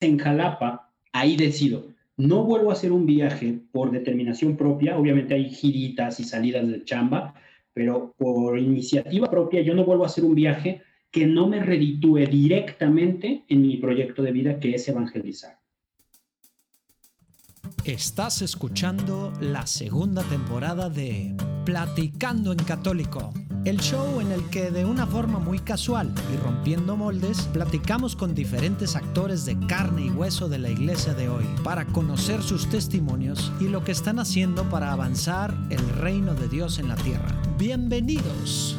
en Jalapa, ahí decido, no vuelvo a hacer un viaje por determinación propia, obviamente hay giritas y salidas de chamba, pero por iniciativa propia yo no vuelvo a hacer un viaje que no me reditúe directamente en mi proyecto de vida que es evangelizar. Estás escuchando la segunda temporada de Platicando en Católico, el show en el que de una forma muy casual y rompiendo moldes, platicamos con diferentes actores de carne y hueso de la iglesia de hoy para conocer sus testimonios y lo que están haciendo para avanzar el reino de Dios en la tierra. Bienvenidos.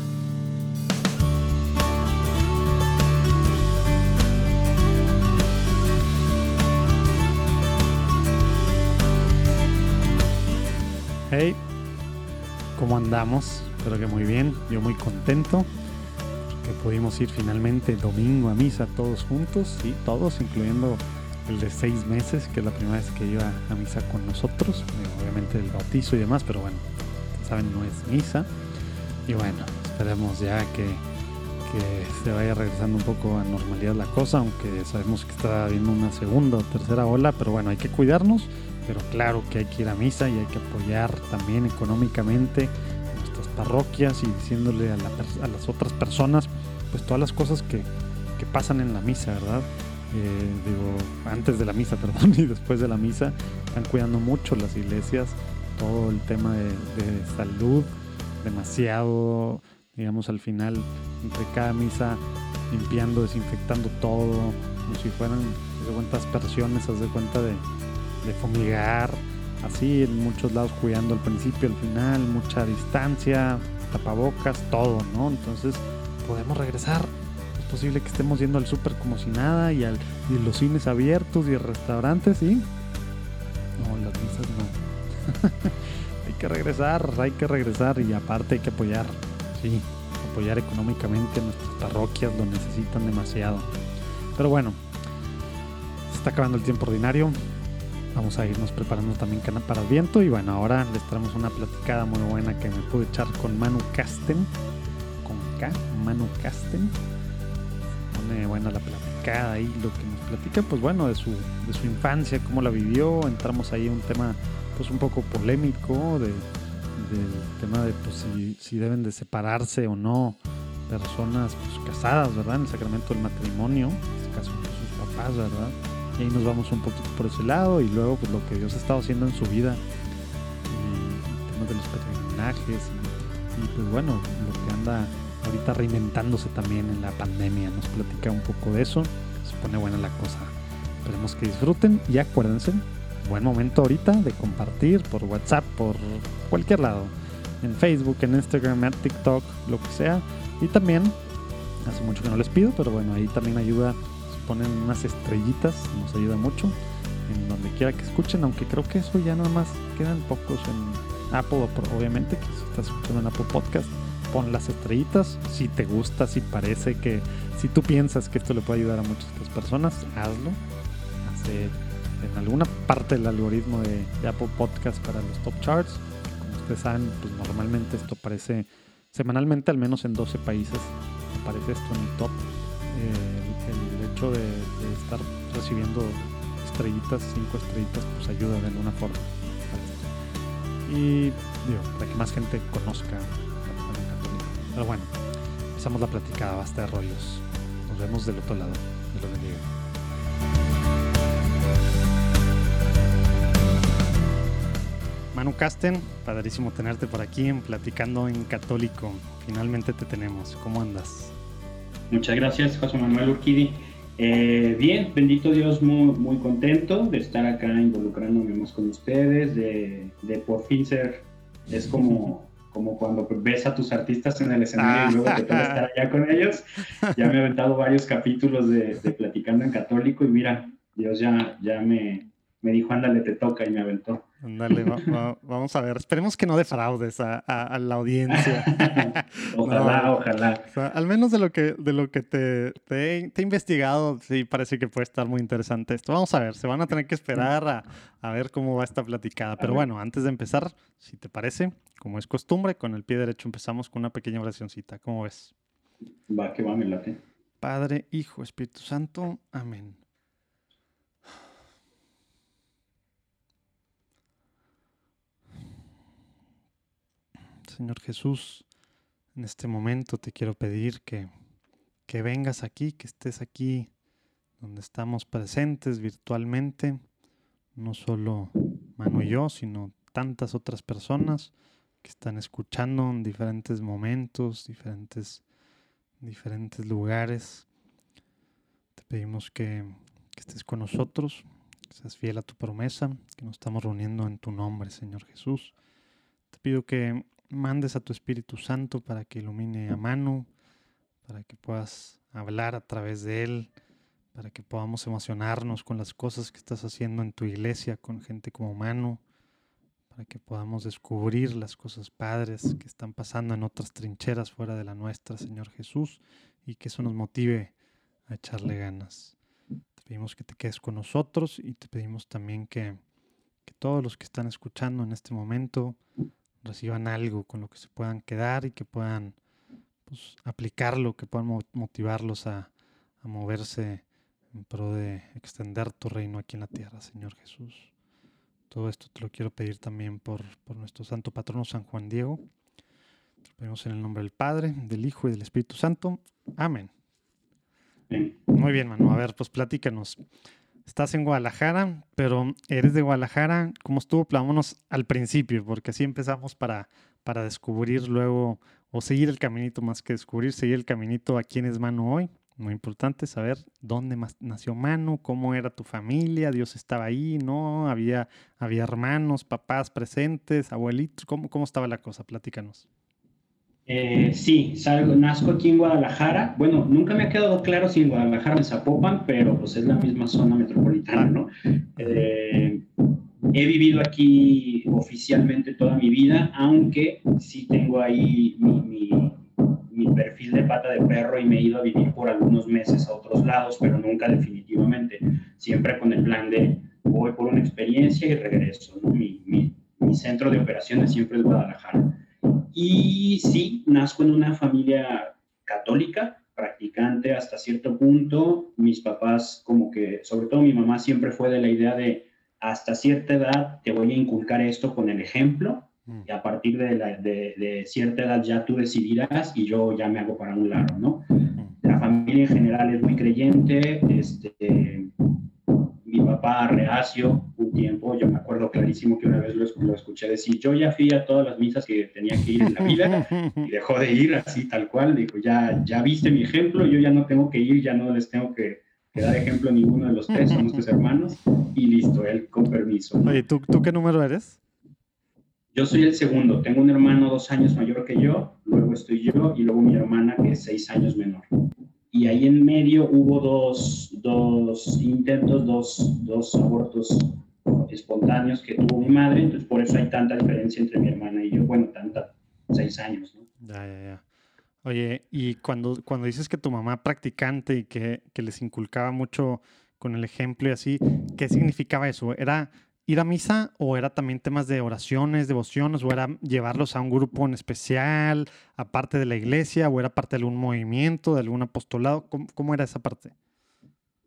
Hey, ¿cómo andamos? Espero que muy bien, yo muy contento que pudimos ir finalmente domingo a misa todos juntos, sí, todos, incluyendo el de seis meses, que es la primera vez que iba a misa con nosotros, eh, obviamente el bautizo y demás, pero bueno, saben, no es misa. Y bueno, esperemos ya que, que se vaya regresando un poco a normalidad la cosa, aunque sabemos que está habiendo una segunda o tercera ola, pero bueno, hay que cuidarnos pero claro que hay que ir a misa y hay que apoyar también económicamente nuestras parroquias y diciéndole a, las otras personas pues todas las cosas que, pasan en la misa, ¿verdad? Eh, digo, antes de la misa, perdón, y después de la misa, están cuidando mucho las iglesias, todo el tema de, salud, demasiado, digamos, al final, entre cada misa, limpiando, desinfectando todo, como si fueran, de cuentas aspersiones, haz de cuenta de, de fumigar, así en muchos lados cuidando al principio, al final, mucha distancia, tapabocas, todo, ¿no? Entonces podemos regresar. Es posible que estemos yendo al súper como si nada y, al, y los cines abiertos y restaurantes, ¿y? No, las misas no. hay que regresar, hay que regresar y aparte hay que apoyar, sí, apoyar económicamente a nuestras parroquias, lo necesitan demasiado. Pero bueno, se está acabando el tiempo ordinario. Vamos a irnos preparando también para el viento. Y bueno, ahora les traemos una platicada muy buena que me pude echar con Manu Casten. Con K, Manu Casten. Pone buena la platicada ahí, lo que nos platica, pues bueno, de su, de su infancia, cómo la vivió. Entramos ahí en un tema pues un poco polémico de, del tema de pues, si, si, deben de separarse o no personas pues, casadas, ¿verdad? En el sacramento del matrimonio, en este caso pues, sus papás, ¿verdad? Y ahí nos vamos un poquito por ese lado y luego pues lo que Dios ha estado haciendo en su vida y temas de los peregrinajes y, pues bueno lo que anda ahorita reinventándose también en la pandemia nos platica un poco de eso se pone buena la cosa. Esperemos que disfruten y acuérdense buen momento ahorita de compartir por WhatsApp por cualquier lado en Facebook en Instagram en TikTok lo que sea. Y también hace mucho que no les pido pero bueno ahí también ayuda ponen unas estrellitas, nos ayuda mucho. En donde quiera que escuchen, aunque creo que eso ya nada más quedan pocos en Apple, obviamente, que si estás escuchando en Apple Podcast, pon las estrellitas. Si te gusta, si parece que, si tú piensas que esto le puede ayudar a muchas personas, hazlo. Hace en alguna parte del algoritmo de, Apple Podcast para los top charts. Como ustedes saben, pues normalmente esto aparece semanalmente, al menos en 12 países, aparece esto en el top. Eh, de, estar recibiendo estrellitas, cinco estrellitas, pues ayuda de alguna forma. Y digo, para que más gente conozca Pero bueno, empezamos la platicada, basta de rollos. Nos vemos del otro lado. de lo bendiga. Manu Casten, padrísimo tenerte por aquí en Platicando en Católico. Finalmente te tenemos. ¿Cómo andas? Muchas gracias, José Manuel Urquidi. Eh, bien, bendito Dios, muy, muy contento de estar acá involucrándome más con ustedes, de, de por fin ser, es como, como cuando ves a tus artistas en el escenario y luego te toca estar allá con ellos. Ya me he aventado varios capítulos de, de Platicando en Católico y mira, Dios ya, ya me, me dijo, ándale, te toca y me aventó. Ándale, vamos a ver. Esperemos que no defraudes a, la audiencia. ojalá, ojalá. al menos de lo que, de lo que te, he, investigado, sí parece que puede estar muy interesante esto. Vamos a ver, se van a tener que esperar a, ver cómo va esta platicada. Pero bueno, antes de empezar, si te parece, como es costumbre, con el pie derecho empezamos con una pequeña oracióncita. ¿Cómo ves? Va, que va, me late. Padre, Hijo, Espíritu Santo. Amén. Señor Jesús, en este momento te quiero pedir que, que vengas aquí, que estés aquí donde estamos presentes virtualmente, no solo Manu y yo, sino tantas otras personas que están escuchando en diferentes momentos, diferentes, diferentes lugares. Te pedimos que, que estés con nosotros, que seas fiel a tu promesa, que nos estamos reuniendo en tu nombre, Señor Jesús. Te pido que mandes a tu Espíritu Santo para que ilumine a Manu, para que puedas hablar a través de él, para que podamos emocionarnos con las cosas que estás haciendo en tu iglesia, con gente como Manu, para que podamos descubrir las cosas padres que están pasando en otras trincheras fuera de la nuestra, Señor Jesús, y que eso nos motive a echarle ganas. Te pedimos que te quedes con nosotros y te pedimos también que, que todos los que están escuchando en este momento reciban algo con lo que se puedan quedar y que puedan pues, aplicarlo, que puedan motivarlos a, a moverse en pro de extender tu reino aquí en la tierra, Señor Jesús. Todo esto te lo quiero pedir también por, por nuestro santo patrono San Juan Diego. Te pedimos en el nombre del Padre, del Hijo y del Espíritu Santo. Amén. Muy bien, mano. A ver, pues platícanos. Estás en Guadalajara, pero eres de Guadalajara. ¿Cómo estuvo? Plavámonos al principio, porque así empezamos para, para descubrir luego, o seguir el caminito más que descubrir, seguir el caminito a quién es Manu hoy. Muy importante saber dónde nació Manu, cómo era tu familia, Dios estaba ahí, ¿no? Había, había hermanos, papás presentes, abuelitos, ¿cómo, cómo estaba la cosa? Platícanos. Eh, sí, salgo, nazco aquí en Guadalajara. Bueno, nunca me ha quedado claro si en Guadalajara me Zapopan, pero pues es la misma zona metropolitana, ¿no? Eh, he vivido aquí oficialmente toda mi vida, aunque sí tengo ahí mi, perfil de pata de perro y me he ido a vivir por algunos meses a otros lados, pero nunca definitivamente. Siempre con el plan de voy por una experiencia y regreso, ¿no? Mi, mi centro de operaciones siempre es Guadalajara. Y sí, nazco en una familia católica, practicante hasta cierto punto. Mis papás, como que, sobre todo mi mamá, siempre fue de la idea de hasta cierta edad te voy a inculcar esto con el ejemplo mm. y a partir de, de, cierta edad ya tú decidirás y yo ya me hago para un lado, ¿no? Mm. La familia en general es muy creyente, este, mi papá reacio un tiempo, yo me acuerdo clarísimo que una vez lo, lo, escuché decir, yo ya fui a todas las misas que tenía que ir en la vida y dejó de ir así tal cual, dijo, ya, ya viste mi ejemplo, yo ya no tengo que ir, ya no les tengo que, dar ejemplo a ninguno de los tres, somos tus hermanos y listo, él con permiso. Oye, ¿tú, ¿tú qué número eres? Yo soy el segundo, tengo un hermano dos años mayor que yo, luego estoy yo y luego mi hermana que es seis años menor y ahí en medio hubo dos, dos intentos, dos, dos, abortos espontáneos que tuvo mi madre, entonces por eso hay tanta diferencia entre mi hermana y yo, bueno, tanta, seis años, ¿no? Ya, ya, ya. Oye, y cuando, cuando dices que tu mamá practicante y que, que les inculcaba mucho con el ejemplo y así, ¿qué significaba eso? ¿Era ir a misa o era también temas de oraciones, devociones, o era llevarlos a un grupo en especial, aparte de la iglesia, o era parte de algún movimiento, de algún apostolado? ¿Cómo, era esa parte?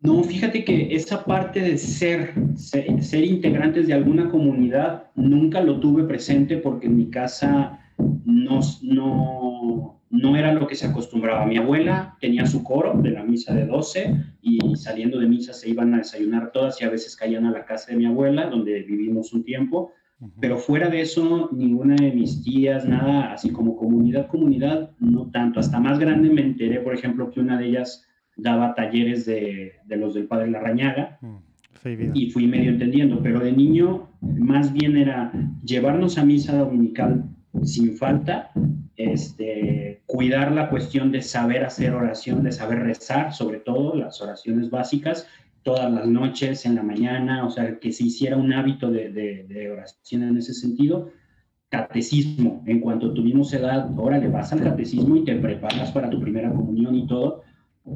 No, fíjate que esa parte de ser, ser, integrantes de alguna comunidad nunca lo tuve presente porque en mi casa no, no, no era lo que se acostumbraba. Mi abuela tenía su coro de la misa de 12 y saliendo de misa se iban a desayunar todas y a veces caían a la casa de mi abuela, donde vivimos un tiempo. Pero fuera de eso, ninguna de mis tías, nada, así como comunidad, comunidad, no tanto. Hasta más grande me enteré, por ejemplo, que una de ellas daba talleres de, de los del Padre Larrañaga. Mm, y fui medio entendiendo, pero de niño más bien era llevarnos a misa dominical sin falta, este, cuidar la cuestión de saber hacer oración, de saber rezar, sobre todo las oraciones básicas, todas las noches, en la mañana, o sea, que se hiciera un hábito de, de, oración en ese sentido. Catecismo, en cuanto tuvimos edad, ahora le vas al catecismo y te preparas para tu primera comunión y todo,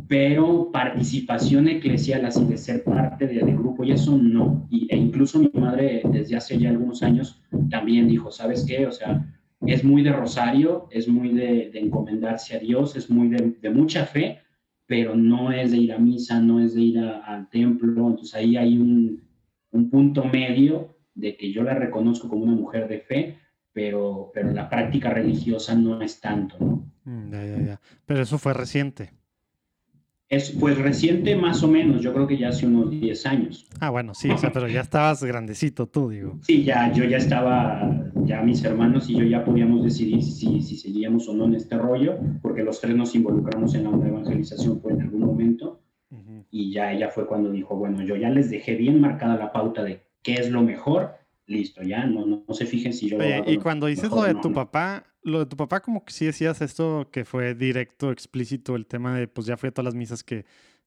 pero participación eclesial, así de ser parte del de grupo, y eso no. Y, e incluso mi madre, desde hace ya algunos años, también dijo, ¿sabes qué? O sea, es muy de rosario, es muy de, encomendarse a Dios, es muy de, mucha fe, pero no es de ir a misa, no es de ir al templo. Entonces ahí hay un, punto medio de que yo la reconozco como una mujer de fe, pero, pero la práctica religiosa no es tanto, ¿no? Mm, ya, ya, ya. Pero eso fue reciente. Es, pues reciente más o menos, yo creo que ya hace unos 10 años. Ah, bueno, sí, o sea, pero ya estabas grandecito tú, digo. Sí, ya, yo ya estaba, ya mis hermanos y yo ya podíamos decidir si, si seguíamos o no en este rollo, porque los tres nos involucramos en la evangelización fue en algún momento, y ya ella fue cuando dijo, bueno, yo ya les dejé bien marcada la pauta de qué es lo mejor, listo, ya, no, no, se fijen si yo... Oye, y cuando dices lo de tu papá, lo de tu papá como que sí decías esto que fue directo, explícito, el tema de pues ya fui a todas las misas que,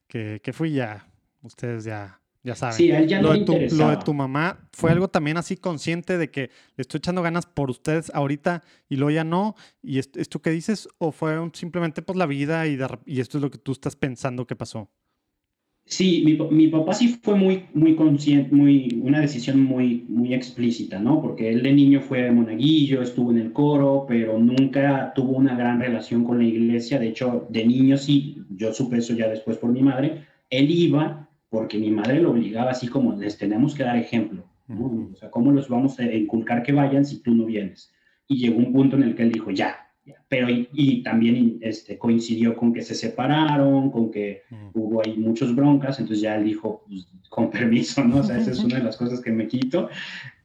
que, que fui ya, ustedes ya, ya saben. Sí, él ya lo, no de tu, lo de tu mamá fue algo también así consciente de que le estoy echando ganas por ustedes ahorita y luego ya no. ¿Y esto, esto que dices? ¿O fue un- simplemente pues la vida y, de y esto es lo que tú estás pensando que pasó? Sí, mi, pa- mi papá sí fue muy, muy consciente, muy, una decisión muy, muy explícita, ¿no? Porque él de niño fue monaguillo, estuvo en el coro, pero nunca tuvo una gran relación con la iglesia. De hecho, de niño sí, yo supe eso ya después por mi madre. Él iba porque mi madre lo obligaba así como, les tenemos que dar ejemplo, ¿no? O sea, ¿cómo los vamos a inculcar que vayan si tú no vienes? Y llegó un punto en el que él dijo, ya. Pero y, y también este, coincidió con que se separaron, con que hubo ahí muchos broncas, entonces ya él dijo, pues, con permiso, ¿no? O sea, esa es una de las cosas que me quito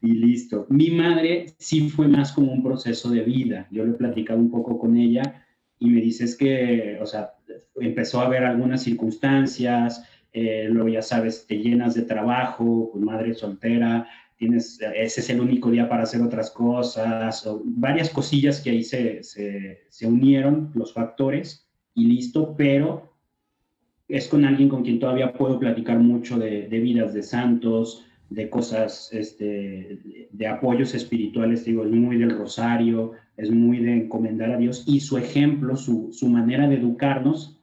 y listo. Mi madre sí fue más como un proceso de vida. Yo lo he platicado un poco con ella y me dice es que, o sea, empezó a haber algunas circunstancias, eh, luego ya sabes, te llenas de trabajo, pues madre soltera, ese es el único día para hacer otras cosas, o varias cosillas que ahí se, se, se unieron, los factores, y listo, pero es con alguien con quien todavía puedo platicar mucho de, de vidas de santos, de cosas, este, de, apoyos espirituales, digo, es muy del rosario, es muy de encomendar a Dios, y su ejemplo, su, su manera de educarnos,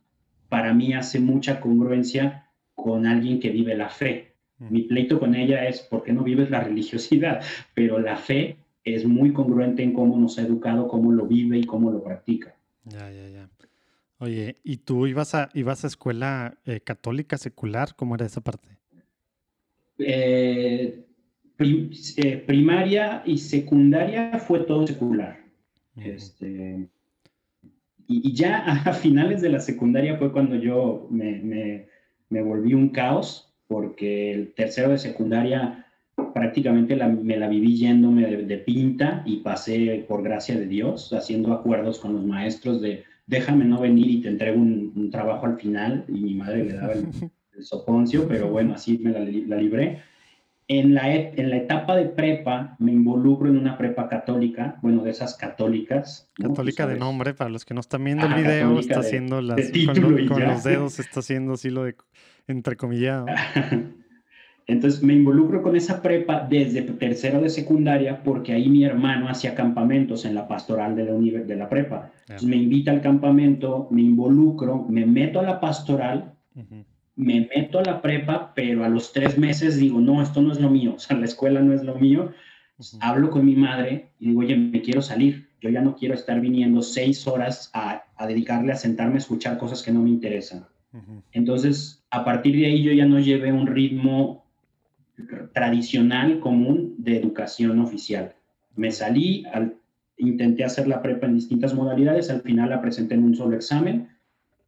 para mí hace mucha congruencia con alguien que vive la fe. Mi pleito con ella es, ¿por qué no vives la religiosidad? Pero la fe es muy congruente en cómo nos ha educado, cómo lo vive y cómo lo practica. Ya, ya, ya. Oye, ¿y tú ibas a, ibas a escuela eh, católica, secular? ¿Cómo era esa parte? Eh, prim- eh, primaria y secundaria fue todo secular. Este, y, y ya a finales de la secundaria fue cuando yo me, me- me volví un caos, porque el tercero de secundaria prácticamente la- me la viví yéndome de, de pinta y pasé por gracia de Dios, haciendo acuerdos con los maestros de déjame no venir y te entrego un, un trabajo al final, y mi madre le daba el, el soponcio, pero bueno, así me la, la libré. En la, en la etapa de prepa me involucro en una prepa católica, bueno, de esas católicas. ¿no? Católica de nombre, para los que no están viendo el Ajá, video, está de- haciendo las con, con los dedos, está haciendo así lo de entrecomillado. Entonces me involucro con esa prepa desde tercero de secundaria porque ahí mi hermano hacía campamentos en la pastoral de la, univer- de la prepa. Entonces me invita al campamento, me involucro, me meto a la pastoral, me meto a la prepa, pero a los tres meses digo, no, esto no es lo mío, o sea, la escuela no es lo mío. Hablo con mi madre y digo, oye, me quiero salir. Yo ya no quiero estar viniendo seis horas a, a dedicarle a sentarme a escuchar cosas que no me interesan. Entonces, a partir de ahí yo ya no llevé un ritmo tradicional, común de educación oficial. Me salí, al- intenté hacer la prepa en distintas modalidades, al final la presenté en un solo examen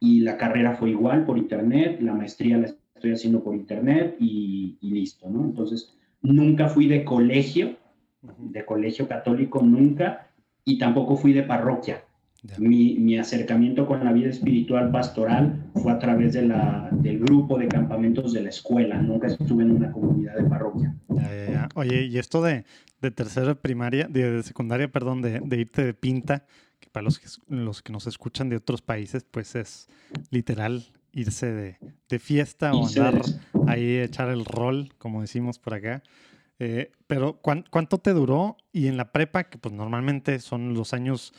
y la carrera fue igual por internet, la maestría la estoy haciendo por internet y, y listo, ¿no? Entonces, nunca fui de colegio, de colegio católico, nunca, y tampoco fui de parroquia. Mi, mi acercamiento con la vida espiritual pastoral fue a través de la, del grupo de campamentos de la escuela. Nunca estuve en una comunidad de parroquia. Ya, ya, ya. Oye, y esto de, de tercero de primaria, de, de secundaria, perdón, de, de irte de pinta, que para los que, los que nos escuchan de otros países, pues es literal irse de, de fiesta o andar ahí echar el rol, como decimos por acá. Eh, pero ¿cuán- ¿cuánto te duró? Y en la prepa, que pues normalmente son los años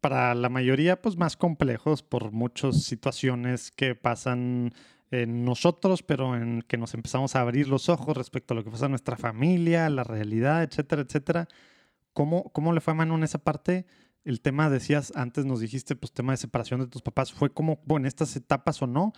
para la mayoría pues más complejos por muchas situaciones que pasan en nosotros, pero en que nos empezamos a abrir los ojos respecto a lo que pasa en nuestra familia, la realidad, etcétera, etcétera. ¿Cómo, cómo le fue a Manu en esa parte? El tema, decías, antes nos dijiste, pues tema de separación de tus papás, ¿fue como bueno, en estas etapas o no?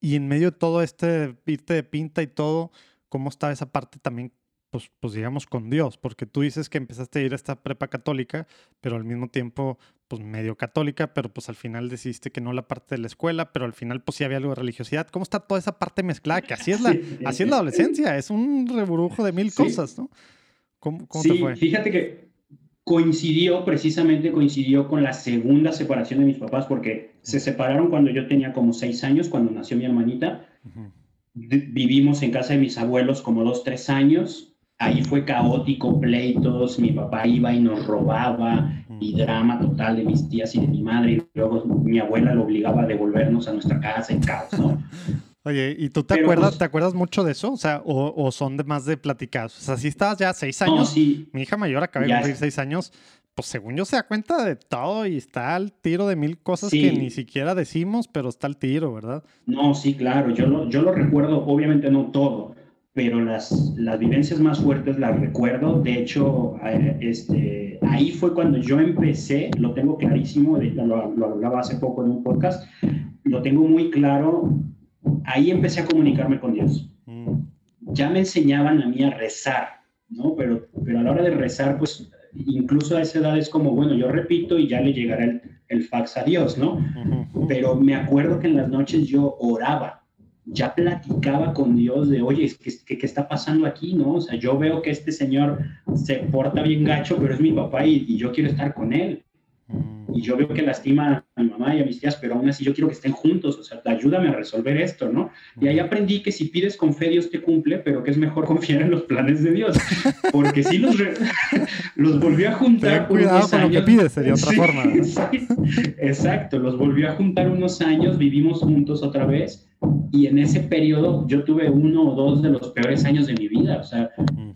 Y en medio de todo este irte de pinta y todo, ¿cómo estaba esa parte también, pues, pues digamos, con Dios, porque tú dices que empezaste a ir a esta prepa católica, pero al mismo tiempo, pues medio católica, pero pues al final decidiste que no la parte de la escuela, pero al final pues sí había algo de religiosidad. ¿Cómo está toda esa parte mezclada? Que así es la, así es la adolescencia, es un reburujo de mil cosas, ¿no? ¿Cómo, cómo te fue? Fíjate que coincidió, precisamente coincidió con la segunda separación de mis papás, porque se separaron cuando yo tenía como seis años, cuando nació mi hermanita. Vivimos en casa de mis abuelos como dos, tres años. Ahí fue caótico, pleitos, mi papá iba y nos robaba, y drama total de mis tías y de mi madre, y luego mi abuela lo obligaba a devolvernos a nuestra casa en caos, ¿no? Oye, ¿y tú te acuerdas, pues te acuerdas mucho de eso? O sea, o, son de más de platicar. O sea, si estabas ya seis años, sí. mi hija mayor acaba de cumplir seis años, pues según yo se da cuenta de todo y está al tiro de mil cosas que ni siquiera decimos, pero está al tiro, ¿verdad? No, sí, claro, yo lo, yo lo recuerdo, obviamente no todo, pero las, las vivencias más fuertes las recuerdo. De hecho, eh, ahí fue cuando yo empecé, lo tengo clarísimo, lo, lo hablaba hace poco en un podcast, lo tengo muy claro ahí empecé a comunicarme con Dios. Mm. Ya me enseñaban a mí a rezar, ¿no? Pero, pero a la hora de rezar, pues incluso a esa edad es como, bueno, yo repito y ya le llegará el, el fax a Dios, ¿no? Pero me acuerdo que en las noches yo oraba, ya platicaba con Dios de, oye, ¿qué, qué, está pasando aquí, no? O sea, yo veo que este señor se porta bien gacho, pero es mi papá y, y yo quiero estar con él. Y yo veo que lastima a mi mamá y a mis tías, pero aún así yo quiero que estén juntos, o sea, ayúdame a resolver esto, ¿no? Y ahí aprendí que si pides con fe, Dios te cumple, pero que es mejor confiar en los planes de Dios, porque si los, los volvió a juntar Ten cuidado con lo que pides, sería otra forma. Exacto, los volvió a juntar unos años, vivimos juntos otra vez, y en ese periodo yo tuve uno o dos de los peores años de mi vida, o sea,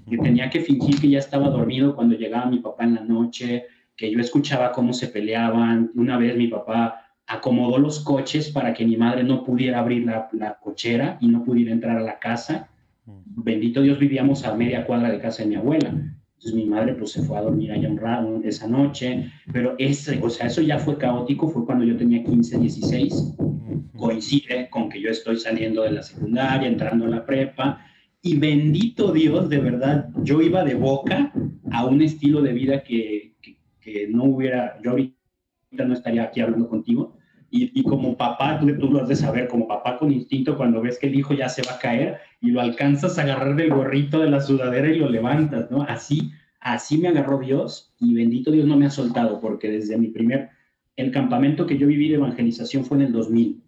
que tenía que fingir que ya estaba dormido cuando llegaba mi papá en la noche, que yo escuchaba cómo se peleaban. Una vez mi papá acomodó los coches para que mi madre no pudiera abrir la, cochera y no pudiera entrar a la casa. Bendito Dios, vivíamos a media cuadra de casa de mi abuela. Entonces mi madre pues se fue a dormir allá un rato esa noche, pero ese, o sea, eso ya fue caótico, fue cuando yo tenía 15, 16, coincide con que yo estoy saliendo de la secundaria, entrando a la prepa, y bendito Dios, de verdad, yo iba de boca a un estilo de vida que, que no hubiera, yo ahorita no estaría aquí hablando contigo. Y, y como papá, tú, tú, lo has de saber, como papá con instinto, cuando ves que el hijo ya se va a caer y lo alcanzas a agarrar del gorrito de la sudadera y lo levantas, ¿no? Así, así me agarró Dios y bendito Dios no me ha soltado, porque desde mi primer, el campamento que yo viví de evangelización fue en el 2000.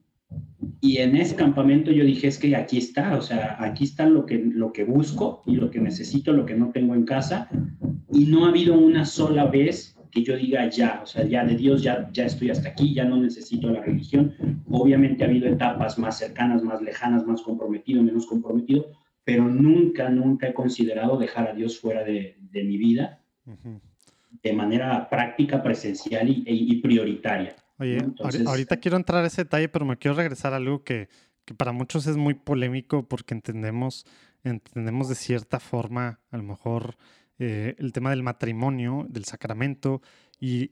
Y en ese campamento yo dije, es que aquí está, o sea, aquí está lo que, lo que busco y lo que necesito, lo que no tengo en casa. Y no ha habido una sola vez que yo diga ya, o sea, ya de Dios ya, ya estoy hasta aquí, ya no necesito la religión. Obviamente ha habido etapas más cercanas, más lejanas, más comprometido, menos comprometido, pero nunca, nunca he considerado dejar a Dios fuera de, de mi vida de manera práctica, presencial y, y prioritaria. Oye, ahorita quiero entrar a ese detalle, pero me quiero regresar a algo que, que para muchos es muy polémico porque entendemos, entendemos de cierta forma, a lo mejor, eh, el tema del matrimonio, del sacramento, y,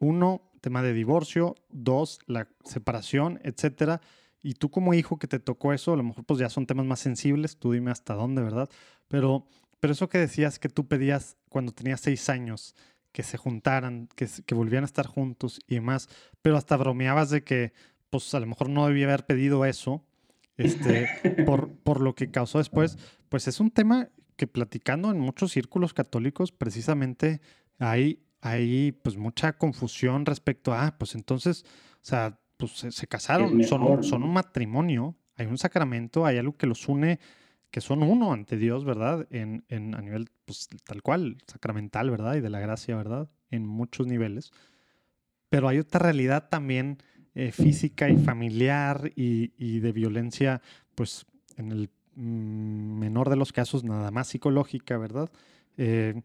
uno, tema de divorcio, dos, la separación, etcétera. Y tú como hijo que te tocó eso, a lo mejor pues ya son temas más sensibles, tú dime hasta dónde, ¿verdad? Pero, pero eso que decías que tú pedías cuando tenías seis años, que se juntaran, que, que volvieran a estar juntos y demás, pero hasta bromeabas de que pues a lo mejor no debía haber pedido eso, este, por, por lo que causó después, pues es un tema que platicando en muchos círculos católicos precisamente hay, hay pues mucha confusión respecto a, ah, pues entonces, o sea, pues se, casaron, son, un, son un matrimonio, hay un sacramento, hay algo que los une, que son uno ante Dios, ¿verdad? En, en, a nivel, pues tal cual, sacramental, ¿verdad? Y de la gracia, ¿verdad? En muchos niveles. Pero hay otra realidad también eh, física y familiar y, y, de violencia, pues en el menor de los casos, nada más psicológica, ¿verdad? Eh,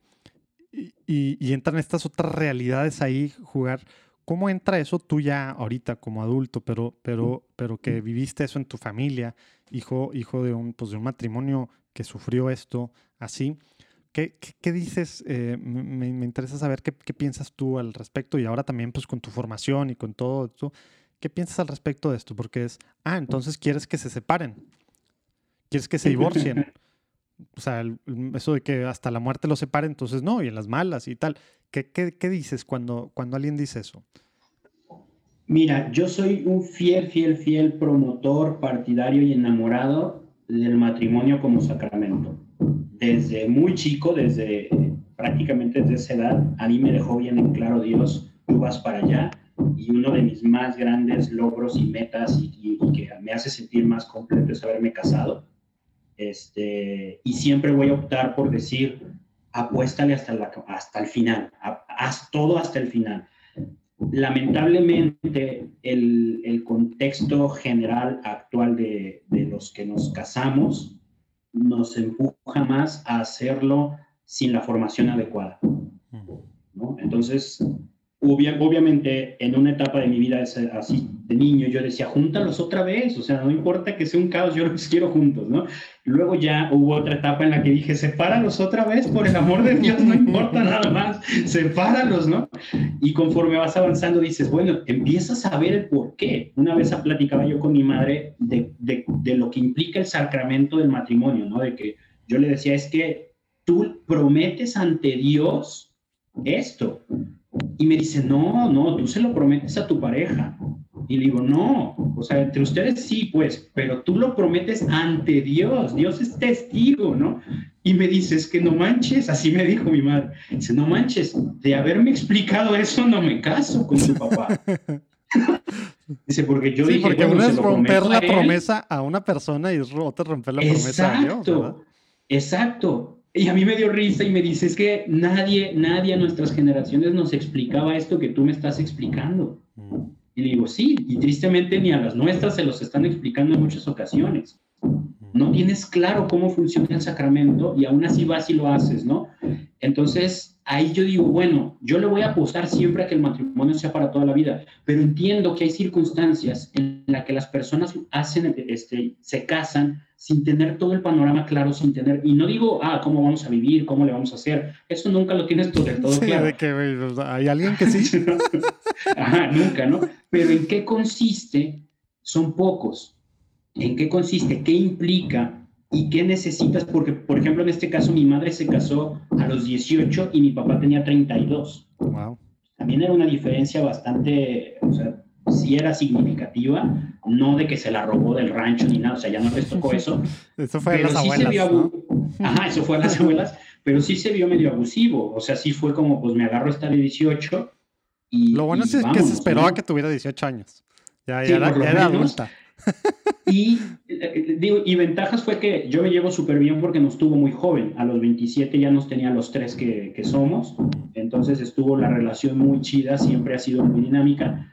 y, entran estas otras realidades ahí, jugar. ¿Cómo entra eso tú ya ahorita como adulto, pero, pero, pero que viviste eso en tu familia, hijo, hijo de, un, pues de un matrimonio que sufrió esto así? ¿Qué, qué, dices? Eh, me, interesa saber qué, qué, piensas tú al respecto y ahora también pues con tu formación y con todo esto. ¿Qué piensas al respecto de esto? Porque es, ah, entonces quieres que se separen. ¿Quieres que se divorcien? O sea, eso de que hasta la muerte los separe, entonces no, y en las malas y tal. ¿Qué, qué, dices cuando, cuando alguien dice eso? Mira, yo soy un fiel, fiel, fiel promotor, partidario y enamorado del matrimonio como sacramento. Desde muy chico, desde prácticamente desde esa edad, a mí me dejó bien en claro Dios, tú vas para allá. Y uno de mis más grandes logros y metas y, que me hace sentir más completo es haberme casado. Este, y siempre voy a optar por decir, apuéstale hasta, la, hasta el final, haz todo hasta el final. Lamentablemente, el, el contexto general actual de, de los que nos casamos nos empuja más a hacerlo sin la formación adecuada. ¿no? Entonces, obviamente, en una etapa de mi vida así de niño, yo decía, júntalos otra vez, o sea, no importa que sea un caos, yo los quiero juntos, ¿no? Luego ya hubo otra etapa en la que dije, sepáralos otra vez, por el amor de Dios, no importa nada más, sepáralos, ¿no? Y conforme vas avanzando, dices, bueno, empiezas a ver el por qué. Una vez platicaba yo con mi madre de, de lo que implica el sacramento del matrimonio, ¿no? De que yo le decía, es que tú prometes ante Dios esto. Y me dice, no, no, tú se lo prometes a tu pareja. Y le digo, no, o sea, entre ustedes sí, pues, pero tú lo prometes ante Dios, Dios es testigo, ¿no? Y me dice, es que no manches, así me dijo mi madre, dice, no manches, de haberme explicado eso no me caso con tu papá. dice, porque yo sí, porque uno es romper la promesa a una persona y otra romper la promesa a Dios. Exacto, exacto. Y a mí me dio risa y me dice, es que nadie, nadie a nuestras generaciones nos explicaba esto que tú me estás explicando. Mm. Y le digo, sí, y tristemente ni a las nuestras se los están explicando en muchas ocasiones. No tienes claro cómo funciona el sacramento y aún así vas y lo haces, ¿no? Entonces, ahí yo digo, bueno, yo le voy a apostar siempre a que el matrimonio sea para toda la vida, pero entiendo que hay circunstancias en las que las personas hacen, este, se casan sin tener todo el panorama claro, sin tener, y no digo, ah, cómo vamos a vivir, cómo le vamos a hacer, eso nunca lo tienes todo del todo sí, claro. De que hay alguien que sí. Ajá, nunca, ¿no? Pero ¿en qué consiste? Son pocos. ¿En qué consiste? ¿Qué implica? ¿Y qué necesitas? Porque, por ejemplo, en este caso, mi madre se casó a los 18 y mi papá tenía 32. Wow. También era una diferencia bastante, o sea, sí era significativa, no de que se la robó del rancho ni nada, o sea, ya no les tocó eso. eso fue a las abuelas, Ajá, eso fue a las abuelas, pero sí se vio medio abusivo, o sea, sí fue como, pues me agarro esta de 18 y... Lo bueno es que se esperó a que tuviera 18 años, ya, era, adulta. Y, eh, digo, y ventajas fue que yo me llevo súper bien porque nos tuvo muy joven. A los 27 ya nos tenía los tres que, que somos. Entonces estuvo la relación muy chida, siempre ha sido muy dinámica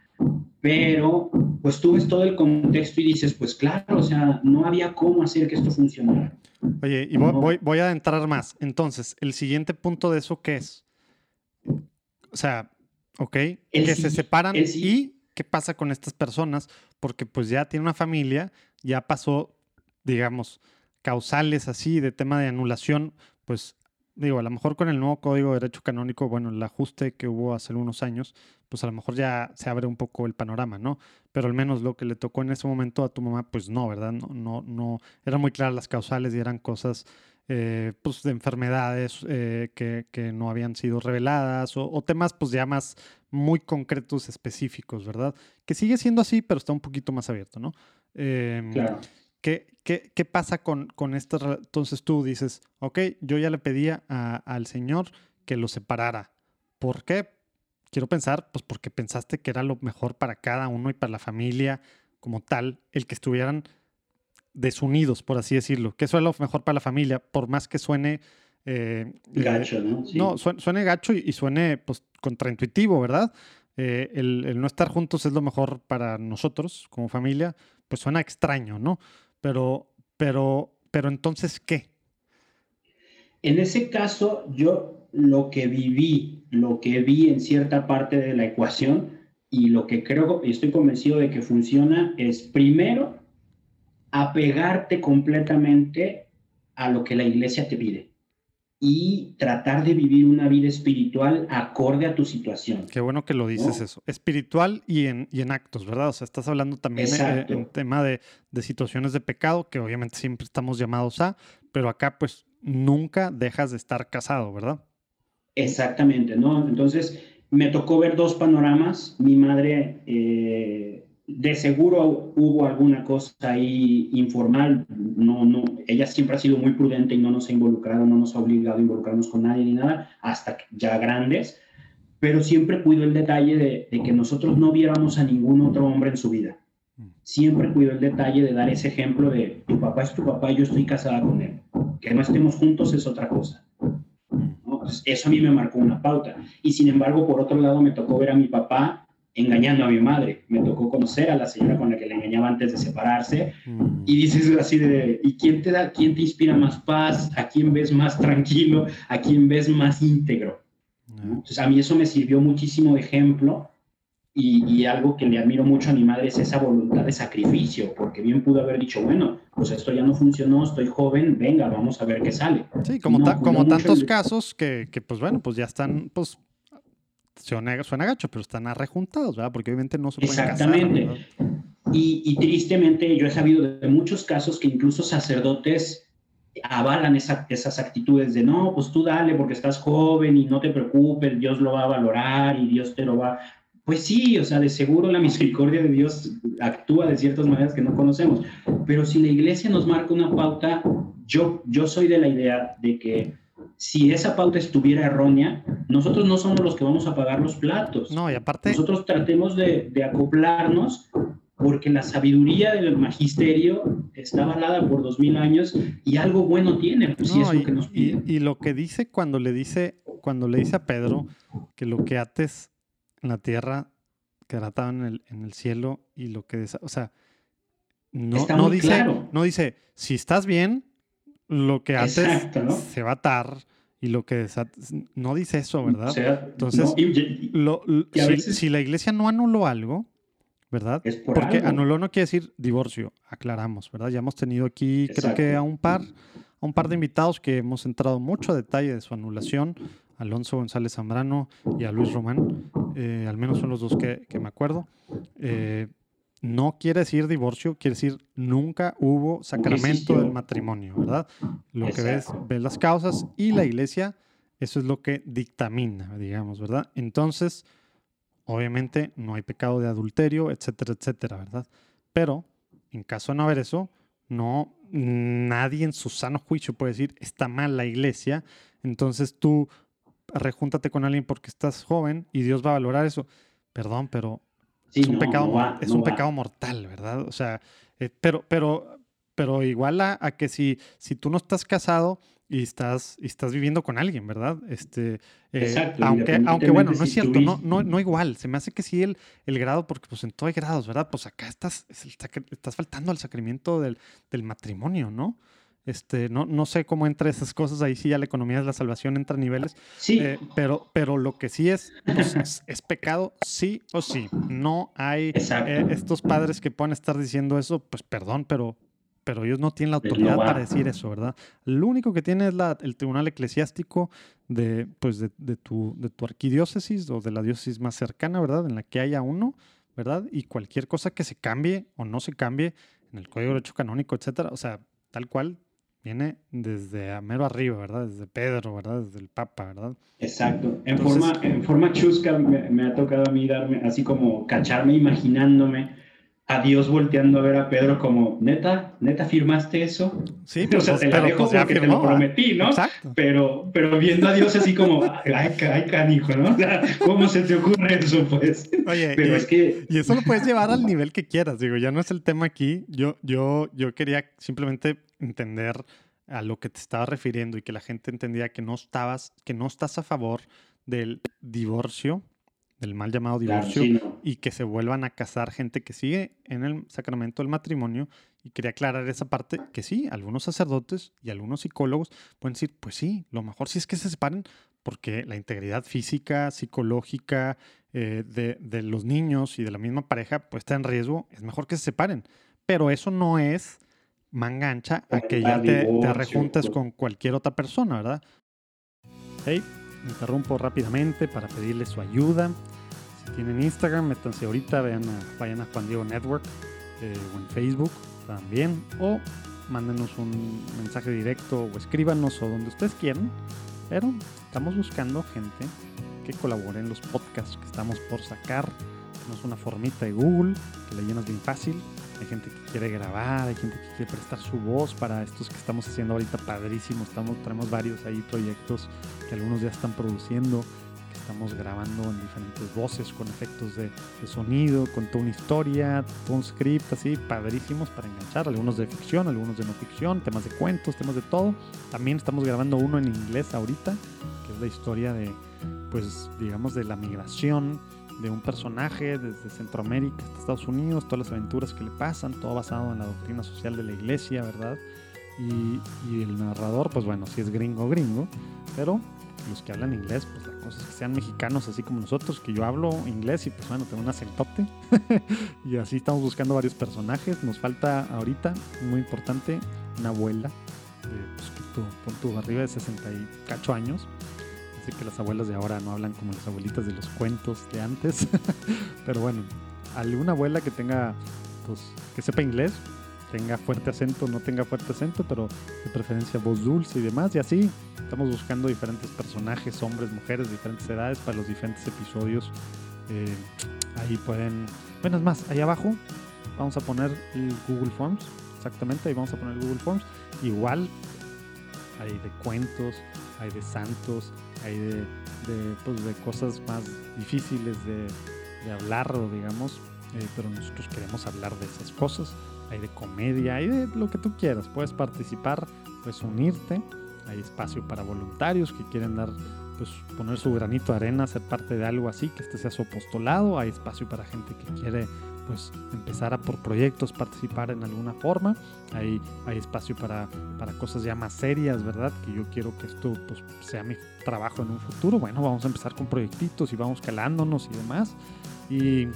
pero pues tú ves todo el contexto y dices, pues claro, o sea, no había cómo hacer que esto funcionara. Oye, y voy, voy, a entrar más. Entonces, el siguiente punto de eso, ¿qué es? O sea, ok, que se separan y qué pasa con estas personas, porque pues ya tiene una familia, ya pasó, digamos, causales así de tema de anulación, pues digo, a lo mejor con el nuevo Código de Derecho Canónico, bueno, el ajuste que hubo hace unos años, pues a lo mejor ya se abre un poco el panorama, ¿no? Pero al menos lo que le tocó en ese momento a tu mamá, pues no, ¿verdad? No, no, no, eran muy claras las causales y eran cosas, eh, pues, de enfermedades eh, que, que, no habían sido reveladas o, temas, pues, ya más muy concretos, específicos, ¿verdad? Que sigue siendo así, pero está un poquito más abierto, ¿no? Em, claro. ¿Qué, qué, qué pasa con, con esto? Entonces tú dices, ok, yo ya le pedía al Señor que lo separara. ¿Por qué? Quiero pensar, pues porque pensaste que era lo mejor para cada uno y para la familia como tal, el que estuvieran desunidos, por así decirlo. Que eso es lo mejor para la familia, por más que suene... Eh, gacho, ¿no? No, suene, gacho y, suene pues contraintuitivo, ¿verdad? Eh, el, el, no estar juntos es lo mejor para nosotros como familia, pues suena extraño, ¿no? Pero, pero, pero entonces, ¿qué? En ese caso, yo lo que viví, lo que vi en cierta parte de la ecuación y lo que creo y estoy convencido de que funciona es primero apegarte completamente a lo que la iglesia te pide y tratar de vivir una vida espiritual acorde a tu situación. Qué bueno que lo dices eso. Espiritual y en, y en actos, ¿verdad? O sea, estás hablando también en, tema de, de, situaciones de pecado, que obviamente siempre estamos llamados a, pero acá pues nunca dejas de estar casado, ¿verdad? Exactamente, ¿no? Entonces, me tocó ver dos panoramas. Mi madre, eh, de seguro hubo alguna cosa ahí informal. No, no, ella siempre ha sido muy prudente y no nos ha involucrado, no nos ha obligado a involucrarnos con nadie ni nada, hasta ya grandes. Pero siempre cuido el detalle de, que nosotros no viéramos a ningún otro hombre en su vida. Siempre cuido el detalle de dar ese ejemplo de tu papá es tu papá y yo estoy casada con él. Que no estemos juntos es otra cosa eso a mí me marcó una pauta. Y sin embargo, por otro lado, me tocó ver a mi papá engañando a mi madre. Me tocó conocer a la señora con la que le engañaba antes de separarse. Mm. Y dices así de, ¿y quién te da, quién te inspira más paz? ¿A quién ves más tranquilo? ¿A quién ves más íntegro? Entonces, a mí eso me sirvió muchísimo de ejemplo y, algo que le admiro mucho a mi madre es esa voluntad de sacrificio, porque bien pudo haber dicho, bueno, pues esto ya no funcionó, estoy joven, venga, vamos a ver qué sale. Sí, como, como tantos casos que, que, pues bueno, pues ya están, pues suena, suena gacho, pero están arrejuntados, ¿verdad? Porque obviamente no se pueden Exactamente. y, y, tristemente yo he sabido de muchos casos que incluso sacerdotes avalan esas actitudes de no, pues tú dale porque estás joven y no te preocupes, Dios lo va a valorar y Dios te lo va pues sí, o sea, de seguro la misericordia de Dios actúa de ciertas maneras que no conocemos, pero si la iglesia nos marca una pauta, yo, yo soy de la idea de que si esa pauta estuviera errónea, nosotros no somos los que vamos a pagar los platos. No, y aparte... Nosotros tratemos de, de acoplarnos porque la sabiduría del magisterio está avalada por dos mil años y algo bueno tiene, pues es lo que nos pide. Y, y, lo que dice cuando le dice, cuando le dice a Pedro que lo que ates en la tierra quedará atado en el, en el cielo y lo que... O sea, no, no dice, no dice, si estás bien, lo que haces se va a atar y lo que no dice eso, ¿verdad? Entonces, si, la iglesia no anuló algo, ¿verdad? Porque anuló no quiere decir divorcio, aclaramos, ¿verdad? Ya hemos tenido aquí, creo que a un par, a un par de invitados que hemos entrado mucho a detalle de su anulación. Alonso González Zambrano y a Luis Román, eh, al menos son los dos que, me acuerdo. Eh, no quiere decir divorcio, quiere decir nunca hubo sacramento del matrimonio, ¿verdad? Lo que ves, ves las causas y la iglesia, eso es lo que dictamina, digamos, ¿verdad? Entonces, obviamente no hay pecado de adulterio, etcétera, etcétera, ¿verdad? Pero en caso de no haber eso, no, nadie en su sano juicio puede decir está mal la iglesia, entonces tú rejúntate con alguien porque estás joven y Dios va a valorar eso. Perdón, pero es un, pecado, es un pecado mortal, ¿verdad? O sea, eh, pero, pero, pero igual a, que si, si tú no estás casado y estás, y estás viviendo con alguien, ¿verdad? Este, eh, aunque, aunque bueno, no es cierto, no, no, no igual. Se me hace que sí el, el grado, porque pues en todo hay grados, ¿verdad? Pues acá estás, estás faltando al sacramento del, del matrimonio, ¿no? Este, no, no sé cómo entra esas cosas, ahí sí ya la economía de la salvación entra a niveles. Sí. Eh, pero, pero lo que sí es, pues, es, pecado, sí o sí. No hay eh, estos padres que puedan estar diciendo eso, pues perdón, pero, pero ellos no tienen la autoridad para decir eso, ¿verdad? Lo único que tiene es la, el tribunal eclesiástico de, pues de, de, tu, de tu arquidiócesis o de la diócesis más cercana, ¿verdad? En la que haya uno, ¿verdad? Y cualquier cosa que se cambie o no se cambie en el Código de Derecho Canónico, etcétera, o sea, tal cual Viene desde mero arriba, ¿verdad? Desde Pedro, ¿verdad? Desde el Papa, ¿verdad? Exacto. En, forma, en forma chusca me, ha tocado a mí darme, así como cacharme imaginándome a Dios volteando a ver a Pedro como, neta, neta, ¿firmaste eso? Sí, pero, o sea, te la dejo pues, porque te lo prometí, ¿no? Exacto. Pero, pero viendo a Dios así como, ay, ay, canijo, ¿no? O sea, ¿cómo se te ocurre eso, pues? Oye, pero y, es que... Y eso lo puedes llevar al nivel que quieras, digo, ya no es el tema aquí. Yo, yo, yo quería simplemente entender a lo que te estaba refiriendo y que la gente entendía que no estabas, que no estás a favor del divorcio, del mal llamado divorcio, y que se vuelvan a casar gente que sigue en el sacramento del matrimonio. Y quería aclarar esa parte que sí, algunos sacerdotes y algunos psicólogos pueden decir, pues sí, lo mejor sí es que se separen porque la integridad física, psicológica eh, de, de, los niños y de la misma pareja pues está en riesgo, es mejor que se separen. Pero eso no es manga ancha a que ya te, te rejuntes con cualquier otra persona, ¿verdad? Hey, interrumpo rápidamente para pedirles su ayuda. Si tienen Instagram, métanse ahorita, vayan a, vayan a Juan Diego Network eh, o en Facebook también. O mándenos un mensaje directo o escríbanos o donde ustedes quieran. Pero estamos buscando gente que colabore en los podcasts que estamos por sacar. Tenemos una formita de Google que le llenas bien fácil. Hay gente que quiere grabar, hay gente que quiere prestar su voz para estos que estamos haciendo ahorita padrísimos. Estamos, tenemos varios ahí proyectos que algunos ya están produciendo estamos grabando en diferentes voces con efectos de, sonido, con toda una historia, todo un script así, padrísimos para enganchar, algunos de ficción, algunos de no ficción, temas de cuentos, temas de todo. También estamos grabando uno en inglés ahorita, que es la historia de, pues digamos, de la migración de un personaje desde Centroamérica hasta Estados Unidos, todas las aventuras que le pasan, todo basado en la doctrina social de la iglesia, ¿verdad? Y, y el narrador, pues bueno, si es gringo, gringo, pero los que hablan inglés, pues la cosa es que sean mexicanos así como nosotros, que yo hablo inglés y pues bueno, tengo un acentote. y así estamos buscando varios personajes. Nos falta ahorita, muy importante, una abuela de pues, tu, arriba de 68 años. Así que las abuelas de ahora no hablan como las abuelitas de los cuentos de antes. Pero bueno, alguna abuela que tenga, pues, que sepa inglés, tenga fuerte acento, no tenga fuerte acento, pero de preferencia voz dulce y demás. Y así estamos buscando diferentes personajes, hombres, mujeres, diferentes edades para los diferentes episodios. Eh, ahí pueden, bueno, es más, ahí abajo vamos a poner el Google Forms, exactamente, ahí vamos a poner Google Forms. Igual hay de cuentos, hay de santos, hay de, pues, de cosas más difíciles de, de hablar, digamos, eh, pero nosotros queremos hablar de esas cosas hay de comedia, hay de lo que tú quieras. Puedes participar, puedes unirte. Hay espacio para voluntarios que quieren dar, pues poner su granito de arena, ser parte de algo así, que este sea su apostolado. Hay espacio para gente que quiere pues empezar a por proyectos, participar en alguna forma. Hay, hay espacio para, para cosas ya más serias, ¿verdad? Que yo quiero que esto pues, sea mi trabajo en un futuro. Bueno, vamos a empezar con proyectitos y vamos calándonos y demás. Y,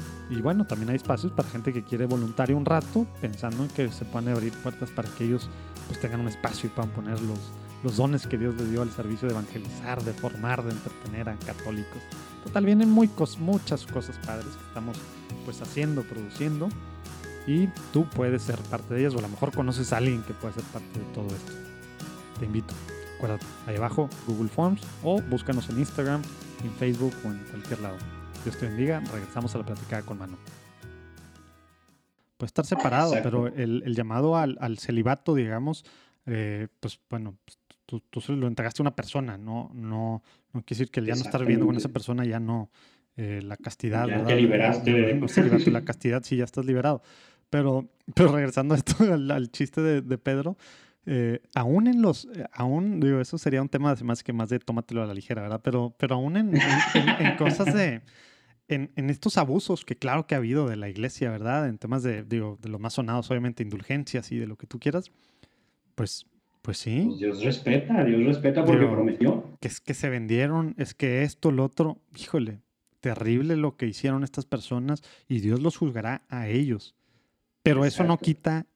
bueno, también hay espacios para gente que quiere voluntario un rato, pensando en que se puedan abrir puertas para que ellos pues tengan un espacio y puedan poner los, dones que Dios les dio al servicio de evangelizar, de formar, de entretener a católicos. Total, vienen muy muchas cosas padres que estamos pues haciendo, produciendo y tú puedes ser parte de ellas o a lo mejor conoces a alguien que puede ser parte de todo esto. Te invito. Acuérdate, ahí abajo Google Forms o búscanos en Instagram, en Facebook o en cualquier lado. Dios te bendiga. Regresamos a la platicada con Mano. Puede estar separado, pero el, llamado al, celibato, digamos, eh, pues bueno, tú, tú lo entregaste a una persona, no, no, no quiere decir que ya no estar viviendo con esa persona, ya no. Eh, la castidad, ya te liberaste. la castidad, sí, ya estás liberado. Pero, pero regresando a esto, al, chiste de, Pedro, eh, aún en los, aún, digo, eso sería un tema más que más de tómatelo a la ligera, ¿verdad? Pero, pero aún en cosas de, en, estos abusos que claro que ha habido de la iglesia, ¿verdad? En temas de, digo, de los más sonados, obviamente, indulgencias y de lo que tú quieras, pues, pues sí. Pues Dios respeta, Dios respeta porque prometió. Que es que se vendieron, es que esto, lo otro, híjole, terrible lo que hicieron estas personas y Dios los juzgará a ellos. Pero eso no quita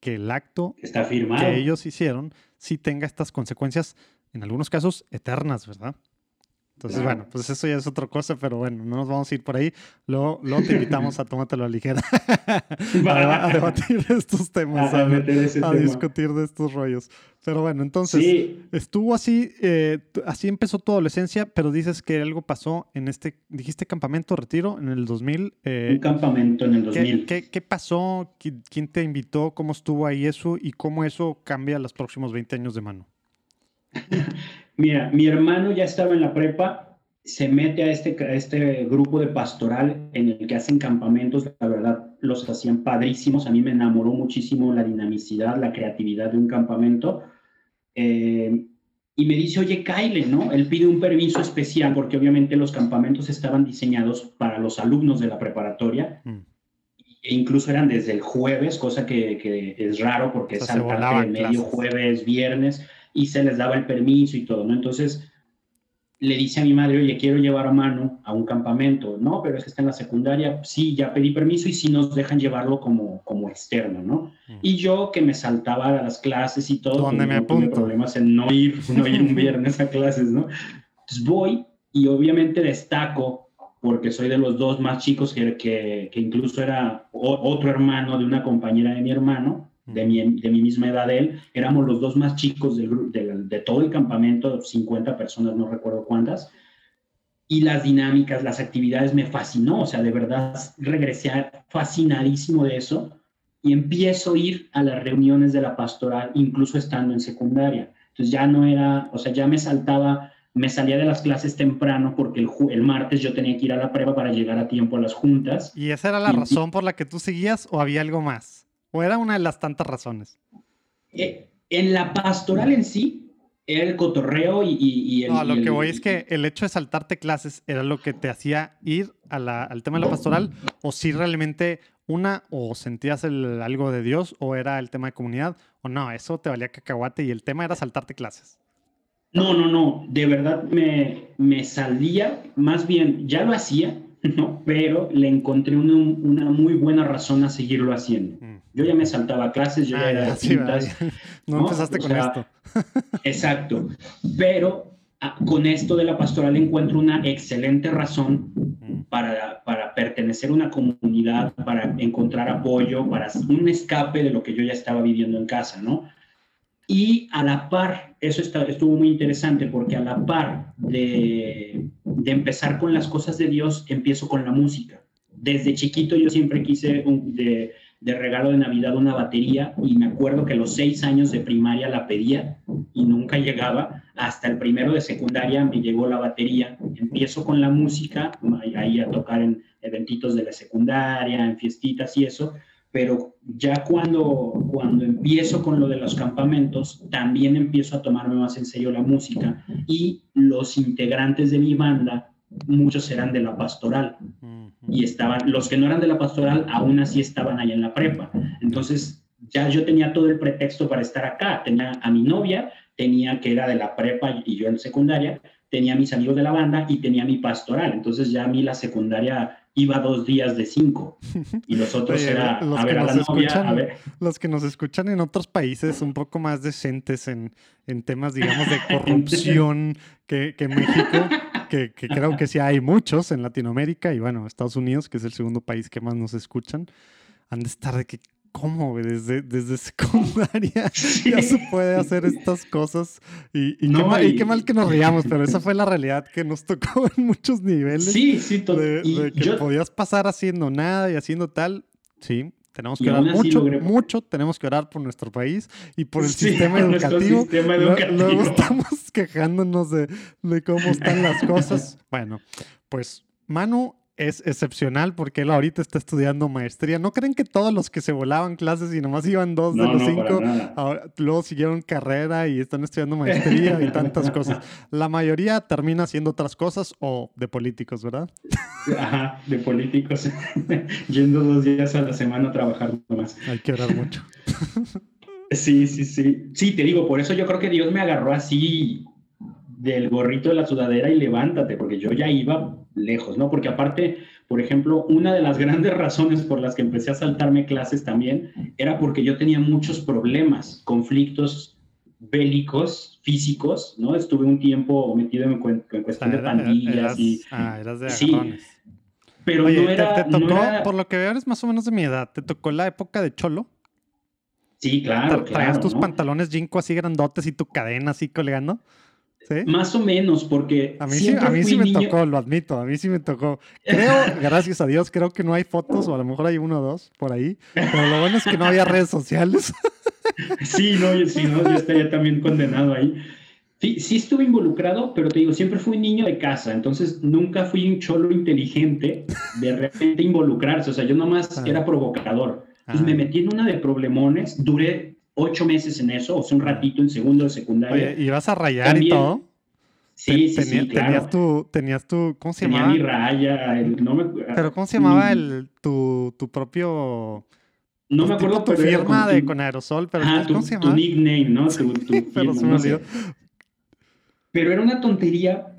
que el acto Está firmado. que ellos hicieron sí tenga estas consecuencias, en algunos casos, eternas, ¿verdad? Entonces, bueno, pues eso ya es otra cosa, pero bueno, no nos vamos a ir por ahí. Luego, te invitamos a tómatelo a ligera a, debatir estos temas, a, discutir de estos rollos. Pero bueno, entonces, estuvo así, eh, así empezó tu adolescencia, pero dices que algo pasó en este, dijiste campamento, retiro, en el 2000. Eh, Un campamento en el 2000. ¿qué, qué, pasó? ¿Quién te invitó? ¿Cómo estuvo ahí eso? ¿Y cómo eso cambia los próximos 20 años de mano? Mira, mi hermano ya estaba en la prepa, se mete a este, este grupo de pastoral en el que hacen campamentos, la verdad los hacían padrísimos, a mí me enamoró muchísimo la dinamicidad, la creatividad de un campamento. Eh, y me dice, oye, Kyle, ¿no? Él pide un permiso especial porque obviamente los campamentos estaban diseñados para los alumnos de la preparatoria. Mm. E incluso eran desde el jueves, cosa que, es raro porque es al de medio jueves, viernes y se les daba el permiso y todo, ¿no? Entonces le dice a mi madre, oye, quiero llevar a mano a un campamento. No, pero es que está en la secundaria. Sí, ya pedí permiso y sí nos dejan llevarlo como, como externo, ¿no? Mm. Y yo que me saltaba a las clases y todo, ¿Dónde me no apunto? problemas en no ir, no ir un viernes a clases, ¿no? Entonces voy y obviamente destaco porque soy de los dos más chicos que, que, que incluso era otro hermano de una compañera de mi hermano de mi, de mi misma edad él. Éramos los dos más chicos del, de, de todo el campamento, 50 personas, no recuerdo cuántas. Y las dinámicas, las actividades me fascinó, o sea, de verdad regresé fascinadísimo de eso y empiezo a ir a las reuniones de la pastoral, incluso estando en secundaria. Entonces ya no era, o sea, ya me saltaba, me salía de las clases temprano porque el, el martes yo tenía que ir a la prueba para llegar a tiempo a las juntas. ¿Y esa era la razón por la que tú seguías o había algo más? ¿O era una de las tantas razones? Eh, en la pastoral en sí, era el cotorreo y, el... No, lo que voy es que el hecho de saltarte clases era lo que te hacía ir al tema de la pastoral o si realmente una o sentías el, algo de Dios o era el tema de comunidad o no, eso te valía cacahuate y el tema era saltarte clases. No, no, no, de verdad me, me salía, más bien ya lo hacía, ¿no? pero le encontré una, una muy buena razón a seguirlo haciendo. Mm. Yo ya me saltaba clases, yo ya ah, era sí, no, empezaste con esto. exacto, pero ah, con esto de la pastoral encuentro una excelente razón mm. para, para pertenecer a una comunidad, para encontrar apoyo, para un escape de lo que yo ya estaba viviendo en casa, ¿no? Y a la par, eso está, estuvo muy interesante porque a la par de, de, empezar con las cosas de Dios, empiezo con la música. Desde chiquito yo siempre quise un, de, de, regalo de Navidad una batería y me acuerdo que los seis años de primaria la pedía y nunca llegaba. Hasta el primero de secundaria me llegó la batería. Empiezo con la música, ahí a tocar en eventitos de la secundaria, en fiestitas y eso pero ya cuando, cuando empiezo con lo de los campamentos, también empiezo a tomarme más en serio la música y los integrantes de mi banda, muchos eran de la pastoral. Y estaban, los que no eran de la pastoral aún así estaban ahí en la prepa. Entonces ya yo tenía todo el pretexto para estar acá, tenía a mi novia, tenía que era de la prepa y yo en secundaria, tenía mis amigos de la banda y tenía mi pastoral. Entonces ya a mí la secundaria iba dos días de cinco y los otros era a ver a la novia, Los que nos escuchan en otros países un poco más decentes en, en temas, digamos, de corrupción que, que México, que, que, creo que sí hay muchos en Latinoamérica y bueno, Estados Unidos, que es el segundo país que más nos escuchan, han de estar de que ¿Cómo, Desde, desde secundaria ya se puede hacer estas cosas. Y, y, qué mal, que nos riamos, pero esa fue la realidad que nos tocó en muchos niveles. Sí, sí. De, de que podías pasar haciendo nada y haciendo tal. Sí, tenemos que orar mucho, mucho. Tenemos que orar por nuestro país y por el sistema educativo. Sistema educativo. Luego estamos quejándonos de, de cómo están las cosas. Bueno, pues Manu, es excepcional porque él ahorita está estudiando maestría. ¿No creen que todos los que se volaban clases y nomás iban dos de los cinco, luego siguieron carrera y están estudiando maestría y tantas cosas? La mayoría termina haciendo otras cosas o de políticos, ¿verdad? Ajá, de políticos. Yendo dos días a la semana a trabajar nomás. Hay que orar mucho. sí, sí, sí. Sí, te digo, por eso yo creo que Dios me agarró así del gorrito de la sudadera y levántate, porque yo ya iba lejos, ¿no? Porque aparte, por ejemplo, una de las grandes razones por las que empecé a saltarme clases también era porque yo tenía muchos problemas, conflictos bélicos, físicos, ¿no? Estuve un tiempo metido en, cuestión de pandillas y... Ah, eras de sí, pero no era... Te, tocó, por lo que veo, eres más o menos de mi edad, ¿te tocó la época de Cholo? Sí, claro, Traías tus pantalones jinko así grandotes y tu cadena así colgando. Más o menos, porque. A mí sí, a mí sí me tocó, lo admito, a mí sí me tocó. Creo, gracias a Dios, creo que no hay fotos, o a lo mejor hay uno o dos por ahí, pero lo bueno es que no había redes sociales. sí, no, sí, no, yo estaría también condenado ahí. Sí, sí estuve involucrado, pero te digo, siempre fui niño de casa, entonces nunca fui un cholo inteligente de repente involucrarse, o sea, yo nomás ah. era provocador. Me ah. metí en una de problemones, duré ocho meses en eso, o sea, un ratito en segundo de secundaria. ¿y vas a rayar y todo? Sí, sí, sí, claro. Tenías tu, tenías tu, ¿cómo se llamaba? Tenía mi raya, no me, Pero ¿cómo se llamaba el, tu, tu propio... No me acuerdo, tu firma de, con aerosol, pero ¿cómo se llamaba? Tu nickname, ¿no? Tu, pero no Pero era una tontería,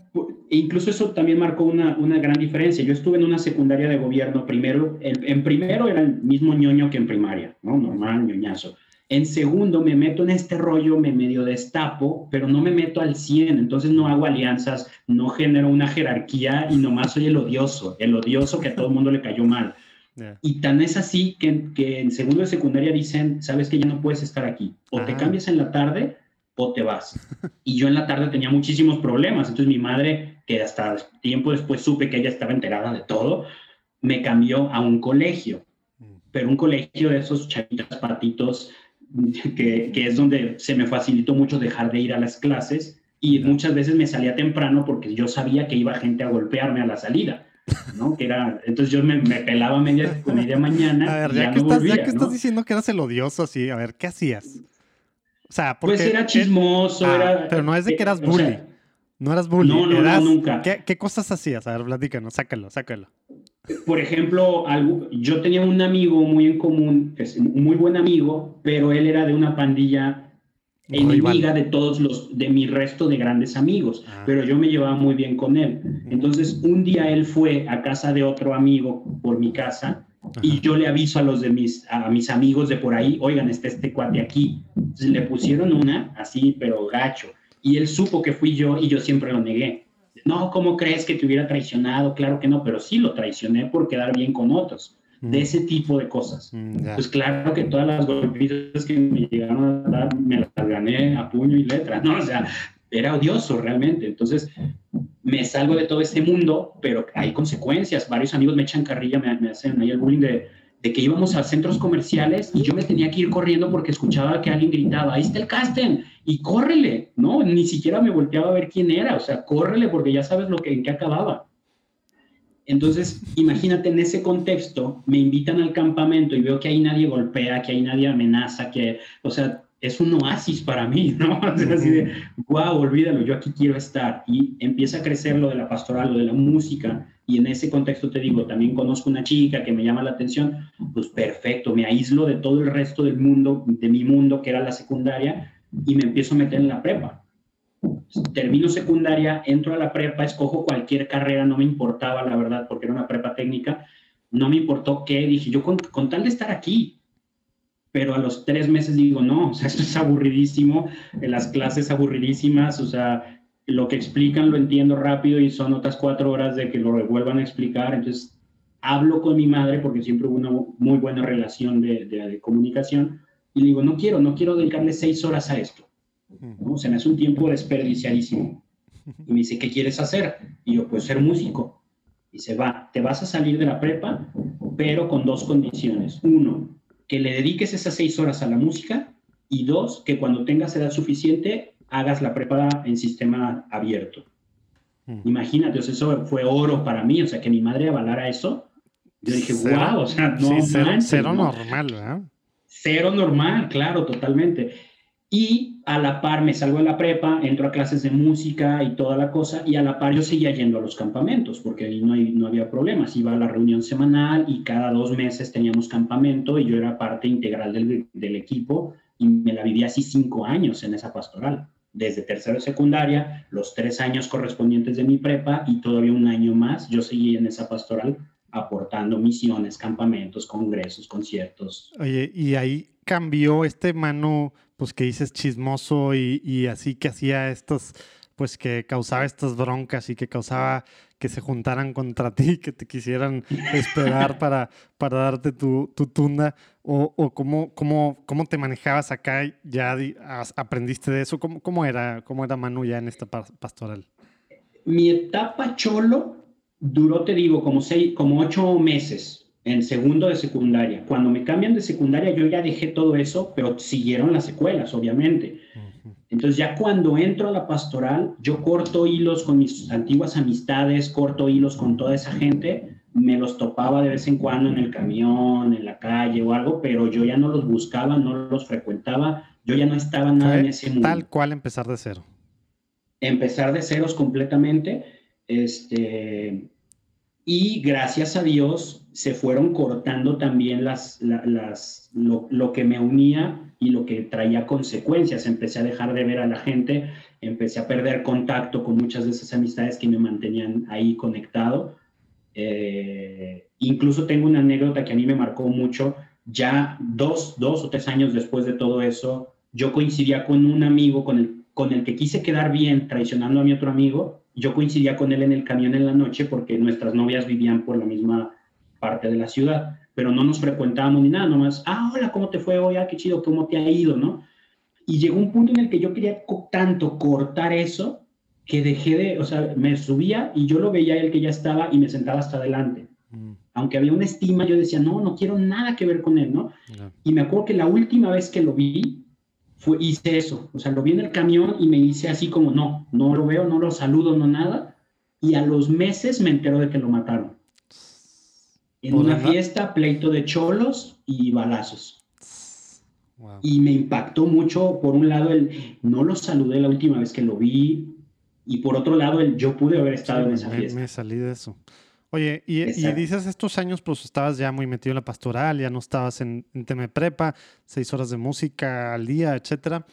e incluso eso también marcó una, una gran diferencia. Yo estuve en una secundaria de gobierno primero, en, en primero era el mismo ñoño que en primaria, ¿no? Normal, ñoñazo. En segundo, me meto en este rollo, me medio destapo, pero no me meto al 100, entonces no hago alianzas, no genero una jerarquía y nomás soy el odioso, el odioso que a todo el mundo le cayó mal. Y tan es así que, que, en segundo de secundaria dicen, sabes que ya no puedes estar aquí. O te ah. cambias en la tarde o te vas. Y yo en la tarde tenía muchísimos problemas. Entonces mi madre, que hasta tiempo después supe que ella estaba enterada de todo, me cambió a un colegio. Mm. Pero un colegio de esos chavitos patitos, que, que es donde se me facilitó mucho dejar de ir a las clases. Y muchas veces me salía temprano porque yo sabía que iba gente a golpearme a la salida. ¿no? Que era, entonces yo me, pelaba media, media mañana. A ver, ya, que, estás, ya que estás diciendo que eras el odioso así, a ver, ¿qué hacías? O sea, porque pues era chismoso, ah, era... Pero no es de que eras bully. no eras bully. No, no, no, nunca. ¿qué, ¿qué, cosas hacías? A ver, platícanos, sácalo, sácalo. Por ejemplo, algo, yo tenía un amigo muy en común, es un muy buen amigo, pero él era de una pandilla enemiga de todos los, de mi resto de grandes amigos, ah. pero yo me llevaba muy bien con él. Entonces, un día él fue a casa de otro amigo por mi casa y yo le aviso a los de mis, a mis amigos de por ahí, oigan, está este cuate aquí. Entonces le pusieron una así, pero gacho. Y él supo que fui yo y yo siempre lo negué. No, ¿cómo crees que te hubiera traicionado? Claro que no, pero sí lo traicioné por quedar bien con otros de mm. ese tipo de cosas. Mm, pues claro que todas las golpizas que me llegaron a dar me las gané a puño y letra, ¿no? O sea, era odioso realmente. Entonces, me salgo de todo este mundo, pero hay consecuencias. Varios amigos me echan carrilla, me, hacen ahí el bullying de, de, que íbamos a centros comerciales y yo me tenía que ir corriendo porque escuchaba que alguien gritaba, ahí está el casting, y córrele, ¿no? Ni siquiera me volteaba a ver quién era, o sea, córrele porque ya sabes lo que, en qué acababa. Entonces, imagínate en ese contexto, me invitan al campamento y veo que ahí nadie golpea, que ahí nadie amenaza, que, o sea, es un oasis para mí, ¿no? así de, wow, olvídalo, yo aquí quiero estar. Y empieza a crecer lo de la pastoral, lo de la música, y en ese contexto te digo, también conozco una chica que me llama la atención, pues perfecto, me aíslo de todo el resto del mundo, de mi mundo, que era la secundaria, y me empiezo a meter en la prepa. Termino secundaria, entro a la prepa, escojo cualquier carrera, no me importaba, la verdad, porque era una prepa técnica, no me importó qué, dije, yo con, tal de estar aquí, pero a los tres meses digo, no, o sea, esto es aburridísimo, las clases aburridísimas, o sea, lo que explican lo entiendo rápido y son otras cuatro horas de que lo vuelvan a explicar, entonces hablo con mi madre porque siempre hubo una muy buena relación de, de comunicación y le digo, no quiero, no quiero dedicarle seis horas a esto ¿no? Se me hace un tiempo desperdiciadísimo. Y me dice, ¿qué quieres hacer? Y yo, pues ser músico. Y se va, te vas a salir de la prepa, pero con dos condiciones. Uno, que le dediques esas seis horas a la música. Y dos, que cuando tengas edad suficiente, hagas la prepa en sistema abierto. Imagínate, eso fue oro para mí, o sea, que mi madre avalara eso. Yo dije, wow, o sea, no. cero, normal, ¿verdad? Cero normal, claro, totalmente. Y a la par me salgo de la prepa, entro a clases de música y toda la cosa, y a la par yo seguía yendo a los campamentos, porque ahí no, no había problemas. Iba a la reunión semanal y cada dos meses teníamos campamento y yo era parte integral del, del equipo y me la viví así cinco años en esa pastoral, desde tercero de secundaria, los tres años correspondientes de mi prepa y todavía un año más yo seguí en esa pastoral aportando misiones, campamentos, congresos, conciertos. Oye, y ahí cambió este mano pues que dices chismoso y, así que hacía estos, pues que causaba estas broncas y que causaba que se juntaran contra ti, que te quisieran esperar para, para darte tu, tu tunda, o, o cómo, cómo, cómo, te manejabas acá, ya aprendiste de eso, ¿Cómo, cómo, era, cómo era Manu ya en esta pastoral. Mi etapa cholo duró, te digo, como, seis, como ocho meses en segundo de secundaria. Cuando me cambian de secundaria, yo ya dejé todo eso, pero siguieron las secuelas, obviamente. Entonces ya cuando entro a la pastoral, yo corto hilos con mis antiguas amistades, corto hilos con toda esa gente, me los topaba de vez en cuando en el camión, en la calle o algo, pero yo ya no los buscaba, no los frecuentaba, yo ya no estaba nada en ese mundo. Tal cual empezar de cero. Empezar de ceros completamente, este, y gracias a Dios se fueron cortando también las, las, lo, que me unía y lo que traía consecuencias. Empecé a dejar de ver a la gente, empecé a perder contacto con muchas de esas amistades que me mantenían ahí conectado. Eh, incluso tengo una anécdota que a mí me marcó mucho. Ya dos, dos o tres años después de todo eso, yo coincidía con un amigo con el, con el que quise quedar bien traicionando a mi otro amigo yo coincidía con él en el camión en la noche porque nuestras novias vivían por la misma parte de la ciudad, pero no nos frecuentábamos ni nada, nomás, ah, hola, ¿cómo te fue hoy? Ah, qué chido, ¿cómo te ha ido? ¿no? Y llegó un punto en el que yo quería tanto cortar eso que dejé de, o sea, me subía y yo lo veía él que ya estaba y me sentaba hasta adelante. Mm. Aunque había una estima, yo decía, no, no quiero nada que ver con él, ¿no? Y me acuerdo que la última vez que lo vi, fue, hice eso. O sea, lo vi en el camión y me hice así como, no, no lo veo, no lo saludo, no nada. Y a los meses me entero de que lo mataron. En una fiesta, pleito de cholos y balazos. Y me impactó mucho, por un lado, el no lo saludé la última vez que lo vi, y por otro lado, el yo pude haber estado en esa fiesta. Me salí de eso. Oye, y, dices estos años, pues estabas ya muy metido en la pastoral, ya no estabas en, en Teme Prepa, seis horas de música al día, etcétera.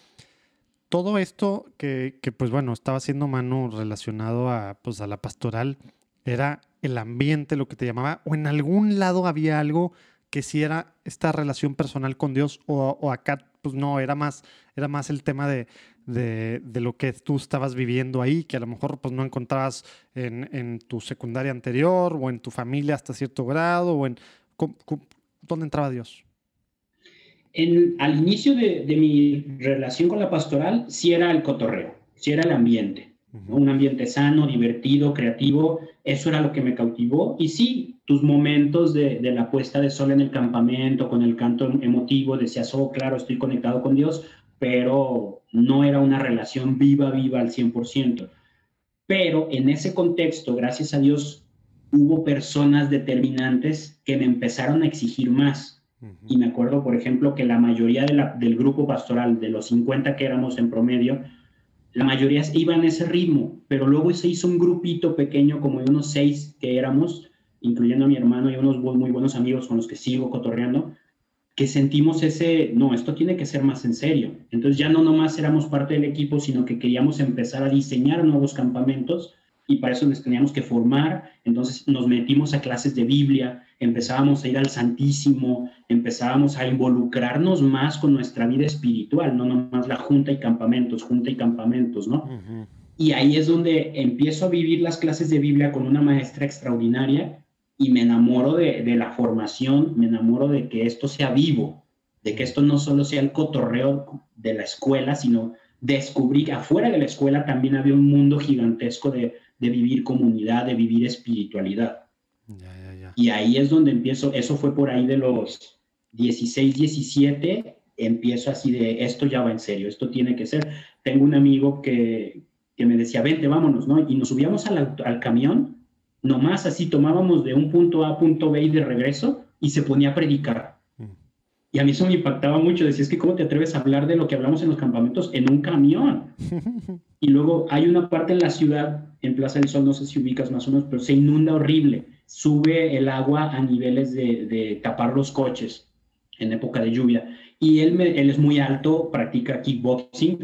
Todo esto que, que, pues bueno, estaba haciendo mano relacionado a, pues, a la pastoral, era el ambiente lo que te llamaba, o en algún lado había algo que si era esta relación personal con Dios o, acá, pues no, era más, era más el tema de, de, lo que tú estabas viviendo ahí, que a lo mejor pues no encontrabas en, en tu secundaria anterior o en tu familia hasta cierto grado, o en... ¿Dónde entraba Dios? En, al inicio de, de, mi relación con la pastoral, sí era el cotorreo, sí era el ambiente, un ambiente sano, divertido, creativo, eso era lo que me cautivó. Y sí, tus momentos de, la puesta de sol en el campamento, con el canto emotivo, decías, oh, claro, estoy conectado con Dios, pero no era una relación viva, viva al 100%. Pero en ese contexto, gracias a Dios, hubo personas determinantes que me empezaron a exigir más. Y me acuerdo, por ejemplo, que la mayoría del grupo pastoral, de los 50 que éramos en promedio, la mayoría iban a ese ritmo, pero luego se hizo un grupito pequeño, como de unos seis que éramos, incluyendo a mi hermano y unos muy buenos amigos con los que sigo cotorreando, que sentimos ese, no, esto tiene que ser más en serio. Entonces ya no nomás éramos parte del equipo, sino que queríamos empezar a diseñar nuevos campamentos y para eso nos teníamos que formar. Entonces nos metimos a clases de Biblia, empezábamos a ir al Santísimo, empezábamos a involucrarnos más con nuestra vida espiritual, no nomás la junta y campamentos, junta y campamentos, ¿no? Y ahí es donde empiezo a vivir las clases de Biblia con una maestra extraordinaria y me enamoro de, la formación, me enamoro de que esto sea vivo, de que esto no solo sea el cotorreo de la escuela, sino descubrí que afuera de la escuela también había un mundo gigantesco de, vivir comunidad, de vivir espiritualidad. Y ahí es donde empiezo, eso fue por ahí de los 16, 17, empiezo así de, esto ya va en serio, esto tiene que ser. Tengo un amigo que, que me decía, vente, vámonos, ¿no? Y nos subíamos al, al camión nomás así tomábamos de un punto A a punto B y de regreso y se ponía a predicar. Y a mí eso me impactaba mucho. Decía, es que cómo te atreves a hablar de lo que hablamos en los campamentos en un camión. y luego hay una parte en la ciudad, en Plaza del Sol, no sé si ubicas más o menos, pero se inunda horrible. Sube el agua a niveles de, tapar los coches en época de lluvia. Y él, él es muy alto, practica kickboxing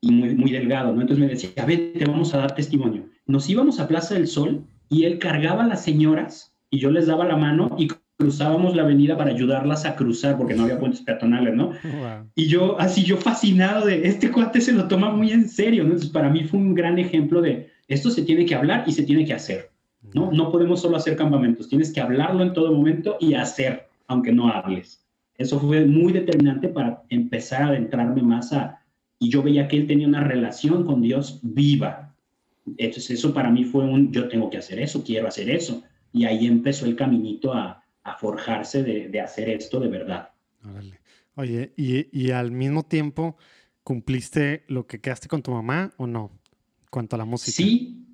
y muy, muy delgado, ¿no? Entonces me decía, a ver, te vamos a dar testimonio. Nos íbamos a Plaza del Sol y él cargaba a las señoras y yo les daba la mano y cruzábamos la avenida para ayudarlas a cruzar porque no había puentes peatonales, ¿no? Y yo, así yo fascinado de, este cuate se lo toma muy en serio, ¿no? Entonces para mí fue un gran ejemplo de, esto se tiene que hablar y se tiene que hacer, ¿no? No podemos solo hacer campamentos, tienes que hablarlo en todo momento y hacer, aunque no hables. Eso fue muy determinante para empezar a adentrarme más a, y yo veía que él tenía una relación con Dios viva, entonces eso para mí fue un, yo tengo que hacer eso, quiero hacer eso. Y ahí empezó el caminito a, a forjarse de, de, hacer esto de verdad. Oye, y, y, al mismo tiempo, ¿cumpliste lo que quedaste con tu mamá o no? Cuanto a la música. Sí,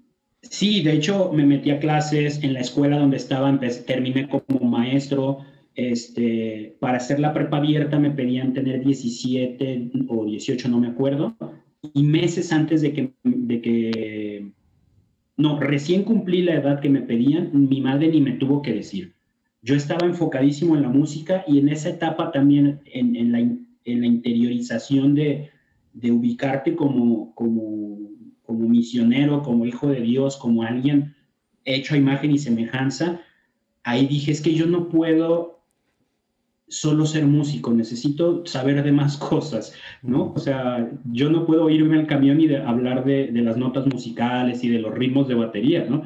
sí, de hecho me metí a clases en la escuela donde estaba, terminé como maestro. Este, para hacer la prepa abierta me pedían tener 17 o 18, no me acuerdo y meses antes de que, de que, no, recién cumplí la edad que me pedían, mi madre ni me tuvo que decir. Yo estaba enfocadísimo en la música y en esa etapa también en, en, la, en la, interiorización de, de ubicarte como, como, como misionero, como hijo de Dios, como alguien hecho a imagen y semejanza, ahí dije, es que yo no puedo solo ser músico, necesito saber de más cosas, ¿no? O sea, yo no puedo irme al camión y de hablar de, de, las notas musicales y de los ritmos de batería, ¿no?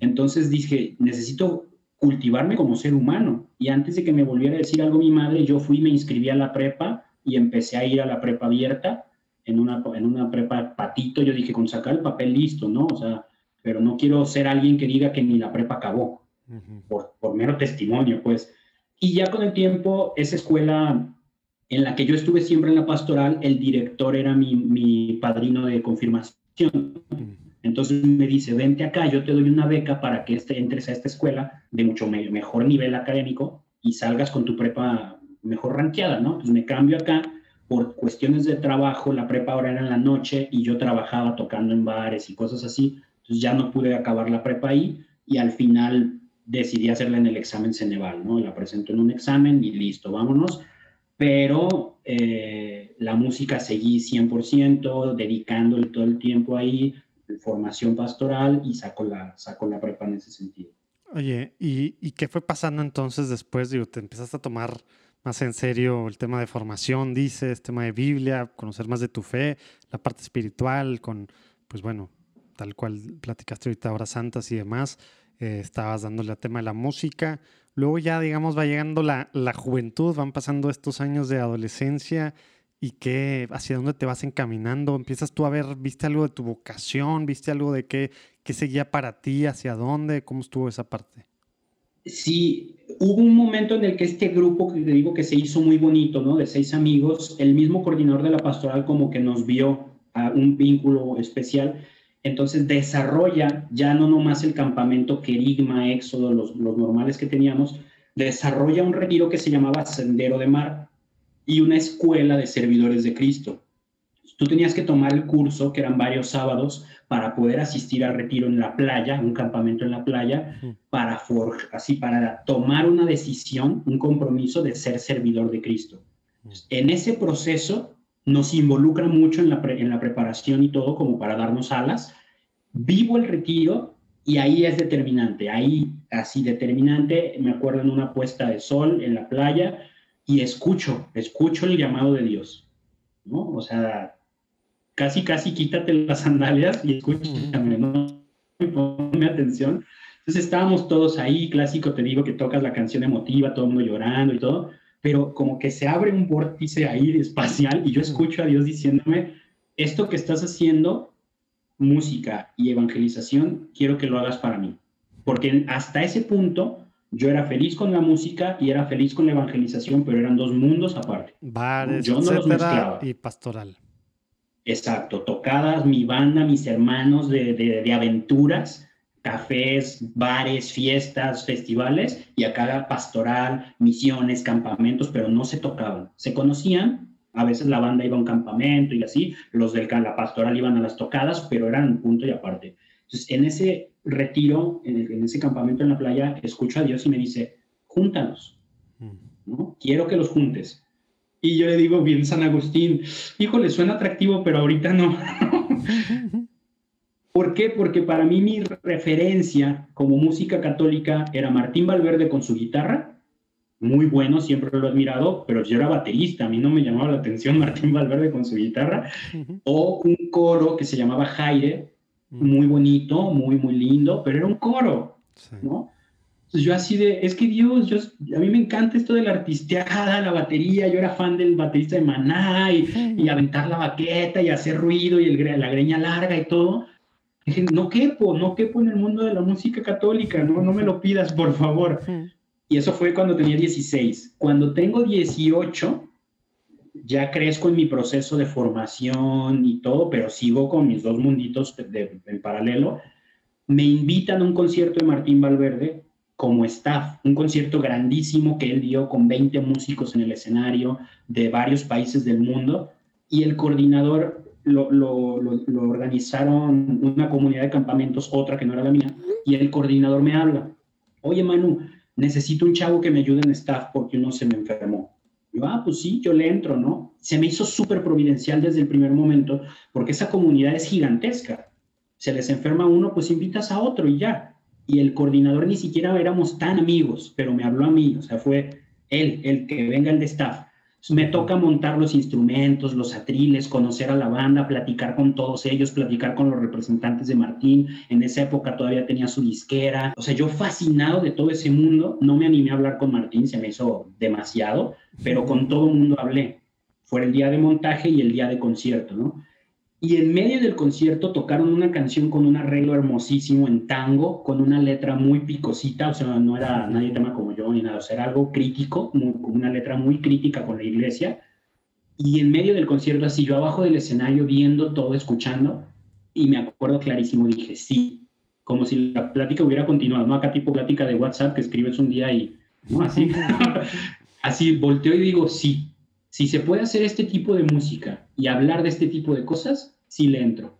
Entonces dije, necesito cultivarme como ser humano. Y antes de que me volviera a decir algo mi madre, yo fui, me inscribí a la prepa y empecé a ir a la prepa abierta, en una, en una prepa patito, yo dije, con sacar el papel listo, ¿no? O sea, pero no quiero ser alguien que diga que ni la prepa acabó, por, por mero testimonio, pues. Y ya con el tiempo, esa escuela en la que yo estuve siempre en la pastoral, el director era mi, mi padrino de confirmación. Entonces me dice, vente acá, yo te doy una beca para que este, entres a esta escuela de mucho mejor nivel académico y salgas con tu prepa mejor ranqueada, ¿no? Pues me cambio acá por cuestiones de trabajo, la prepa ahora era en la noche y yo trabajaba tocando en bares y cosas así, entonces ya no pude acabar la prepa ahí y al final decidí hacerla en el examen Ceneval, ¿no? La presento en un examen y listo, vámonos. Pero eh, la música seguí 100%, dedicándole todo el tiempo ahí, formación pastoral y saco la, saco la prepa en ese sentido. Oye, ¿y, ¿y, qué fue pasando entonces después? Digo, te empezaste a tomar más en serio el tema de formación, dices, tema de Biblia, conocer más de tu fe, la parte espiritual, con, pues bueno, tal cual platicaste ahorita horas santas y demás, eh, estabas dándole al tema de la música. Luego ya, digamos, va llegando la, la juventud, van pasando estos años de adolescencia y qué, hacia dónde te vas encaminando. Empiezas tú a ver, viste algo de tu vocación, viste algo de qué, qué seguía para ti, hacia dónde, cómo estuvo esa parte. Sí, hubo un momento en el que este grupo, que te digo que se hizo muy bonito, ¿no? De seis amigos, el mismo coordinador de la pastoral como que nos vio a un vínculo especial. Entonces desarrolla ya no nomás el campamento Querigma, Éxodo, los, los normales que teníamos, desarrolla un retiro que se llamaba Sendero de Mar, y una escuela de servidores de Cristo. Tú tenías que tomar el curso, que eran varios sábados, para poder asistir al retiro en la playa, un campamento en la playa, para, así, para tomar una decisión, un compromiso de ser servidor de Cristo. En ese proceso nos involucra mucho en la, en la preparación y todo como para darnos alas. Vivo el retiro y ahí es determinante, ahí así determinante, me acuerdo en una puesta de sol en la playa, y escucho, escucho el llamado de Dios, ¿no? O sea, casi, casi quítate las sandalias y escúchame, ¿no? Ponme atención. Entonces estábamos todos ahí, clásico, te digo que tocas la canción emotiva, todo el mundo llorando y todo, pero como que se abre un vórtice ahí espacial y yo escucho a Dios diciéndome, esto que estás haciendo, música y evangelización, quiero que lo hagas para mí. Porque hasta ese punto yo era feliz con la música y era feliz con la evangelización, pero eran dos mundos aparte. Bares, yo no los mezclaba. y pastoral. Exacto, tocadas, mi banda, mis hermanos de, de, aventuras, cafés, bares, fiestas, festivales, y acá pastoral, misiones, campamentos, pero no se tocaban. Se conocían, a veces la banda iba a un campamento y así, los de la pastoral iban a las tocadas, pero eran punto y aparte. Entonces, en ese retiro, en, ese campamento en la playa, escucho a Dios y me dice, júntalos, mm. ¿no? Quiero que los juntes. Y yo le digo, bien San Agustín, híjole, suena atractivo, pero ahorita no. ¿Por qué? Porque para mí mi referencia como música católica era Martín Valverde con su guitarra, muy bueno, siempre lo he admirado, pero yo era baterista, a mí no me llamaba la atención Martín Valverde con su guitarra, o un coro que se llamaba Jaire, muy bonito, muy, muy lindo, pero era un coro, ¿no? Entonces yo así de, es que Dios, yo, a mí me encanta esto de la artisteada, la batería, yo era fan del baterista de Maná y, aventar la baqueta y hacer ruido y el, la greña larga y todo. Dije, no quepo, no quepo en el mundo de la música católica, no, no me lo pidas, por favor. Y eso fue cuando tenía 16. Cuando tengo 18, ya crezco en mi proceso de formación y todo, pero sigo con mis dos munditos en paralelo. Me invitan a un concierto de Martín Valverde como staff, un concierto grandísimo que él dio con 20 músicos en el escenario de varios países del mundo y el coordinador lo, lo, organizaron una comunidad de campamentos, otra que no era la mía, y el coordinador me habla, oye Manu, necesito un chavo que me ayude en staff porque uno se me enfermó yo, ah, pues sí, yo le entro, ¿no? Se me hizo súper providencial desde el primer momento, porque esa comunidad es gigantesca. Se les enferma uno, pues invitas a otro y ya. Y el coordinador ni siquiera éramos tan amigos, pero me habló a mí, o sea, fue él, el que venga el de staff. Me toca montar los instrumentos, los atriles, conocer a la banda, platicar con todos ellos, platicar con los representantes de Martín. En esa época todavía tenía su disquera. O sea, yo fascinado de todo ese mundo, no me animé a hablar con Martín, se me hizo demasiado, pero con todo el mundo hablé. Fue el día de montaje y el día de concierto, ¿no? Y en medio del concierto tocaron una canción con un arreglo hermosísimo en tango, con una letra muy picosita, o sea, no era nadie tema como yo ni nada, o sea, era algo crítico, una letra muy crítica con la iglesia. Y en medio del concierto, así yo abajo del escenario viendo todo, escuchando, y me acuerdo clarísimo, dije, sí, como si la plática hubiera continuado, no acá tipo plática de WhatsApp que escribes un día y, ¿no? Así, así volteo y digo, sí, si se puede hacer este tipo de música y hablar de este tipo de cosas, sí le entro.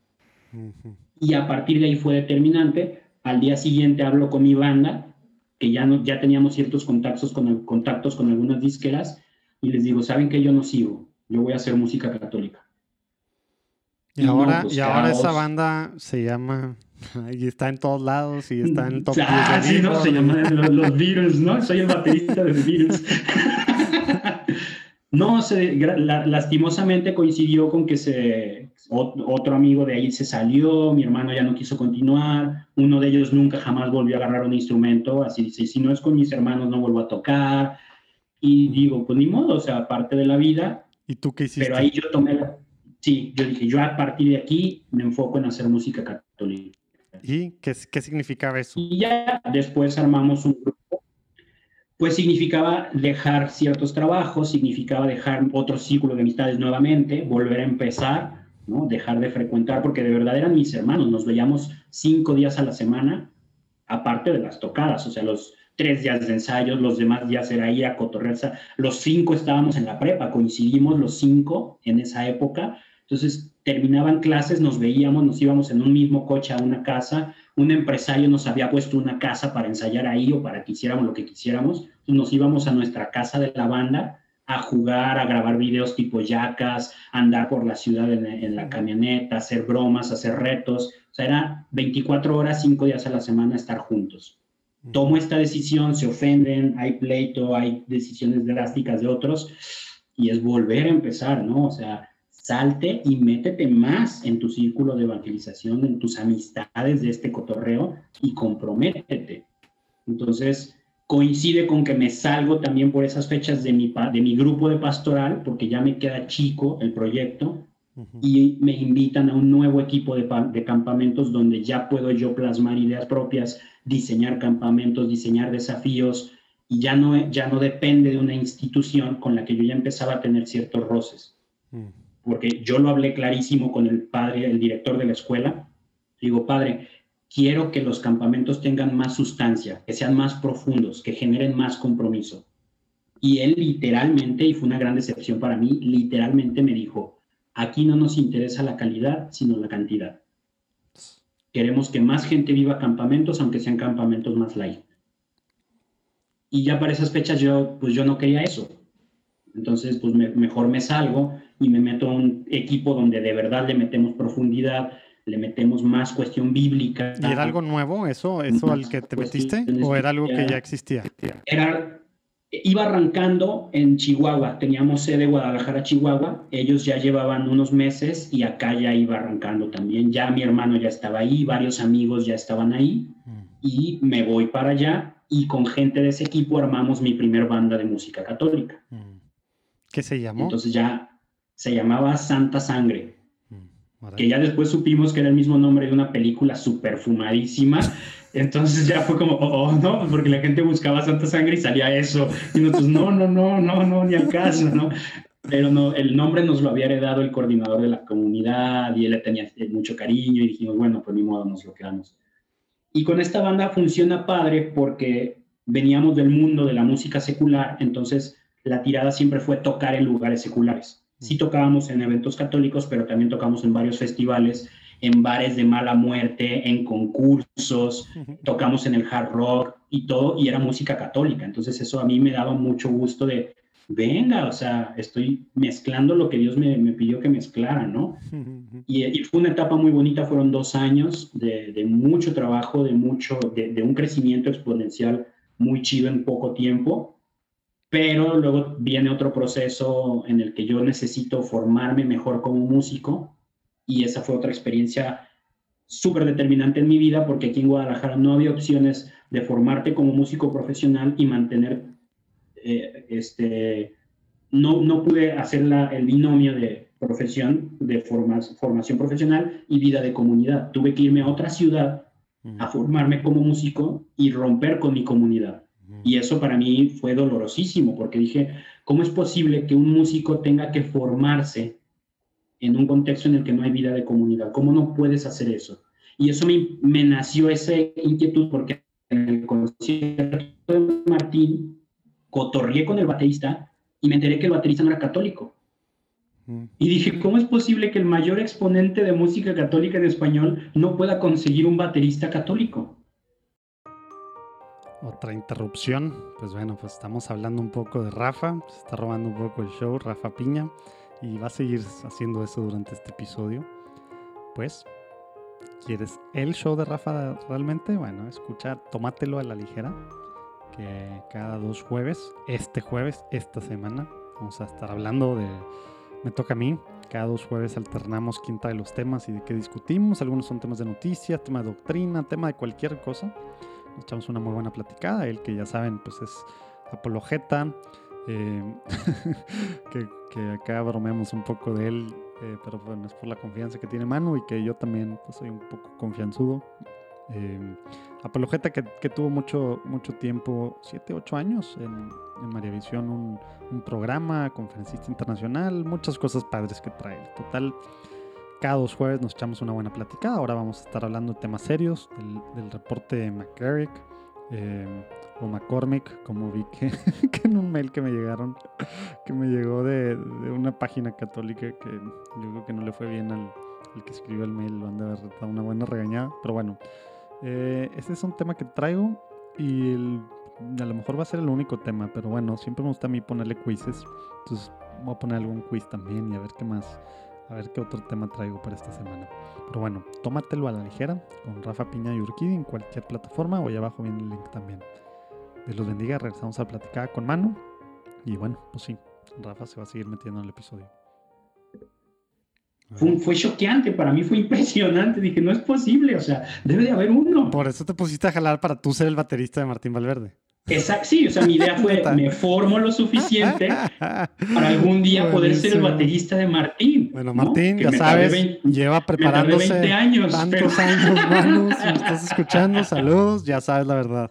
Y a partir de ahí fue determinante. Al día siguiente hablo con mi banda, que ya, no, ya teníamos ciertos contactos con, contactos con algunas disqueras, y les digo, ¿saben que Yo no sigo, yo voy a hacer música católica. Y, ahora, pues, y ahora esa banda se llama, y está en todos lados, y está en top Ah, sí, ¿no? Se llama los, los Beatles, ¿no? Soy el baterista de los Beatles. no, se, lastimosamente coincidió con que se, otro amigo de ahí se salió, mi hermano ya no quiso continuar, uno de ellos nunca jamás volvió a agarrar un instrumento, así dice, si no es con mis hermanos no vuelvo a tocar. Y digo, pues ni modo, o sea, parte de la vida. ¿Y tú qué hiciste? Pero ahí yo tomé la... Sí, yo dije, yo a partir de aquí me enfoco en hacer música católica. ¿Y qué, qué significaba eso? Y ya después armamos un grupo. Pues significaba dejar ciertos trabajos, significaba dejar otro círculo de amistades nuevamente, volver a empezar ¿no? Dejar de frecuentar, porque de verdad eran mis hermanos, nos veíamos cinco días a la semana, aparte de las tocadas, o sea, los tres días de ensayos, los demás días era ir a cotorreza, los cinco estábamos en la prepa, coincidimos los cinco en esa época, entonces terminaban clases, nos veíamos, nos íbamos en un mismo coche a una casa, un empresario nos había puesto una casa para ensayar ahí o para que hiciéramos lo que quisiéramos, nos íbamos a nuestra casa de la banda, a jugar, a grabar videos tipo yacas, andar por la ciudad en, la camioneta, hacer bromas, hacer retos. O sea, era 24 horas, 5 días a la semana estar juntos. Tomo esta decisión, se ofenden, hay pleito, hay decisiones drásticas de otros y es volver a empezar, ¿no? O sea, salte y métete más en tu círculo de evangelización, en tus amistades de este cotorreo y comprométete. Entonces, coincide con que me salgo también por esas fechas de mi, de mi grupo de pastoral, porque ya me queda chico el proyecto, y me invitan a un nuevo equipo de, de, campamentos donde ya puedo yo plasmar ideas propias, diseñar campamentos, diseñar desafíos, y ya no, ya no depende de una institución con la que yo ya empezaba a tener ciertos roces. Mm. Porque yo lo hablé clarísimo con el padre, el director de la escuela. Digo, padre, quiero que los campamentos tengan más sustancia, que sean más profundos, que generen más compromiso. Y él literalmente, y fue una gran decepción para mí, literalmente me dijo, aquí no nos interesa la calidad, sino la cantidad. Queremos que más gente viva campamentos, aunque sean campamentos más light. Y ya para esas fechas yo, pues yo no quería eso. Entonces, pues mejor me salgo y me meto a un equipo donde de verdad le metemos profundidad, le metemos más cuestión bíblica. ¿Y era algo nuevo eso, eso al que te metiste? ¿O era algo que ya existía? Era, iba arrancando en Chihuahua, teníamos sede Guadalajara, Chihuahua, ellos ya llevaban unos meses y acá ya iba arrancando también, ya mi hermano ya estaba ahí, varios amigos ya estaban ahí mm. y me voy para allá y con gente de ese equipo armamos mi primer banda de música católica. Mm. ¿Qué se llamó? Entonces ya se llamaba Santa Sangre que ya después supimos que era el mismo nombre de una película súper fumadísima. Entonces ya fue como, oh, oh, no, porque la gente buscaba Santa Sangre y salía eso. Y nosotros, no, no, no, no, no, ni al caso, ¿no? Pero no, el nombre nos lo había heredado el coordinador de la comunidad y él le tenía mucho cariño y dijimos, bueno, pues ni modo, nos lo quedamos. Y con esta banda funciona padre porque veníamos del mundo de la música secular, entonces la tirada siempre fue tocar en lugares seculares. Sí tocábamos en eventos católicos, pero también tocamos en varios festivales, en bares de mala muerte, en concursos, tocamos en el hard rock y todo, y era música católica. Entonces eso a mí me daba mucho gusto de, venga, o sea, estoy mezclando lo que Dios me, pidió que mezclara, ¿no? Y, fue una etapa muy bonita, fueron dos años de, mucho trabajo, de, mucho, de, de, un crecimiento exponencial muy chido en poco tiempo pero luego viene otro proceso en el que yo necesito formarme mejor como músico y esa fue otra experiencia súper determinante en mi vida porque aquí en Guadalajara no había opciones de formarte como músico profesional y mantener, eh, este, no, no pude hacer la, el binomio de profesión, de formación profesional y vida de comunidad. Tuve que irme a otra ciudad a formarme como músico y romper con mi comunidad. Y eso para mí fue dolorosísimo porque dije, ¿cómo es posible que un músico tenga que formarse en un contexto en el que no hay vida de comunidad? ¿Cómo no puedes hacer eso? Y eso me, me nació esa inquietud porque en el concierto de Martín cotorrié con el baterista y me enteré que el baterista no era católico. Y dije, ¿cómo es posible que el mayor exponente de música católica en español no pueda conseguir un baterista católico? Otra interrupción. Pues bueno, pues estamos hablando un poco de Rafa. Se está robando un poco el show, Rafa Piña. Y va a seguir haciendo eso durante este episodio. Pues, ¿quieres el show de Rafa realmente? Bueno, escucha, tómatelo a la ligera. Que cada dos jueves, este jueves, esta semana, vamos a estar hablando de me toca a mí. Cada dos jueves alternamos quién trae los temas y de qué discutimos. Algunos son temas de noticias, tema de doctrina, tema de cualquier cosa. Nos echamos una muy buena platicada. El que ya saben, pues es apologeta. Eh, que, acá bromeamos un poco de él, eh, pero bueno, es por la confianza que tiene Manu y que yo también pues, soy un poco confianzudo. Eh, apologeta que, que, tuvo mucho, mucho tiempo, 7, 8 años en, en María Visión, un, un, programa, conferencista internacional, muchas cosas padres que trae. Total, cada dos jueves nos echamos una buena plática. Ahora vamos a estar hablando de temas serios, del, del reporte de McCarrick eh, o McCormick, como vi que, que, en un mail que me llegaron, que me llegó de, de, una página católica que yo creo que no le fue bien al, al que escribió el mail, lo han de haber dado una buena regañada, pero bueno. Eh, este es un tema que traigo y el, a lo mejor va a ser el único tema, pero bueno, siempre me gusta a mí ponerle quizzes. Entonces voy a poner algún quiz también y a ver qué más, a ver qué otro tema traigo para esta semana. Pero bueno, tómatelo a la ligera con Rafa Piña y Urquidi en cualquier plataforma o ahí abajo viene el link también. Dios los bendiga, regresamos a platicar con Manu. Y bueno, pues sí, Rafa se va a seguir metiendo en el episodio. Fue, fue, choqueante, para mí fue impresionante. Dije, no es posible, o sea, debe de haber uno. Por eso te pusiste a jalar para tú ser el baterista de Martín Valverde. Exacto, sí, o sea, mi idea fue, me formo lo suficiente para algún día poder ser el baterista de Martín. Bueno, Martín, ya sabes, 20, lleva preparándose 20 años, tantos años, Manu, si me estás escuchando, saludos, ya sabes la verdad.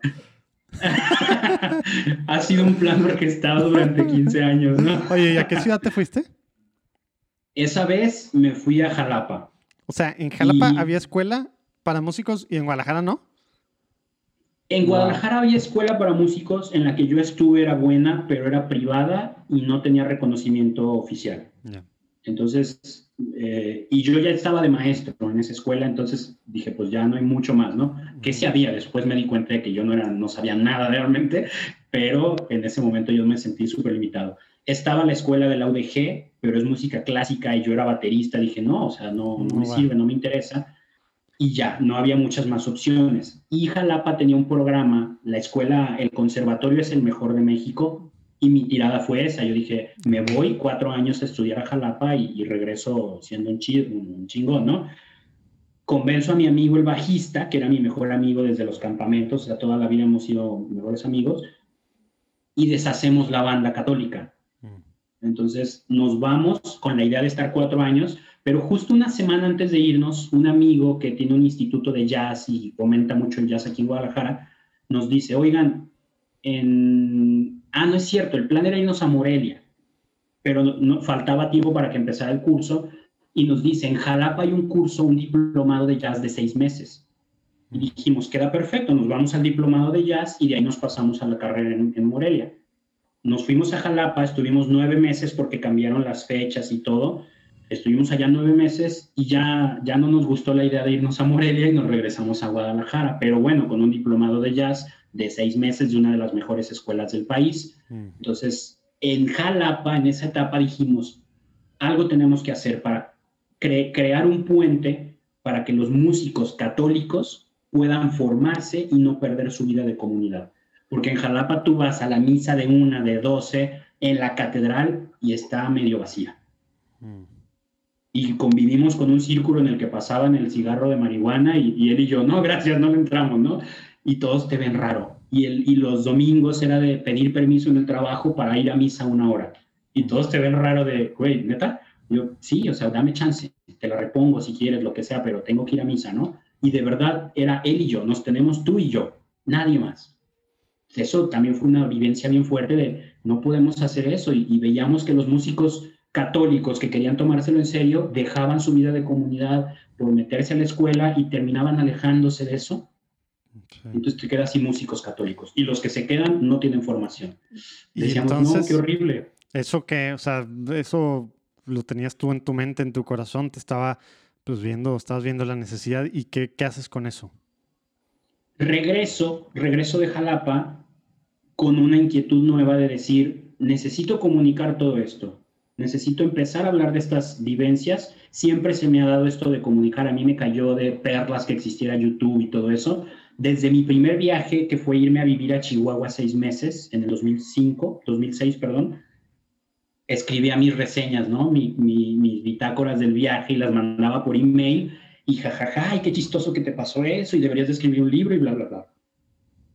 ha sido un plan orquestado durante 15 años, ¿no? Oye, ¿y a qué ciudad te fuiste? Esa vez me fui a Jalapa. O sea, en Jalapa y... había escuela para músicos y en Guadalajara no. En Guadalajara había escuela para músicos en la que yo estuve, era buena, pero era privada y no tenía reconocimiento oficial. Entonces, eh, y yo ya estaba de maestro en esa escuela, entonces dije, pues ya no hay mucho más, ¿no? Que sí había, después me di cuenta de que yo no, era, no sabía nada realmente, pero en ese momento yo me sentí súper limitado. Estaba la escuela de la UDG, pero es música clásica y yo era baterista, dije, no, o sea, no, no, no me va. sirve, no me interesa y ya, no había muchas más opciones. Y Jalapa tenía un programa, la escuela, el conservatorio es el mejor de México, y mi tirada fue esa. Yo dije, me voy cuatro años a estudiar a Jalapa y, y regreso siendo un, chi, un, chingón, ¿no? Convenzo a mi amigo el bajista, que era mi mejor amigo desde los campamentos, o sea, toda la vida hemos sido mejores amigos, y deshacemos la banda católica. Entonces nos vamos con la idea de estar cuatro años, pero justo una semana antes de irnos, un amigo que tiene un instituto de jazz y fomenta mucho el jazz aquí en Guadalajara, nos dice, oigan, en... ah, no es cierto, el plan era irnos a Morelia, pero no, faltaba tiempo para que empezara el curso, y nos dice, en Jalapa hay un curso, un diplomado de jazz de seis meses. Y dijimos, queda perfecto, nos vamos al diplomado de jazz y de ahí nos pasamos a la carrera en Morelia. Nos fuimos a Jalapa, estuvimos nueve meses porque cambiaron las fechas y todo, Estuvimos allá nueve meses y ya, ya no nos gustó la idea de irnos a Morelia y nos regresamos a Guadalajara, pero bueno, con un diplomado de jazz de seis meses de una de las mejores escuelas del país. Mm. Entonces, en Jalapa, en esa etapa dijimos, algo tenemos que hacer para cre crear un puente para que los músicos católicos puedan formarse y no perder su vida de comunidad. Porque en Jalapa tú vas a la misa de una, de doce, en la catedral y está medio vacía. Mm. Y convivimos con un círculo en el que pasaban el cigarro de marihuana y, él y yo, no, gracias, no le entramos, ¿no? Y todos te ven raro. Y, el, y los domingos era de pedir permiso en el trabajo para ir a misa una hora. Y todos te ven raro de, güey, neta, yo, sí, o sea, dame chance, te la repongo si quieres, lo que sea, pero tengo que ir a misa, ¿no? Y de verdad era él y yo, nos tenemos tú y yo, nadie más. Eso también fue una vivencia bien fuerte de no podemos hacer eso y, veíamos que los músicos católicos que querían tomárselo en serio dejaban su vida de comunidad por meterse a la escuela y terminaban alejándose de eso. Entonces te quedas sin músicos católicos y los que se quedan no tienen formación. Decíamos, no, qué horrible. Eso que, o sea, eso lo tenías tú en tu mente, en tu corazón, te estaba pues viendo, estabas viendo la necesidad y qué, qué haces con eso. Regreso, regreso de Jalapa con una inquietud nueva de decir, necesito comunicar todo esto, necesito empezar a hablar de estas vivencias. Siempre se me ha dado esto de comunicar, a mí me cayó de perlas que existiera YouTube y todo eso. Desde mi primer viaje, que fue irme a vivir a Chihuahua seis meses, en el 2005, 2006, perdón, escribía mis reseñas, ¿no? mis bitácoras del viaje y las mandaba por email y jajaja, ay, qué chistoso que te pasó eso y deberías de escribir un libro y bla, bla, bla.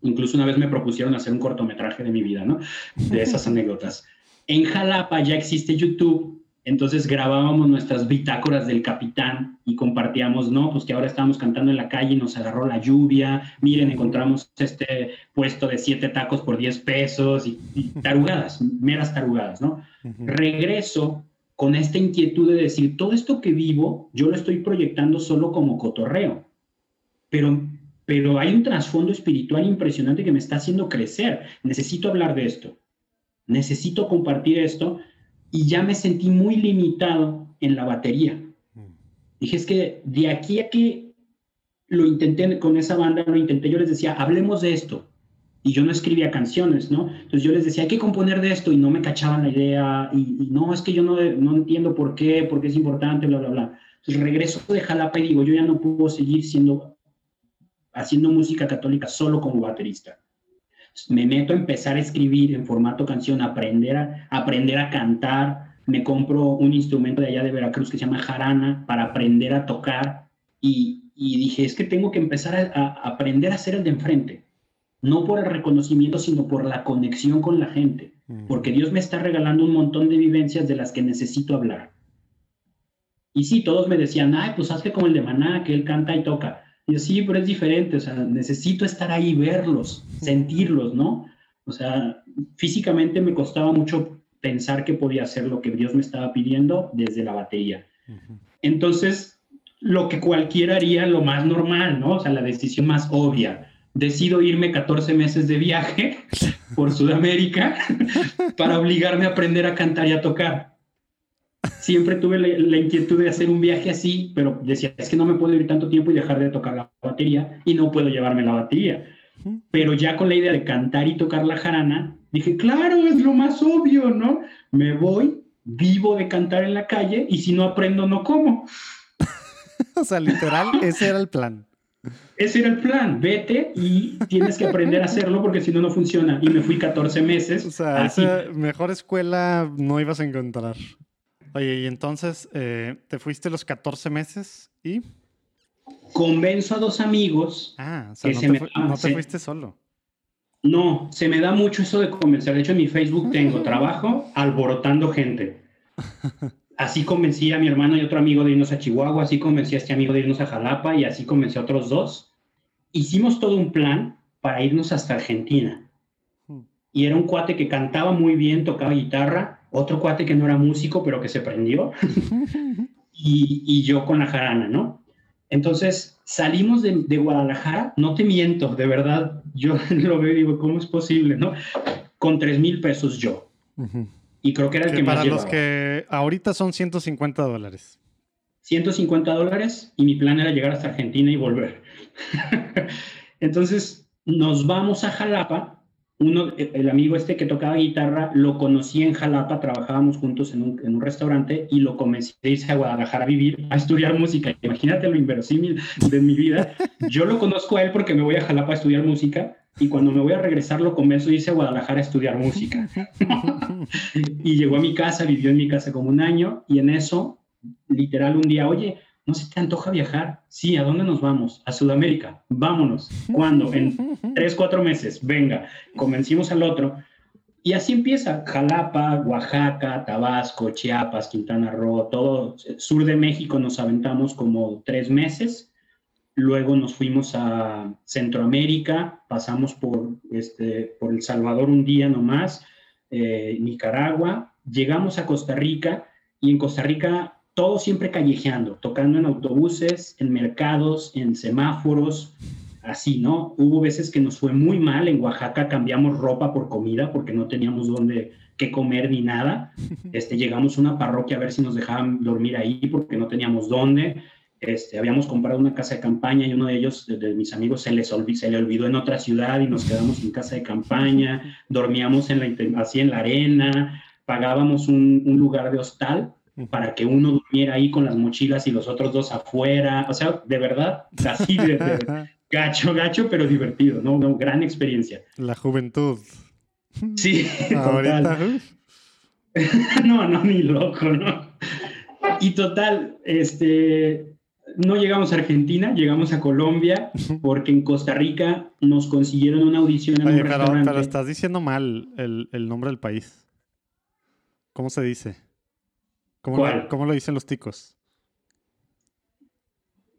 Incluso una vez me propusieron hacer un cortometraje de mi vida, ¿no? De esas anécdotas. En Jalapa ya existe YouTube, entonces grabábamos nuestras bitácoras del capitán y compartíamos, ¿no? Pues que ahora estábamos cantando en la calle y nos agarró la lluvia, miren, encontramos este puesto de siete tacos por 10 pesos y, tarugadas, meras tarugadas, ¿no? Regreso con esta inquietud de decir, todo esto que vivo, yo lo estoy proyectando solo como cotorreo, pero, pero hay un trasfondo espiritual impresionante que me está haciendo crecer. Necesito hablar de esto, necesito compartir esto y ya me sentí muy limitado en la batería. Mm. Dije, es que de aquí a que lo intenté con esa banda, lo intenté, yo les decía, hablemos de esto, y yo no escribía canciones, ¿no? Entonces yo les decía, hay que componer de esto y no me cachaban la idea y, no, es que yo no, no entiendo por qué, por qué es importante, bla, bla, bla. Entonces regreso de Jalapa y digo, yo ya no puedo seguir siendo, haciendo música católica solo como baterista. Me meto a empezar a escribir en formato canción, aprender a, aprender a cantar, me compro un instrumento de allá de Veracruz que se llama jarana para aprender a tocar. Y, y dije, es que tengo que empezar a, a aprender a hacer el de enfrente. No por el reconocimiento, sino por la conexión con la gente, porque Dios me está regalando un montón de vivencias de las que necesito hablar. Y sí, todos me decían, ay, pues hazte como el de Maná, que él canta y toca. Y yo, sí, pero es diferente, o sea, necesito estar ahí, verlos, sentirlos, ¿no? O sea, físicamente me costaba mucho pensar que podía hacer lo que Dios me estaba pidiendo desde la batería. Entonces, lo que cualquiera haría, lo más normal, ¿no? O sea, la decisión más obvia decido irme 14 meses de viaje por Sudamérica para obligarme a aprender a cantar y a tocar. Siempre tuve la, inquietud de hacer un viaje así, pero decía, es que no me puedo ir tanto tiempo y dejar de tocar la batería y no puedo llevarme la batería. Pero ya con la idea de cantar y tocar la jarana, dije, claro, es lo más obvio, ¿no? Me voy, vivo de cantar en la calle y si no aprendo, no como. o sea, literal, ese era el plan. Ese era el plan, vete y tienes que aprender a hacerlo porque si no, no funciona. Y me fui 14 meses. O sea, esa mejor escuela no ibas a encontrar. Oye, y entonces eh, te fuiste los 14 meses y... Convenzo a dos amigos. Ah, o sea, no, te, fuiste solo. No, se me da mucho eso de convencer. De hecho, en mi Facebook tengo trabajo alborotando gente. así convencí a mi hermano y otro amigo de irnos a Chihuahua, así convencí a este amigo de irnos a Jalapa y así convencí a otros dos. Hicimos todo un plan para irnos hasta Argentina. Hmm. Y era un cuate que cantaba muy bien, tocaba guitarra, otro cuate que no era músico, pero que se prendió, y, yo con la jarana, ¿no? Entonces salimos de, Guadalajara, no te miento, de verdad, yo lo veo y digo, ¿cómo es posible, no? Con tres mil pesos yo. Y creo que era el que, para los que ahorita son 150 dólares. 150 dólares y mi plan era llegar hasta Argentina y volver. Entonces nos vamos a Jalapa. Uno, el amigo este que tocaba guitarra, lo conocí en Jalapa, trabajábamos juntos en un, en un restaurante y lo comencé a irse a Guadalajara a vivir, a estudiar música. Imagínate lo inverosímil de mi vida. Yo lo conozco a él porque me voy a Jalapa a estudiar música y cuando me voy a regresar lo convenzo y dice a Guadalajara a estudiar música. y llegó a mi casa, vivió en mi casa como un año y en eso, literal, un día, oye, ¿no se te antoja viajar? Sí, ¿a dónde nos vamos? A Sudamérica. Vámonos. ¿Cuándo? En tres, cuatro meses. Venga, convencimos al otro. Y así empieza. Jalapa, Oaxaca, Tabasco, Chiapas, Quintana Roo, todo sur de México nos aventamos como tres meses Luego nos fuimos a Centroamérica, pasamos por, este, por El Salvador un día nomás, eh, Nicaragua, llegamos a Costa Rica y en Costa Rica todo siempre callejeando, tocando en autobuses, en mercados, en semáforos, así, ¿no? Hubo veces que nos fue muy mal, en Oaxaca cambiamos ropa por comida porque no teníamos dónde qué comer ni nada. Este, llegamos a una parroquia a ver si nos dejaban dormir ahí porque no teníamos dónde. Este, habíamos comprado una casa de campaña y uno de ellos, de, mis amigos, se, les se le olvidó en otra ciudad y nos quedamos en casa de campaña, dormíamos en la, así en la arena, pagábamos un, lugar de hostal para que uno durmiera ahí con las mochilas y los otros dos afuera, o sea, de verdad, así de, gacho, gacho, pero divertido, ¿no? Una gran experiencia. La juventud. Sí, no, no, ni loco, ¿no? Y total, este, no llegamos a Argentina, llegamos a Colombia, porque en Costa Rica nos consiguieron una audición en un pero, Pero estás diciendo mal el, nombre del país. ¿Cómo se dice? ¿Cómo, Lo, ¿cómo lo dicen los ticos?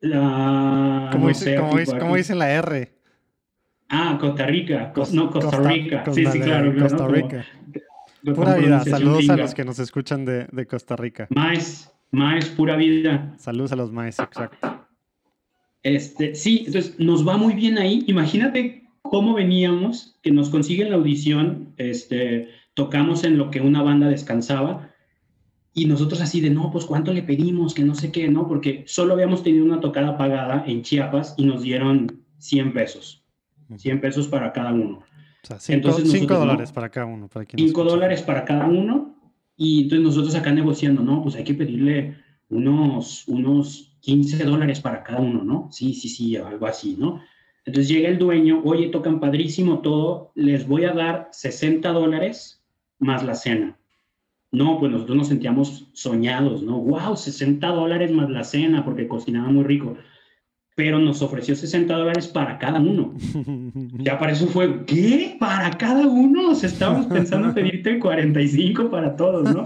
La... ¿Cómo, dicen la R? Ah, Costa Rica. no, Costa, Rica. sí, sí, claro. Costa Rica. Pura vida. Saludos a los que nos escuchan de, de Costa Rica. Más. Maes, pura vida. Saludos a los maes, exacto. Este, sí, entonces nos va muy bien ahí. Imagínate cómo veníamos, que nos consiguen la audición, este, tocamos en lo que una banda descansaba y nosotros así de, no, pues cuánto le pedimos, que no sé qué, ¿no? Porque solo habíamos tenido una tocada pagada en Chiapas y nos dieron 100 pesos, 100 pesos para cada uno. O sea, 5 dólares para cada uno. Para 5 dólares para cada uno y entonces nosotros acá negociando, no, pues hay que pedirle unos, unos 15 dólares para cada uno, ¿no? Sí, sí, sí, algo así, ¿no? Entonces llega el dueño, oye, tocan padrísimo todo, les voy a dar 60 dólares más la cena. No, pues nosotros nos sentíamos soñados, ¿no? ¡Wow! 60 dólares más la cena porque cocinaba muy rico pero nos ofreció 60 dólares para cada uno. Ya para eso fue, ¿qué? ¿Para cada uno? O sea, estábamos pensando en pedirte 45 para todos, ¿no?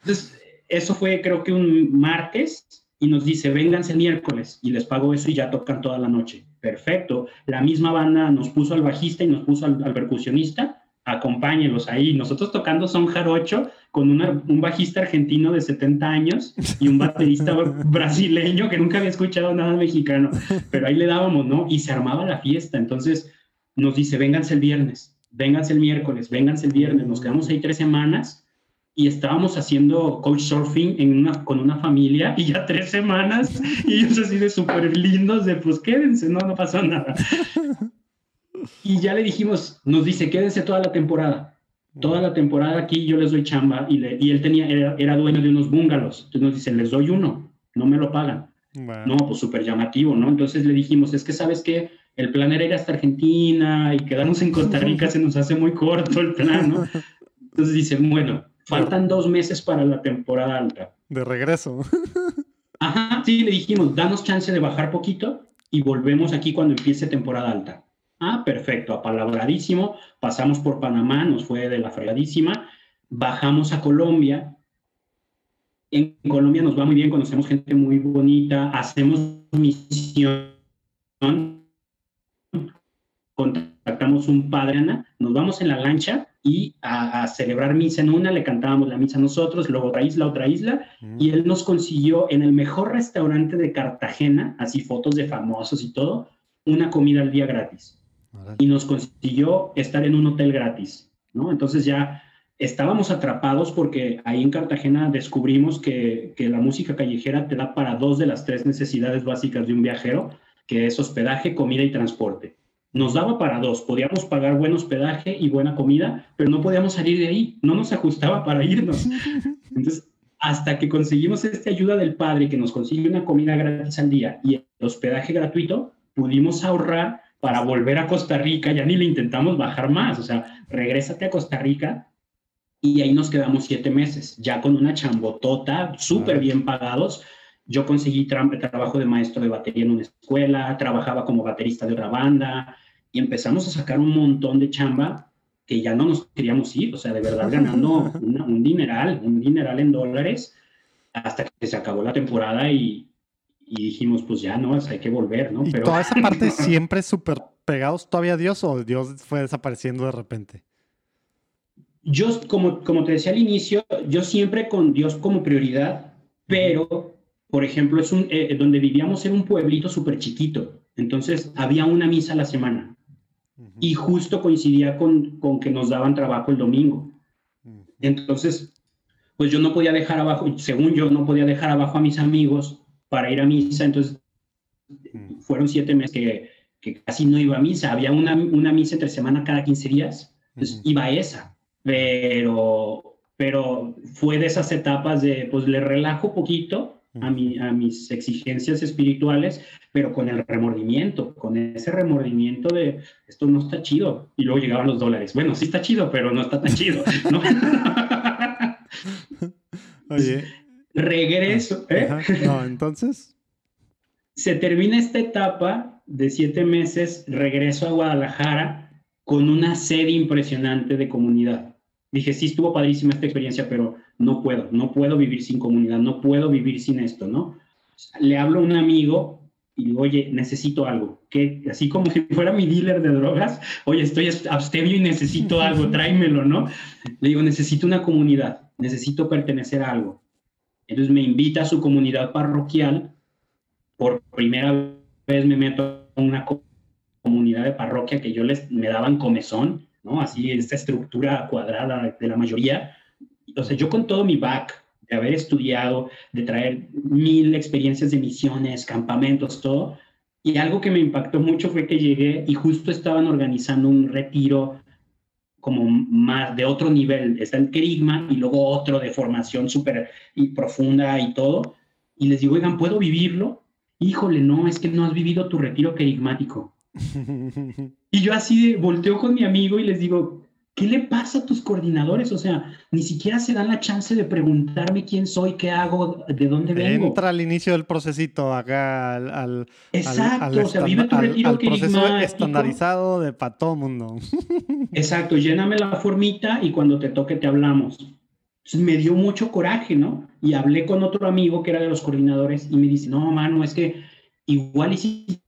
Entonces, eso fue creo que un martes y nos dice, vénganse el miércoles y les pago eso y ya tocan toda la noche. Perfecto. La misma banda nos puso al bajista y nos puso al, al percusionista acompáñenlos ahí. Nosotros tocando son jarocho con un bajista argentino de 70 años y un baterista brasileño que nunca había escuchado nada mexicano, pero ahí le dábamos, ¿no? Y se armaba la fiesta. Entonces nos dice, vénganse el viernes, vénganse el miércoles, vénganse el viernes. Nos quedamos ahí tres semanas y estábamos haciendo coach surfing en una, con una familia y ya tres semanas y ellos así de súper lindos de pues quédense, no, no pasó nada. Y ya le dijimos, nos dice, quédense toda la temporada. Toda la temporada aquí yo les doy chamba y, le, y él tenía, era, dueño de unos bungalows. Entonces nos dice, les doy uno, no me lo pagan. No, pues súper llamativo, ¿no? Entonces le dijimos, es que sabes que el plan era ir hasta Argentina y quedarnos en Costa Rica, se nos hace muy corto el plan, ¿no? Entonces dice, bueno, faltan dos meses para la temporada alta. De regreso. Ajá, sí, le dijimos, danos chance de bajar poquito y volvemos aquí cuando empiece temporada alta. Ah, perfecto, apalabradísimo. Pasamos por Panamá, nos fue de la fregadísima. Bajamos a Colombia. En Colombia nos va muy bien, conocemos gente muy bonita, hacemos misión. Contactamos un padre, Ana, nos vamos en la lancha y a, celebrar misa en una, le cantábamos la misa nosotros, luego otra isla, otra isla, mm. y él nos consiguió en el mejor restaurante de Cartagena, así fotos de famosos y todo, una comida al día gratis y nos consiguió estar en un hotel gratis, ¿no? Entonces ya estábamos atrapados porque ahí en Cartagena descubrimos que, que, la música callejera te da para dos de las tres necesidades básicas de un viajero, que es hospedaje, comida y transporte. Nos daba para dos, podíamos pagar buen hospedaje y buena comida, pero no podíamos salir de ahí, no nos ajustaba para irnos. Entonces, hasta que conseguimos esta ayuda del padre que nos consigue una comida gratis al día y el hospedaje gratuito, pudimos ahorrar para volver a Costa Rica, ya ni le intentamos bajar más, o sea, regrésate a Costa Rica y ahí nos quedamos siete meses, ya con una chambotota, súper bien pagados. Yo conseguí trabajo de maestro de batería en una escuela, trabajaba como baterista de otra banda y empezamos a sacar un montón de chamba que ya no nos queríamos ir, o sea, de verdad ganando un dineral, un dineral en dólares, hasta que se acabó la temporada y, y dijimos, pues ya no, hay que volver, ¿no? ¿Y Pero... toda esa parte siempre súper pegados todavía a Dios o Dios fue desapareciendo de repente? Yo, como, como te decía al inicio, yo siempre con Dios como prioridad, pero, por ejemplo, es un, eh, donde vivíamos en un pueblito súper chiquito, entonces había una misa a la semana y justo coincidía con, con que nos daban trabajo el domingo. Entonces, pues yo no podía dejar abajo, según yo, no podía dejar abajo a mis amigos para ir a misa, entonces fueron siete meses que, que casi no iba a misa, había una, una misa entre semana cada 15 días, entonces iba a esa, pero, pero fue de esas etapas de, pues le relajo poquito a, mi, a mis exigencias espirituales, pero con el remordimiento, con ese remordimiento de esto no está chido. Y luego llegaban los dólares. Bueno, sí está chido, pero no está tan chido. ¿no? Oye. Regreso. ¿eh? No, entonces. Se termina esta etapa de siete meses, regreso a Guadalajara con una sede impresionante de comunidad. Dije, sí, estuvo padrísima esta experiencia, pero no puedo, no puedo vivir sin comunidad, no puedo vivir sin esto, ¿no? Le hablo a un amigo y digo, oye, necesito algo, que así como si fuera mi dealer de drogas, oye, estoy abstemio y necesito algo, tráemelo, ¿no? Le digo, necesito una comunidad, necesito pertenecer a algo. Entonces me invita a su comunidad parroquial, por primera vez me meto en una comunidad de parroquia que yo les me daban comezón, ¿no? Así, esta estructura cuadrada de la mayoría. Entonces yo con todo mi back, de haber estudiado, de traer mil experiencias de misiones, campamentos, todo. Y algo que me impactó mucho fue que llegué y justo estaban organizando un retiro como más de otro nivel. Está el querigma y luego otro de formación súper y profunda y todo. Y les digo, oigan, ¿puedo vivirlo? Híjole, no, es que no has vivido tu retiro querigmático. y yo así volteo con mi amigo y les digo, ¿Qué le pasa a tus coordinadores? O sea, ni siquiera se dan la chance de preguntarme quién soy, qué hago, de dónde vengo. Entra al inicio del procesito acá al, Exacto, o sea, vive tu retiro al, proceso estandarizado de para todo mundo. Exacto, lléname la formita y cuando te toque te hablamos. Me dio mucho coraje, ¿no? Y hablé con otro amigo que era de los coordinadores y me dice, no, mano, es que igual y si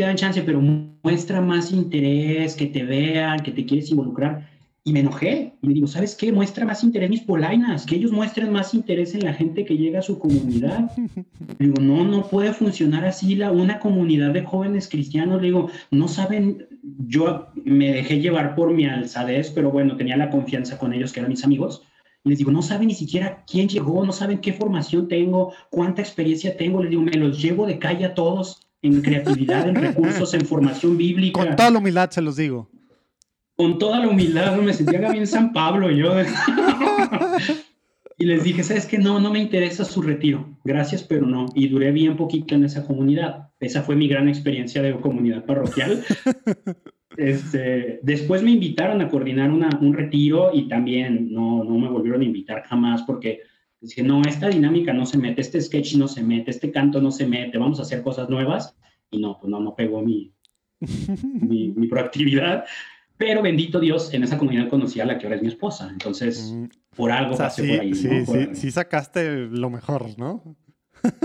te dan chance, pero muestra más interés, que te vean, que te quieres involucrar. Y me enojé. Y me digo, ¿sabes qué? Muestra más interés mis polainas, que ellos muestren más interés en la gente que llega a su comunidad. digo, no, no puede funcionar así la, una comunidad de jóvenes cristianos. Le digo, no saben, yo me dejé llevar por mi alzadez, pero bueno, tenía la confianza con ellos, que eran mis amigos. Les digo, no saben ni siquiera quién llegó, no saben qué formación tengo, cuánta experiencia tengo. Les digo, me los llevo de calle a todos en creatividad, en recursos, en formación bíblica. Con toda la humildad se los digo. Con toda la humildad, me sentía bien San Pablo yo. y les dije, ¿sabes qué? No, no me interesa su retiro. Gracias, pero no. Y duré bien poquito en esa comunidad. Esa fue mi gran experiencia de comunidad parroquial. Este, después me invitaron a coordinar una, un retiro y también no, no me volvieron a invitar jamás porque Dije, no, esta dinámica no se mete, este sketch no se mete, este canto no se mete, vamos a hacer cosas nuevas. Y no, pues no, no pegó mi, mi, proactividad. Pero bendito Dios, en esa comunidad conocí a la que ahora es mi esposa. Entonces, mm. por algo pasé por ahí. Sí, sí, sí sacaste lo mejor, ¿no?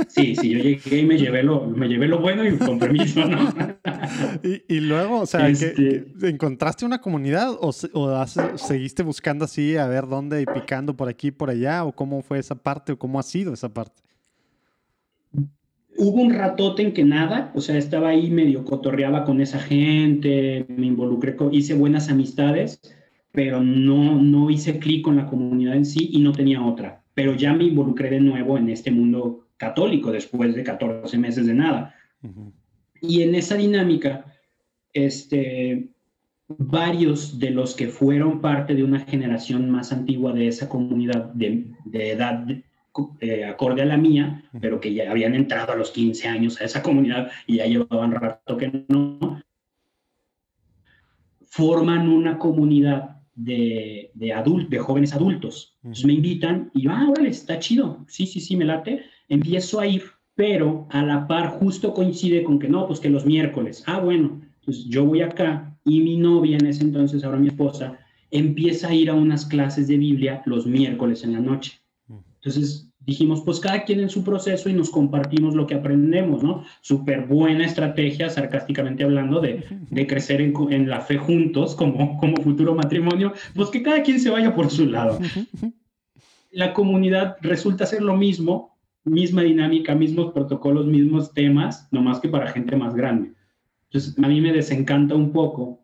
Sí, sí, yo llegué y me llevé lo, me llevé lo bueno y con permiso, ¿no? y, luego, o sea, este ¿encontraste una comunidad o, o seguiste buscando así a ver dónde y picando por aquí y por allá? ¿O cómo fue esa parte o cómo ha sido esa parte? Hubo un ratote en que nada, o sea, estaba ahí medio cotorreaba con esa gente, me involucré, hice buenas amistades, pero no, no hice clic con la comunidad en sí y no tenía otra. Pero ya me involucré de nuevo en este mundo católico después de 14 meses de nada. Y en esa dinámica, este, varios de los que fueron parte de una generación más antigua de esa comunidad de, edad eh, acorde a la mía, pero que ya habían entrado a los 15 años a esa comunidad y ya llevaban rato que no, forman una comunidad de, de, de jóvenes adultos. Entonces me invitan y, ah, órale, está chido. Sí, sí, sí, me late. Empiezo a ir, pero a la par justo coincide con que no, pues que los miércoles. Ah, bueno, pues yo voy acá y mi novia en ese entonces, ahora mi esposa, empieza a ir a unas clases de Biblia los miércoles en la noche. Entonces dijimos, pues cada quien en su proceso y nos compartimos lo que aprendemos, ¿no? Súper buena estrategia, sarcásticamente hablando, de, de crecer en, en, la fe juntos como, como futuro matrimonio, pues que cada quien se vaya por su lado. La comunidad resulta ser lo mismo, misma dinámica, mismos protocolos, mismos temas, no más que para gente más grande. Entonces, a mí me desencanta un poco.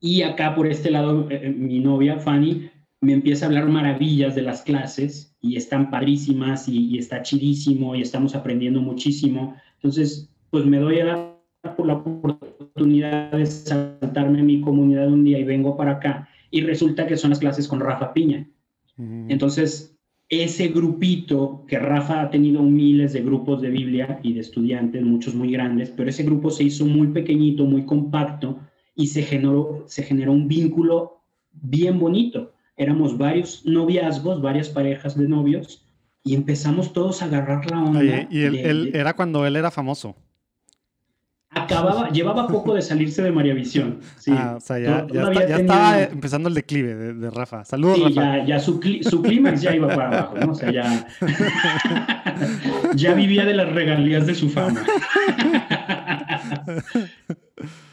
Y acá por este lado, eh, mi novia, Fanny, me empieza a hablar maravillas de las clases y están padrísimas y, está chidísimo y estamos aprendiendo muchísimo. Entonces, pues me doy a la, por la oportunidad de saltarme mi comunidad un día y vengo para acá y resulta que son las clases con Rafa Piña. Entonces, ese grupito que Rafa ha tenido miles de grupos de Biblia y de estudiantes, muchos muy grandes, pero ese grupo se hizo muy pequeñito, muy compacto y se generó, se generó un vínculo bien bonito éramos varios noviazgos, varias parejas de novios, y empezamos todos a agarrar la onda. y él, era cuando él era famoso. Acababa, llevaba poco de salirse de María Visión. Ah, o sea, ya, estaba empezando el declive de, Rafa. Saludos, sí, Ya, ya su, su clímax ya iba para abajo, ¿no? O sea, ya, ya vivía de las regalías de su fama.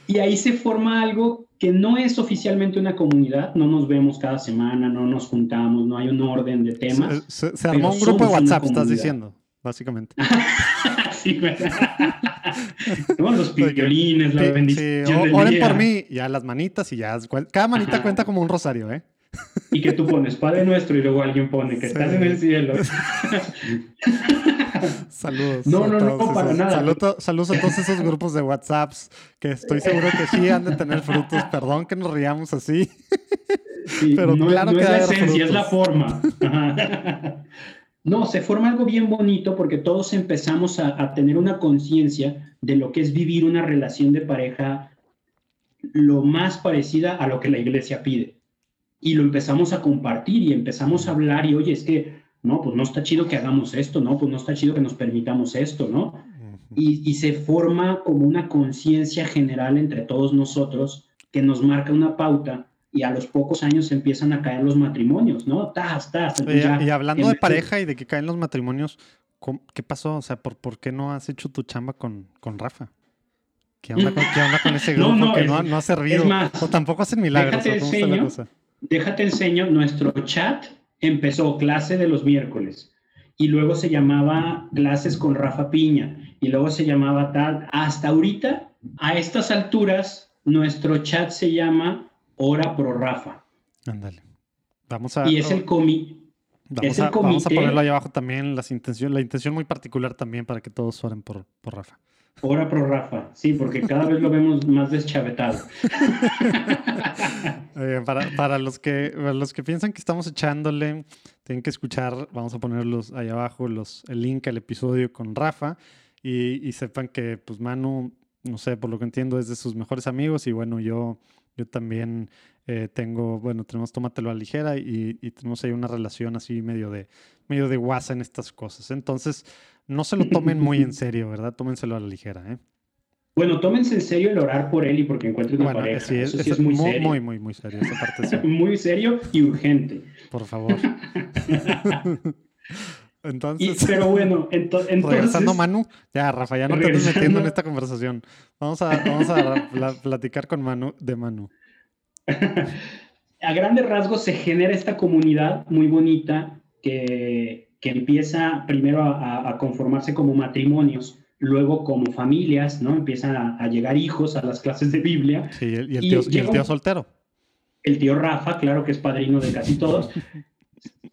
y ahí se forma algo que no es oficialmente una comunidad, no nos vemos cada semana, no nos juntamos, no hay un orden de temas. Se, armó un grupo de WhatsApp, estás diciendo, básicamente. sí, Los violines, la bendición. oren por mí, ya las manitas y ya. Cada manita cuenta como un rosario, ¿eh? Y que tú pones Padre Nuestro y luego alguien pone que estás en el cielo. Saludos. No, no, no, para nada. saludos a todos esos grupos de WhatsApps que estoy seguro que sí han de tener frutos. Perdón que nos riamos así. Pero no, claro que es la esencia, es la forma. No, se forma algo bien bonito porque todos empezamos a tener una conciencia de lo que es vivir una relación de pareja lo más parecida a lo que la iglesia pide. Y lo empezamos a compartir y empezamos a hablar y, oye, es que no, pues no está chido que hagamos esto, ¿no? Pues no está chido que nos permitamos esto, ¿no? Y, se forma como una conciencia general entre todos nosotros que nos marca una pauta y a los pocos años empiezan a caer los matrimonios, ¿no? Tas, tas. y, hablando de pareja y de que caen los matrimonios, ¿qué pasó? O sea, ¿por, por qué no has hecho tu chamba con, con Rafa? ¿Qué onda, con, ¿qué onda con ese grupo no, que no, no, ha servido? o tampoco hacen milagros. Déjate, déjate enseño nuestro chat empezó clase de los miércoles y luego se llamaba clases con Rafa Piña y luego se llamaba tal. Hasta ahorita, a estas alturas, nuestro chat se llama Hora Pro Rafa. Ándale. Vamos a. Y es el comi. Vamos, a, vamos a ponerlo ahí abajo también, las intención, la intención muy particular también para que todos oren por, por Rafa. Hora pro Rafa, sí, porque cada vez lo vemos más deschavetado. para, los que, los que piensan que estamos echándole, tienen que escuchar, vamos a ponerlos ahí abajo, los, el link al episodio con Rafa y, sepan que pues Manu, no sé, por lo que entiendo es de sus mejores amigos y bueno, yo, yo también eh, tengo, bueno, tenemos Tómatelo a ligera y, y, tenemos ahí una relación así medio de, medio de guasa en estas cosas. Entonces, no se lo tomen muy en serio, ¿verdad? Tómenselo a la ligera, ¿eh? Bueno, tómense en serio el orar por él y porque encuentre una pareja. Sí, Eso sí es, muy, serio. Muy, muy, muy serio. Esa parte sí. muy serio y urgente. Por favor. entonces. pero bueno, entonces. Regresando, Manu. Ya, Rafa, ya no te estés metiendo en esta conversación. Vamos a, vamos a platicar con Manu de Manu. a grandes rasgos se genera esta comunidad muy bonita que que empieza primero a, conformarse como matrimonios, luego como familias, ¿no? Empiezan a, llegar hijos a las clases de Biblia. Sí, y el, tío, el tío soltero. El tío Rafa, claro que es padrino de casi todos.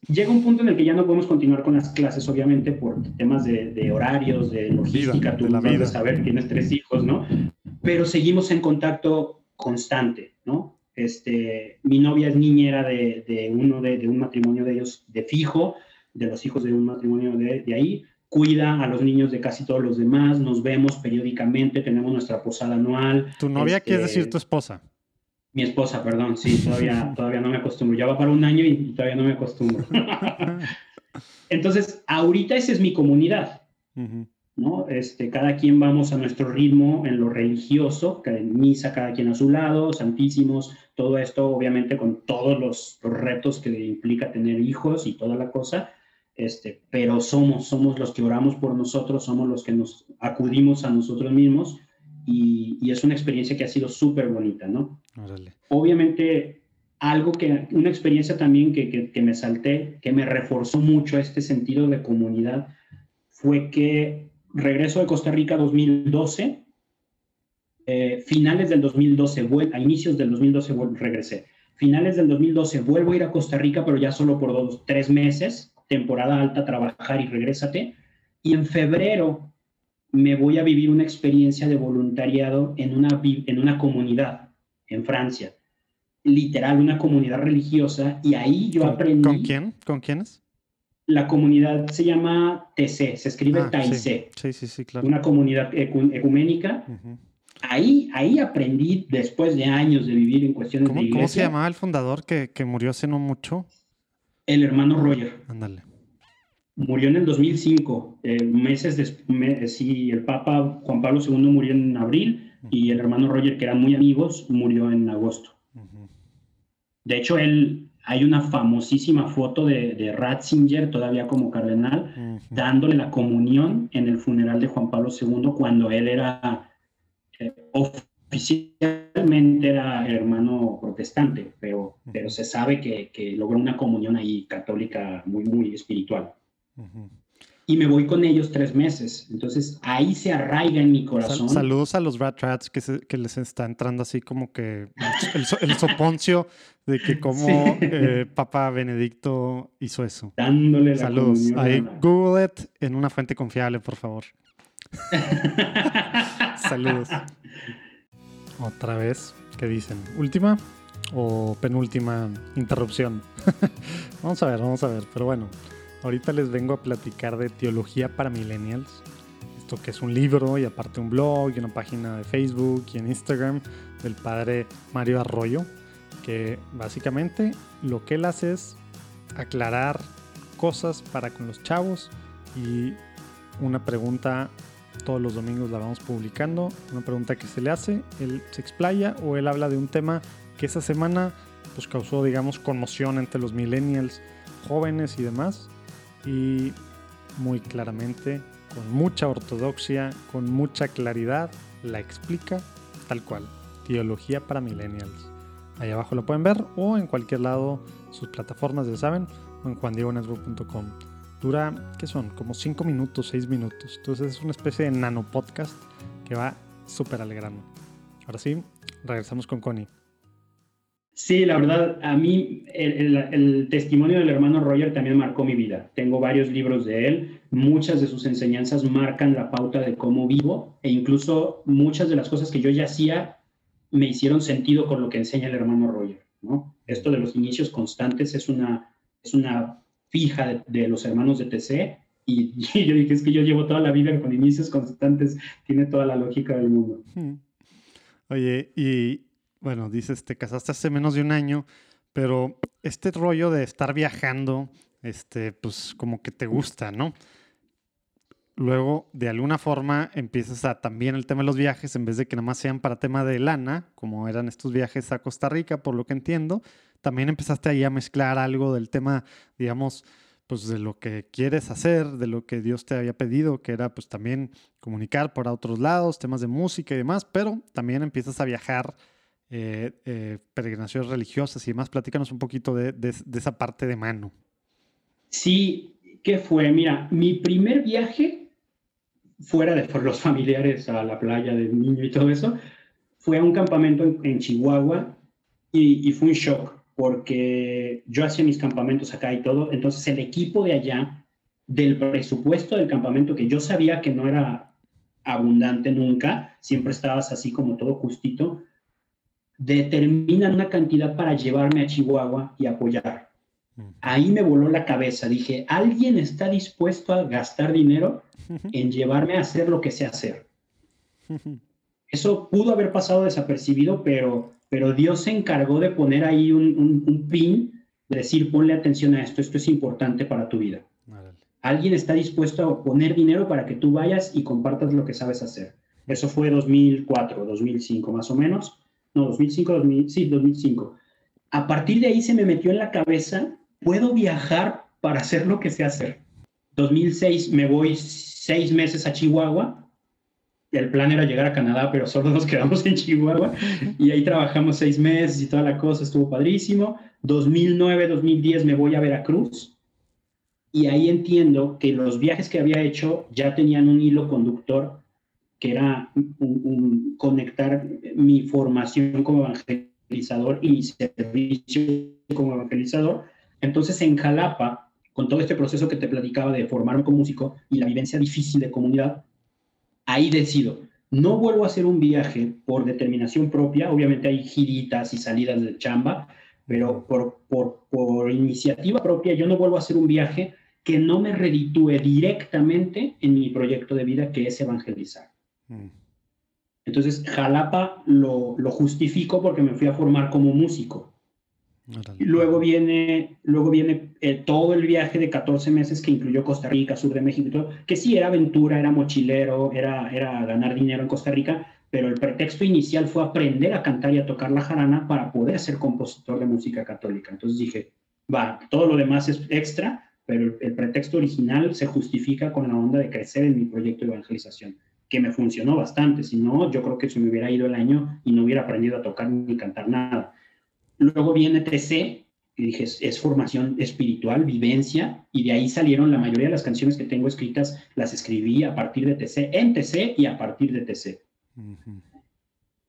Llega un punto en el que ya no podemos continuar con las clases, obviamente, por temas de, horarios, de logística, tú la vida. saber, tienes tres hijos, ¿no? Pero seguimos en contacto constante, ¿no? Este, mi novia es niñera de, de uno de, de, un matrimonio de ellos de fijo, de los hijos de un matrimonio de, ahí, cuida a los niños de casi todos los demás, nos vemos periódicamente, tenemos nuestra posada anual. ¿Tu novia quiere decir este, tu esposa? Mi esposa, perdón, sí, todavía, todavía no me acostumbro. Ya va para un año y todavía no me acostumbro. Entonces, ahorita esa es mi comunidad, ¿no? Este, cada quien vamos a nuestro ritmo en lo religioso, en misa cada quien a su lado, santísimos, todo esto obviamente con todos los, retos que implica tener hijos y toda la cosa, este, pero somos, somos los que oramos por nosotros, somos los que nos acudimos a nosotros mismos y, es una experiencia que ha sido súper bonita, ¿no? Obviamente, algo que, una experiencia también que, que, me salté, que me reforzó mucho este sentido de comunidad, fue que regreso de Costa Rica 2012, eh, finales del 2012, a inicios del 2012 regresé. Finales del 2012 vuelvo a ir a Costa Rica, pero ya solo por dos, tres meses, temporada alta, trabajar y regrésate. Y en febrero me voy a vivir una experiencia de voluntariado en una, en una comunidad en Francia. Literal, una comunidad religiosa. Y ahí yo aprendí. ¿Con quién? ¿Con quiénes? La comunidad se llama TC, se escribe ah, Sí. sí. sí, claro. Una comunidad ecuménica. Ahí, ahí aprendí, después de años de vivir en cuestiones de iglesia. ¿Cómo se llamaba el fundador que, que murió hace no mucho? El hermano Roger. Ándale. Murió en el 2005, eh, meses después, sí, el Papa Juan Pablo II murió en abril y el hermano Roger, que eran muy amigos, murió en agosto. De hecho, él, hay una famosísima foto de, Ratzinger, todavía como cardenal, dándole la comunión en el funeral de Juan Pablo II cuando él era eh, oficialmente era hermano protestante, pero, pero se sabe que, que logró una comunión ahí católica muy, muy espiritual. Y me voy con ellos tres meses. Entonces ahí se arraiga en mi corazón. saludos a los Rat Rats que, que, les está entrando así como que el, soponcio de que como eh, Papa Benedicto hizo eso. Dándole la Saludos. Ahí, Google it en una fuente confiable, por favor. Saludos. Otra vez, ¿qué dicen? ¿Última o penúltima interrupción? vamos a ver, vamos a ver. Pero bueno, Ahorita les vengo a platicar de Teología para Millennials. Esto que es un libro y aparte un blog y una página de Facebook y en Instagram del padre Mario Arroyo, que básicamente lo que él hace es aclarar cosas para con los chavos y una pregunta todos los domingos la vamos publicando, una pregunta que se le hace, él se explaya o él habla de un tema que esa semana pues causó digamos conmoción entre los millennials jóvenes y demás y muy claramente, con mucha ortodoxia, con mucha claridad, la explica tal cual. Teología para Millennials. Ahí abajo lo pueden ver o en cualquier lado sus plataformas, ya saben, o en juandiegonesbo.com. Dura, ¿qué son? Como 5 minutos, 6 minutos. Entonces es una especie de nano podcast que va súper al. Ahora sí, regresamos con Connie. Sí, la verdad, a mí el, testimonio del hermano Roger también marcó mi vida. Tengo varios libros de él, muchas de sus enseñanzas marcan la pauta de cómo vivo e incluso muchas de las cosas que yo ya hacía me hicieron sentido con lo que enseña el hermano Roger. ¿no? Esto de los inicios constantes es una, es una fija de, los hermanos de TC y, yo dije, es que yo llevo toda la vida con inicios constantes, tiene toda la lógica del mundo. Hmm. Oye, y bueno, dices, te casaste hace menos de un año, pero este rollo de estar viajando, este, pues como que te gusta, ¿no? Luego, de alguna forma, empiezas a también el tema de los viajes, en vez de que nada más sean para tema de lana, como eran estos viajes a Costa Rica, por lo que entiendo, también empezaste ahí a mezclar algo del tema, digamos, pues de lo que quieres hacer, de lo que Dios te había pedido, que era pues también comunicar por otros lados, temas de música y demás, pero también empiezas a viajar eh, eh, peregrinaciones religiosas y demás. Platícanos un poquito de, esa parte de mano. Sí, ¿qué fue? Mira, mi primer viaje fuera de los familiares a la playa del niño y todo eso, fue a un campamento en, Chihuahua y, fue un shock porque yo hacía mis campamentos acá y todo, entonces el equipo de allá, del presupuesto del campamento, que yo sabía que no era abundante nunca, siempre estabas así como todo justito, determinan una cantidad para llevarme a Chihuahua y apoyar. Ahí me voló la cabeza. Dije, ¿alguien está dispuesto a gastar dinero en llevarme a hacer lo que sé hacer? Eso pudo haber pasado desapercibido, pero, pero Dios se encargó de poner ahí un, un, pin, de decir, ponle atención a esto, esto es importante para tu vida. Alguien está dispuesto a poner dinero para que tú vayas y compartas lo que sabes hacer. Eso fue 2004, 2005 más o menos. No, 2005, 2000, sí, 2005. A partir de ahí se me metió en la cabeza, puedo viajar para hacer lo que sé hacer. 2006 me voy seis meses a Chihuahua. El plan era llegar a Canadá, pero solo nos quedamos en Chihuahua. Y ahí trabajamos seis meses y toda la cosa estuvo padrísimo. 2009, 2010 me voy a Veracruz. Y ahí entiendo que los viajes que había hecho ya tenían un hilo conductor que era conectar mi formación como evangelizador y mi servicio como evangelizador. Entonces en Jalapa con todo este proceso que te platicaba de formarme como músico y la vivencia difícil de comunidad, ahí decido, no vuelvo a hacer un viaje por determinación propia, obviamente hay giritas y salidas de chamba, pero por, por, por iniciativa propia yo no vuelvo a hacer un viaje que no me reditúe directamente en mi proyecto de vida que es evangelizar. Mm. Entonces, Jalapa lo, lo justifico porque me fui a formar como músico. Luego viene, luego viene eh, todo el viaje de 14 meses que incluyó Costa Rica, sur de México y todo, que sí era aventura, era mochilero, era, era ganar dinero en Costa Rica, pero el pretexto inicial fue aprender a cantar y a tocar la jarana para poder ser compositor de música católica. Entonces dije, va, todo lo demás es extra, pero el, el pretexto original se justifica con la onda de crecer en mi proyecto de evangelización, que me funcionó bastante. Si no, yo creo que se me hubiera ido el año y no hubiera aprendido a tocar ni cantar nada. Luego viene TC, que dije, es, formación espiritual, vivencia, y de ahí salieron la mayoría de las canciones que tengo escritas, las escribí a partir de TC, en TC y a partir de TC.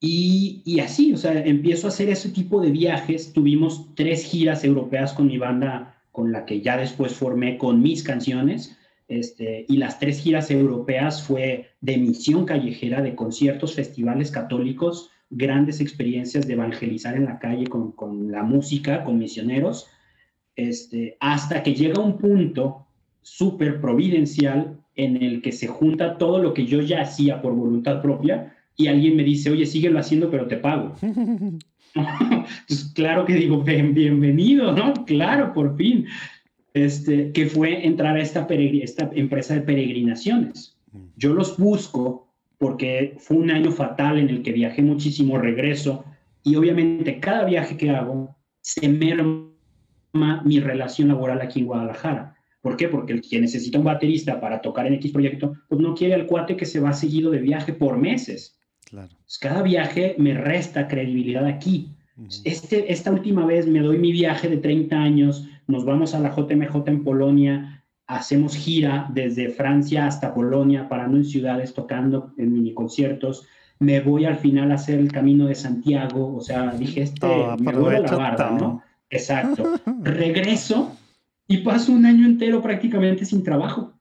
y, y, así, o sea, empiezo a hacer ese tipo de viajes. Tuvimos tres giras europeas con mi banda, con la que ya después formé con mis canciones. Este, y las tres giras europeas fue de misión callejera, de conciertos, festivales católicos, grandes experiencias de evangelizar en la calle con, con la música, con misioneros, este, hasta que llega un punto súper providencial en el que se junta todo lo que yo ya hacía por voluntad propia y alguien me dice, oye, síguelo haciendo, pero te pago. pues claro que digo, bienvenido, ¿no? Claro, por fin. Este, que fue entrar a esta, esta empresa de peregrinaciones. Yo los busco porque fue un año fatal en el que viajé muchísimo, regreso, y obviamente cada viaje que hago se merma mi relación laboral aquí en Guadalajara. ¿Por qué? Porque el que necesita un baterista para tocar en X proyecto, pues no quiere al cuate que se va seguido de viaje por meses. Claro. Pues cada viaje me resta credibilidad aquí. este, esta última vez me doy mi viaje de 30 años, nos vamos a la JMJ en Polonia, hacemos gira desde Francia hasta Polonia, parando en ciudades, tocando en mini conciertos. Me voy al final a hacer el camino de Santiago, o sea, dije, este, me voy a la barda, ¿no? Exacto. Regreso y paso un año entero prácticamente sin trabajo.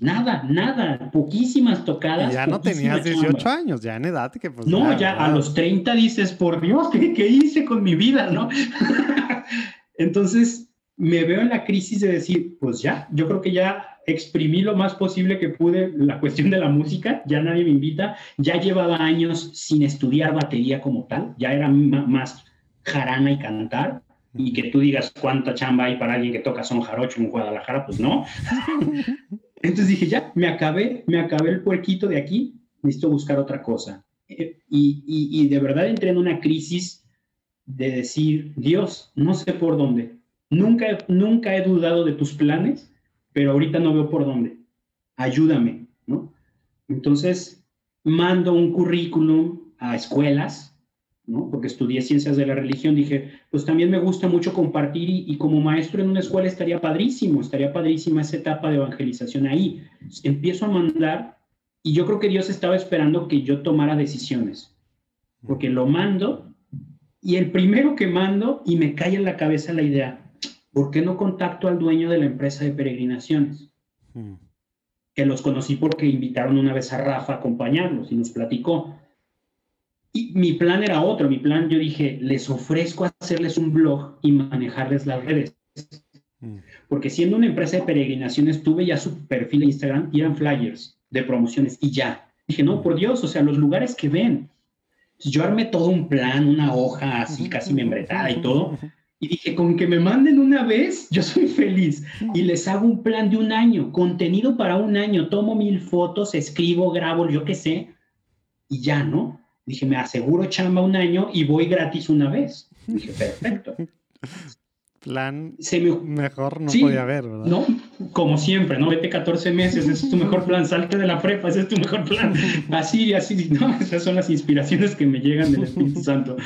Nada, nada, poquísimas tocadas. ya no tenías 18 años, ya en edad que pues. No, ya, a los 30 dices, por Dios, ¿qué, qué hice con mi vida, no? Entonces, me veo en la crisis de decir, pues ya, yo creo que ya exprimí lo más posible que pude la cuestión de la música, ya nadie me invita, ya llevaba años sin estudiar batería como tal, ya era más jarana y cantar, y que tú digas cuánta chamba hay para alguien que toca son jarocho en Guadalajara, pues no. Entonces dije, ya, me acabé, me acabé el puerquito de aquí, necesito buscar otra cosa. Eh, y, y, y de verdad entré en una crisis de decir, Dios, no sé por dónde, Nunca, nunca he dudado de tus planes, pero ahorita no veo por dónde. Ayúdame, ¿no? Entonces, mando un currículum a escuelas, ¿no? Porque estudié ciencias de la religión, dije, pues también me gusta mucho compartir y, como maestro en una escuela estaría padrísimo, estaría padrísima esa etapa de evangelización ahí. Empiezo a mandar y yo creo que Dios estaba esperando que yo tomara decisiones, porque lo mando y el primero que mando y me cae en la cabeza la idea, ¿por qué no contacto al dueño de la empresa de peregrinaciones? Hmm. Que los conocí porque invitaron una vez a Rafa a acompañarlos y nos platicó. Y mi plan era otro, mi plan yo dije, les ofrezco hacerles un blog y manejarles las redes. Hmm. Porque siendo una empresa de peregrinaciones tuve ya su perfil de Instagram y eran flyers de promociones y ya. dije, no, por Dios, o sea, los lugares que ven. yo armé todo un plan, una hoja así casi membretada y todo. Y dije, con que me manden una vez, yo soy feliz. Y les hago un plan de un año, contenido para un año. Tomo mil fotos, escribo, grabo, yo qué sé. Y ya, ¿no? Dije, me aseguro chamba un año y voy gratis una vez. Dije, perfecto. Plan mejor no podía haber, ¿verdad? No, como siempre, ¿no? Vete 14 meses, ese es tu mejor plan, salte de la prepa, ese es tu mejor plan. Así, así, ¿no? Esas son las inspiraciones que me llegan del Espíritu Santo.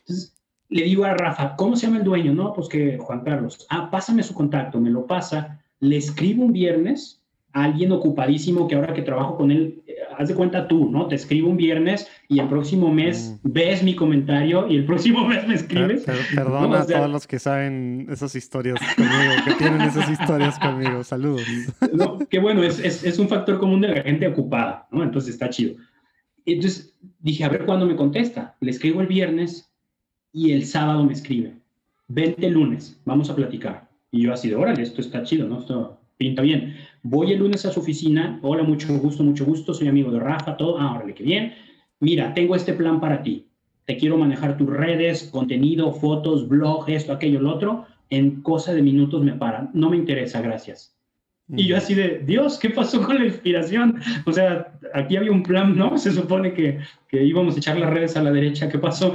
Entonces, le digo a Rafa, ¿cómo se llama el dueño? No, pues que Juan Carlos. Ah, pásame su contacto, me lo pasa. Le escribo un viernes a alguien ocupadísimo que ahora que trabajo con él, eh, haz de cuenta tú, ¿no? Te escribo un viernes y el próximo mes mm. ves mi comentario y el próximo mes me escribes. perdona a todos los que saben esas historias conmigo, que tienen esas historias conmigo. Saludos. No, que bueno, es, es, es un factor común de la gente ocupada, ¿no? Entonces está chido. Entonces dije, a ver cuándo me contesta. Le escribo el viernes y el sábado me escribe, vente el lunes, vamos a platicar. Y yo así de, órale, esto está chido, ¿no? Esto pinta bien. Voy el lunes a su oficina, hola, mucho gusto, mucho gusto, soy amigo de Rafa, todo, ah, órale, qué bien. Mira, tengo este plan para ti. Te quiero manejar tus redes, contenido, fotos, blog, esto, aquello, lo otro. En cosa de minutos me paran. No me interesa, gracias. Y yo así de, Dios, ¿qué pasó con la inspiración? O sea, aquí había un plan, ¿no? Se supone que, que íbamos a echar las redes a la derecha, ¿qué pasó?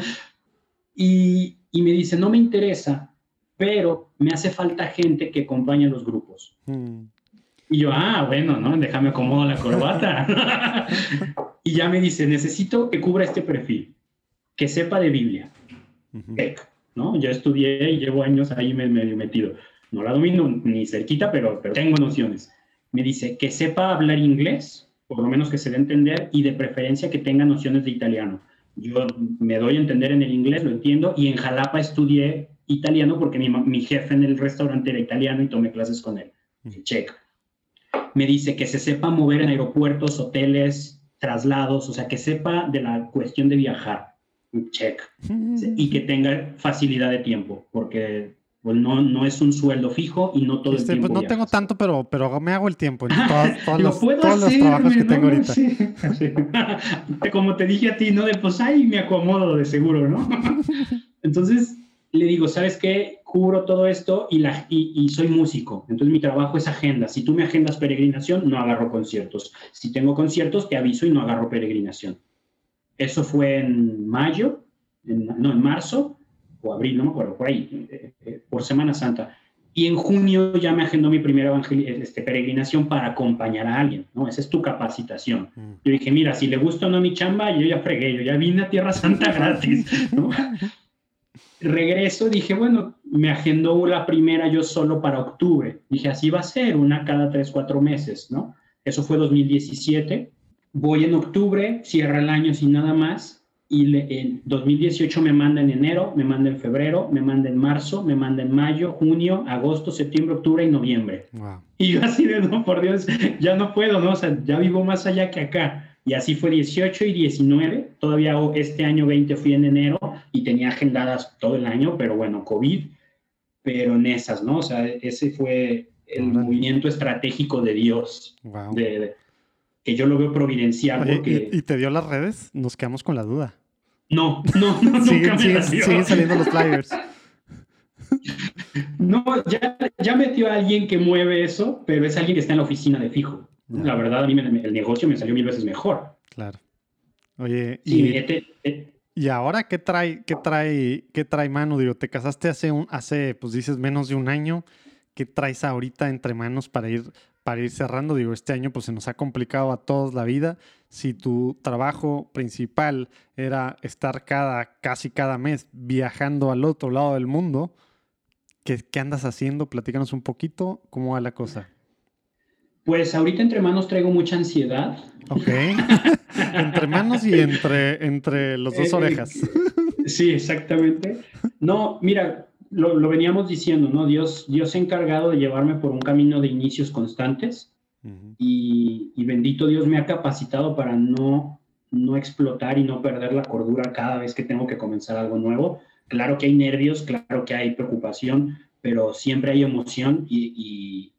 Y, me dice, no me interesa, pero me hace falta gente que acompañe a los grupos. Hmm. Y yo, ah, bueno, ¿no? Déjame acomodo la corbata. y ya me dice, necesito que cubra este perfil, que sepa de Biblia. ¿no? Ya estudié y llevo años ahí medio metido. No la domino ni cerquita, pero, pero tengo nociones. Me dice que sepa hablar inglés, por lo menos que se dé a entender, y de preferencia que tenga nociones de italiano yo me doy a entender en el inglés, lo entiendo, y en Jalapa estudié italiano porque mi, jefe en el restaurante era italiano y tomé clases con él. Check. Me dice que se sepa mover en aeropuertos, hoteles, traslados, o sea, que sepa de la cuestión de viajar. Check. Y que tenga facilidad de tiempo, porque no, no es un sueldo fijo y no todo el este, tiempo. Pues no tengo tanto, pero, pero me hago el tiempo en todos, los, trabajos que tengo ahorita. Como te dije a ti, ¿no? De pues ahí me acomodo de seguro, ¿no? Entonces le digo, ¿sabes qué? Cubro todo esto y, la, y, soy músico. Entonces mi trabajo es agenda. Si tú me agendas peregrinación, no agarro conciertos. Si tengo conciertos, te aviso y no agarro peregrinación. Eso fue en mayo, no, en marzo o abril, no me acuerdo, por ahí, eh, eh, por Semana Santa. Y en junio ya me agendó mi primera este, peregrinación para acompañar a alguien, ¿no? Esa es tu capacitación. Mm. Yo dije, mira, si le gusta o no mi chamba, yo ya fregué, yo ya vine a Tierra Santa gratis, ¿no? Regreso, dije, bueno, me agendó la primera yo solo para octubre. Dije, así va a ser, una cada tres, cuatro meses, ¿no? Eso fue 2017. Voy en octubre, cierra el año sin nada más y en 2018 me manda en enero, me manda en febrero, me manda en marzo, me manda en mayo, junio, agosto, septiembre, octubre y noviembre. Y yo así de, no, por Dios, ya no puedo, ¿no? O sea, ya vivo más allá que acá. Y así fue 18 y 19. Todavía este año 20 fui en enero y tenía agendadas todo el año, pero bueno, COVID, pero en esas, ¿no? O sea, ese fue el movimiento estratégico de Dios. de, que yo lo veo providencial. porque... ¿y, te dio las redes? Nos quedamos con la duda. No, no, no, nunca me siguen, saliendo los flyers. no, ya, ya metió a alguien que mueve eso, pero es alguien que está en la oficina de fijo. La verdad, a mí el negocio me salió mil veces mejor. Claro. Oye, y, y ahora qué trae, qué trae, qué trae mano? Digo, te casaste hace un, hace, pues dices, menos de un año. ¿Qué traes ahorita entre manos para ir para ir cerrando, digo, este año pues se nos ha complicado a todos la vida. Si tu trabajo principal era estar cada, casi cada mes viajando al otro lado del mundo, ¿qué, qué andas haciendo? Platícanos un poquito, ¿cómo va la cosa? Pues ahorita entre manos traigo mucha ansiedad. Ok. entre manos y entre, entre los dos eh, orejas. sí, exactamente. No, mira, lo, veníamos diciendo, ¿no? Dios, Dios se ha encargado de llevarme por un camino de inicios constantes y, bendito Dios me ha capacitado para no, no explotar y no perder la cordura cada vez que tengo que comenzar algo nuevo. Claro que hay nervios, claro que hay preocupación, pero siempre hay emoción y,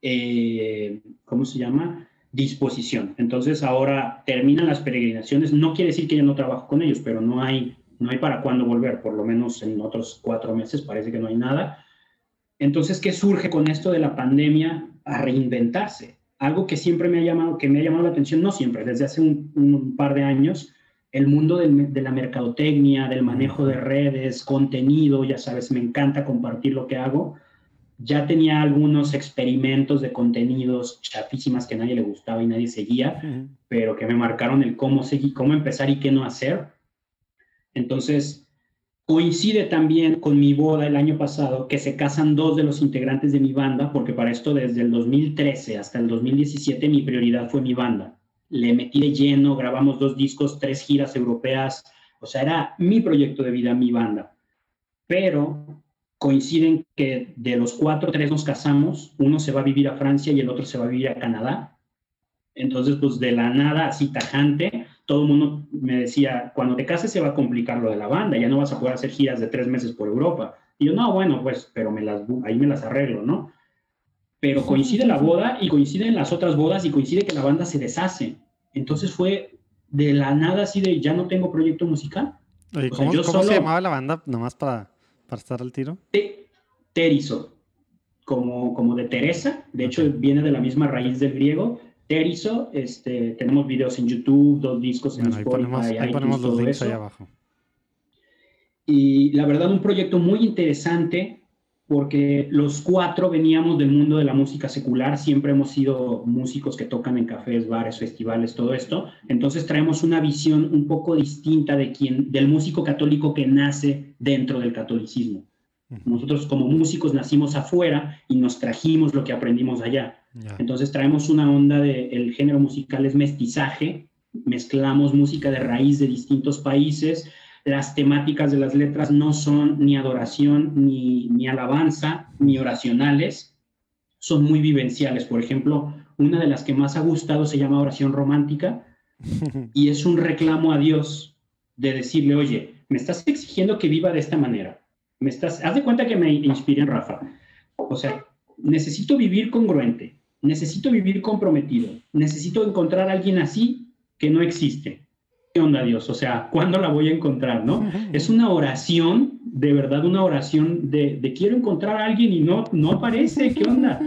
eh, ¿cómo se llama? disposición. Entonces ahora terminan las peregrinaciones, no quiere decir que ya no trabajo con ellos, pero no hay, no hay para cuándo volver, por lo menos en otros cuatro meses parece que no hay nada. Entonces, ¿qué surge con esto de la pandemia? A reinventarse. Algo que siempre me ha llamado, que me ha llamado la atención, no siempre, desde hace un, par de años, el mundo de la mercadotecnia, del manejo de redes, contenido, ya sabes, me encanta compartir lo que hago ya tenía algunos experimentos de contenidos chafísimas que nadie le gustaba y nadie seguía, pero que me marcaron el cómo seguir, cómo empezar y qué no hacer. Entonces, coincide también con mi boda el año pasado, que se casan dos de los integrantes de mi banda, porque para esto desde el 2013 hasta el 2017 mi prioridad fue mi banda. Le metí de lleno, grabamos dos discos, tres giras europeas, o sea, era mi proyecto de vida, mi banda. Pero coinciden que de los cuatro, tres nos casamos, uno se va a vivir a Francia y el otro se va a vivir a Canadá. Entonces, pues de la nada, así tajante, todo el mundo me decía, cuando te cases se va a complicar lo de la banda, ya no vas a poder hacer giras de tres meses por Europa. Y yo, no, bueno, pues, pero me las, ahí me las arreglo, ¿no? Pero coincide la boda y coinciden las otras bodas y coincide que la banda se deshace. Entonces fue de la nada así de, ya no tengo proyecto musical. ¿Cómo, se llamaba la banda? Nomás para para estar al tiro? Terizo, como, como de Teresa, de hecho viene de la misma raíz del griego. Terizo, este, tenemos videos en YouTube, dos discos en Spotify. Ahí ponemos, los links ahí abajo. Y la verdad, un proyecto muy interesante porque los cuatro veníamos del mundo de la música secular, siempre hemos sido músicos que tocan en cafés, bares, festivales, todo esto. Entonces traemos una visión un poco distinta de quien, del músico católico que nace dentro del catolicismo. Nosotros como músicos nacimos afuera y nos trajimos lo que aprendimos allá. Entonces traemos una onda de el género musical es mestizaje, mezclamos música de raíz de distintos países, las temáticas de las letras no son ni adoración, ni, ni alabanza, ni oracionales, son muy vivenciales. Por ejemplo, una de las que más ha gustado se llama oración romántica y es un reclamo a Dios de decirle, oye, me estás exigiendo que viva de esta manera. Me estás, haz de cuenta que me inspiré en Rafa. O sea, necesito vivir congruente, necesito vivir comprometido, necesito encontrar a alguien así que no existe. ¿qué onda Dios? O sea, ¿cuándo la voy a encontrar? ¿No? Es una oración, de verdad, una oración de, de, quiero encontrar a alguien y no, no aparece, ¿qué onda?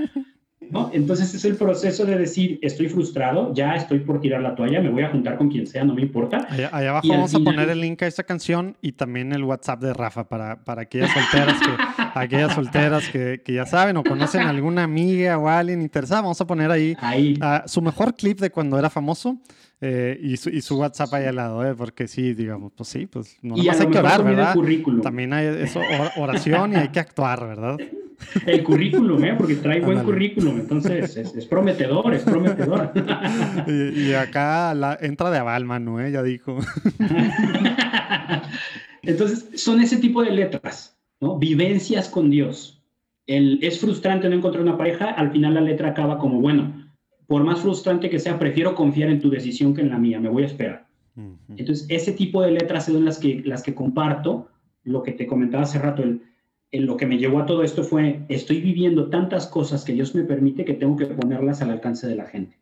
¿No? Entonces es el proceso de decir, estoy frustrado, ya estoy por tirar la toalla, me voy a juntar con quien sea, no me importa. Allá, abajo vamos a poner el link a esta canción y también el WhatsApp de Rafa para, para aquellas solteras que, aquellas solteras que, que, ya saben o conocen a alguna amiga o alguien interesada, vamos a poner ahí, ahí. su mejor clip de cuando era famoso. Eh, y, su, y, su, WhatsApp ahí al lado, ¿eh? porque sí, digamos, pues sí, pues no hay que orar, ¿verdad? También hay eso, oración y hay que actuar, ¿verdad? El currículum, ¿eh? Porque trae buen currículum, entonces es, prometedor, es prometedor. Y, acá la, entra de aval, Manu, ¿eh? Ya dijo. Entonces, son ese tipo de letras, ¿no? Vivencias con Dios. El, es frustrante no encontrar una pareja, al final la letra acaba como, bueno, por más frustrante que sea, prefiero confiar en tu decisión que en la mía, me voy a esperar. Entonces, ese tipo de letras son las que, las que comparto. Lo que te comentaba hace rato, el, lo que me llevó a todo esto fue, estoy viviendo tantas cosas que Dios me permite que tengo que ponerlas al alcance de la gente.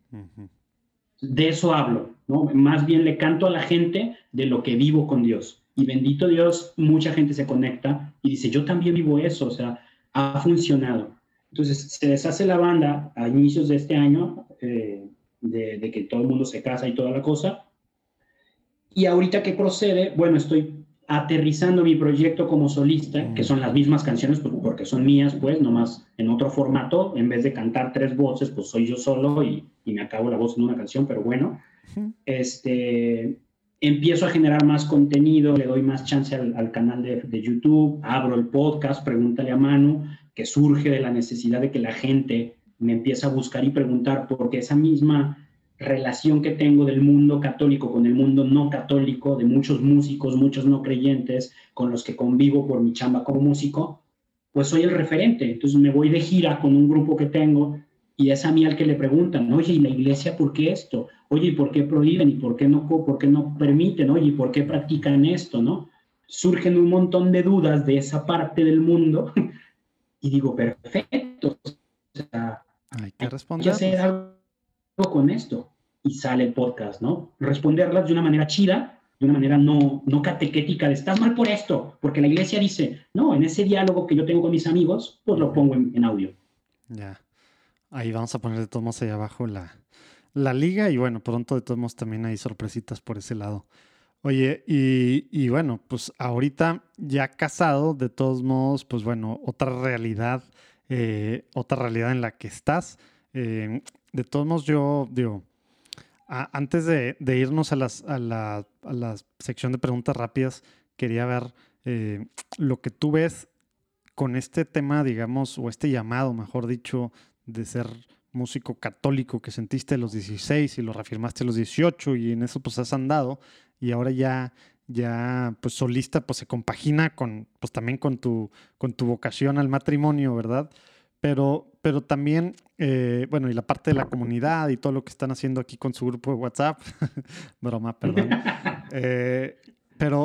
De eso hablo, ¿no? Más bien le canto a la gente de lo que vivo con Dios. Y bendito Dios, mucha gente se conecta y dice, yo también vivo eso, o sea, ha funcionado. Entonces se deshace la banda a inicios de este año, eh, de, que todo el mundo se casa y toda la cosa. Y ahorita que procede, bueno, estoy aterrizando mi proyecto como solista, que son las mismas canciones, pues, porque son mías, pues, nomás en otro formato, en vez de cantar tres voces, pues soy yo solo y, me acabo la voz en una canción, pero bueno, este, empiezo a generar más contenido, le doy más chance al, canal de, de, YouTube, abro el podcast, pregúntale a Manu, que surge de la necesidad de que la gente me empiece a buscar y preguntar, porque esa misma relación que tengo del mundo católico con el mundo no católico, de muchos músicos, muchos no creyentes, con los que convivo por mi chamba como músico, pues soy el referente. Entonces me voy de gira con un grupo que tengo y es a mí al que le preguntan, oye, ¿y la iglesia por qué esto? Oye, ¿y por qué prohíben? ¿Y por qué no, por qué no permiten? Oye, ¿y por qué practican esto? ¿No? Surgen un montón de dudas de esa parte del mundo y digo, perfecto. hay que responder. hacer algo con esto? Y sale el podcast, ¿no? Responderlas de una manera chida, de una manera no, no catequética, de estás mal por esto, porque la iglesia dice, no, en ese diálogo que yo tengo con mis amigos, pues lo pongo en, audio. Ya. Ahí vamos a poner de todos modos ahí abajo la, la liga y bueno, pronto de todos modos también hay sorpresitas por ese lado. Oye, y, bueno, pues ahorita ya casado, de todos modos, pues bueno, otra realidad, eh, otra realidad en la que estás. Eh, de todos modos, yo digo, antes de, irnos a, las, a, la, sección de preguntas rápidas, quería ver eh, lo que tú ves con este tema, digamos, o este llamado, mejor dicho, de ser músico católico que sentiste a los 16 y lo reafirmaste a los 18 y en eso pues has andado y ahora ya ya pues solista pues se compagina con pues también con tu con tu vocación al matrimonio, ¿verdad? Pero pero también eh, bueno, y la parte de la comunidad y todo lo que están haciendo aquí con su grupo de WhatsApp, broma, perdón. Eh, pero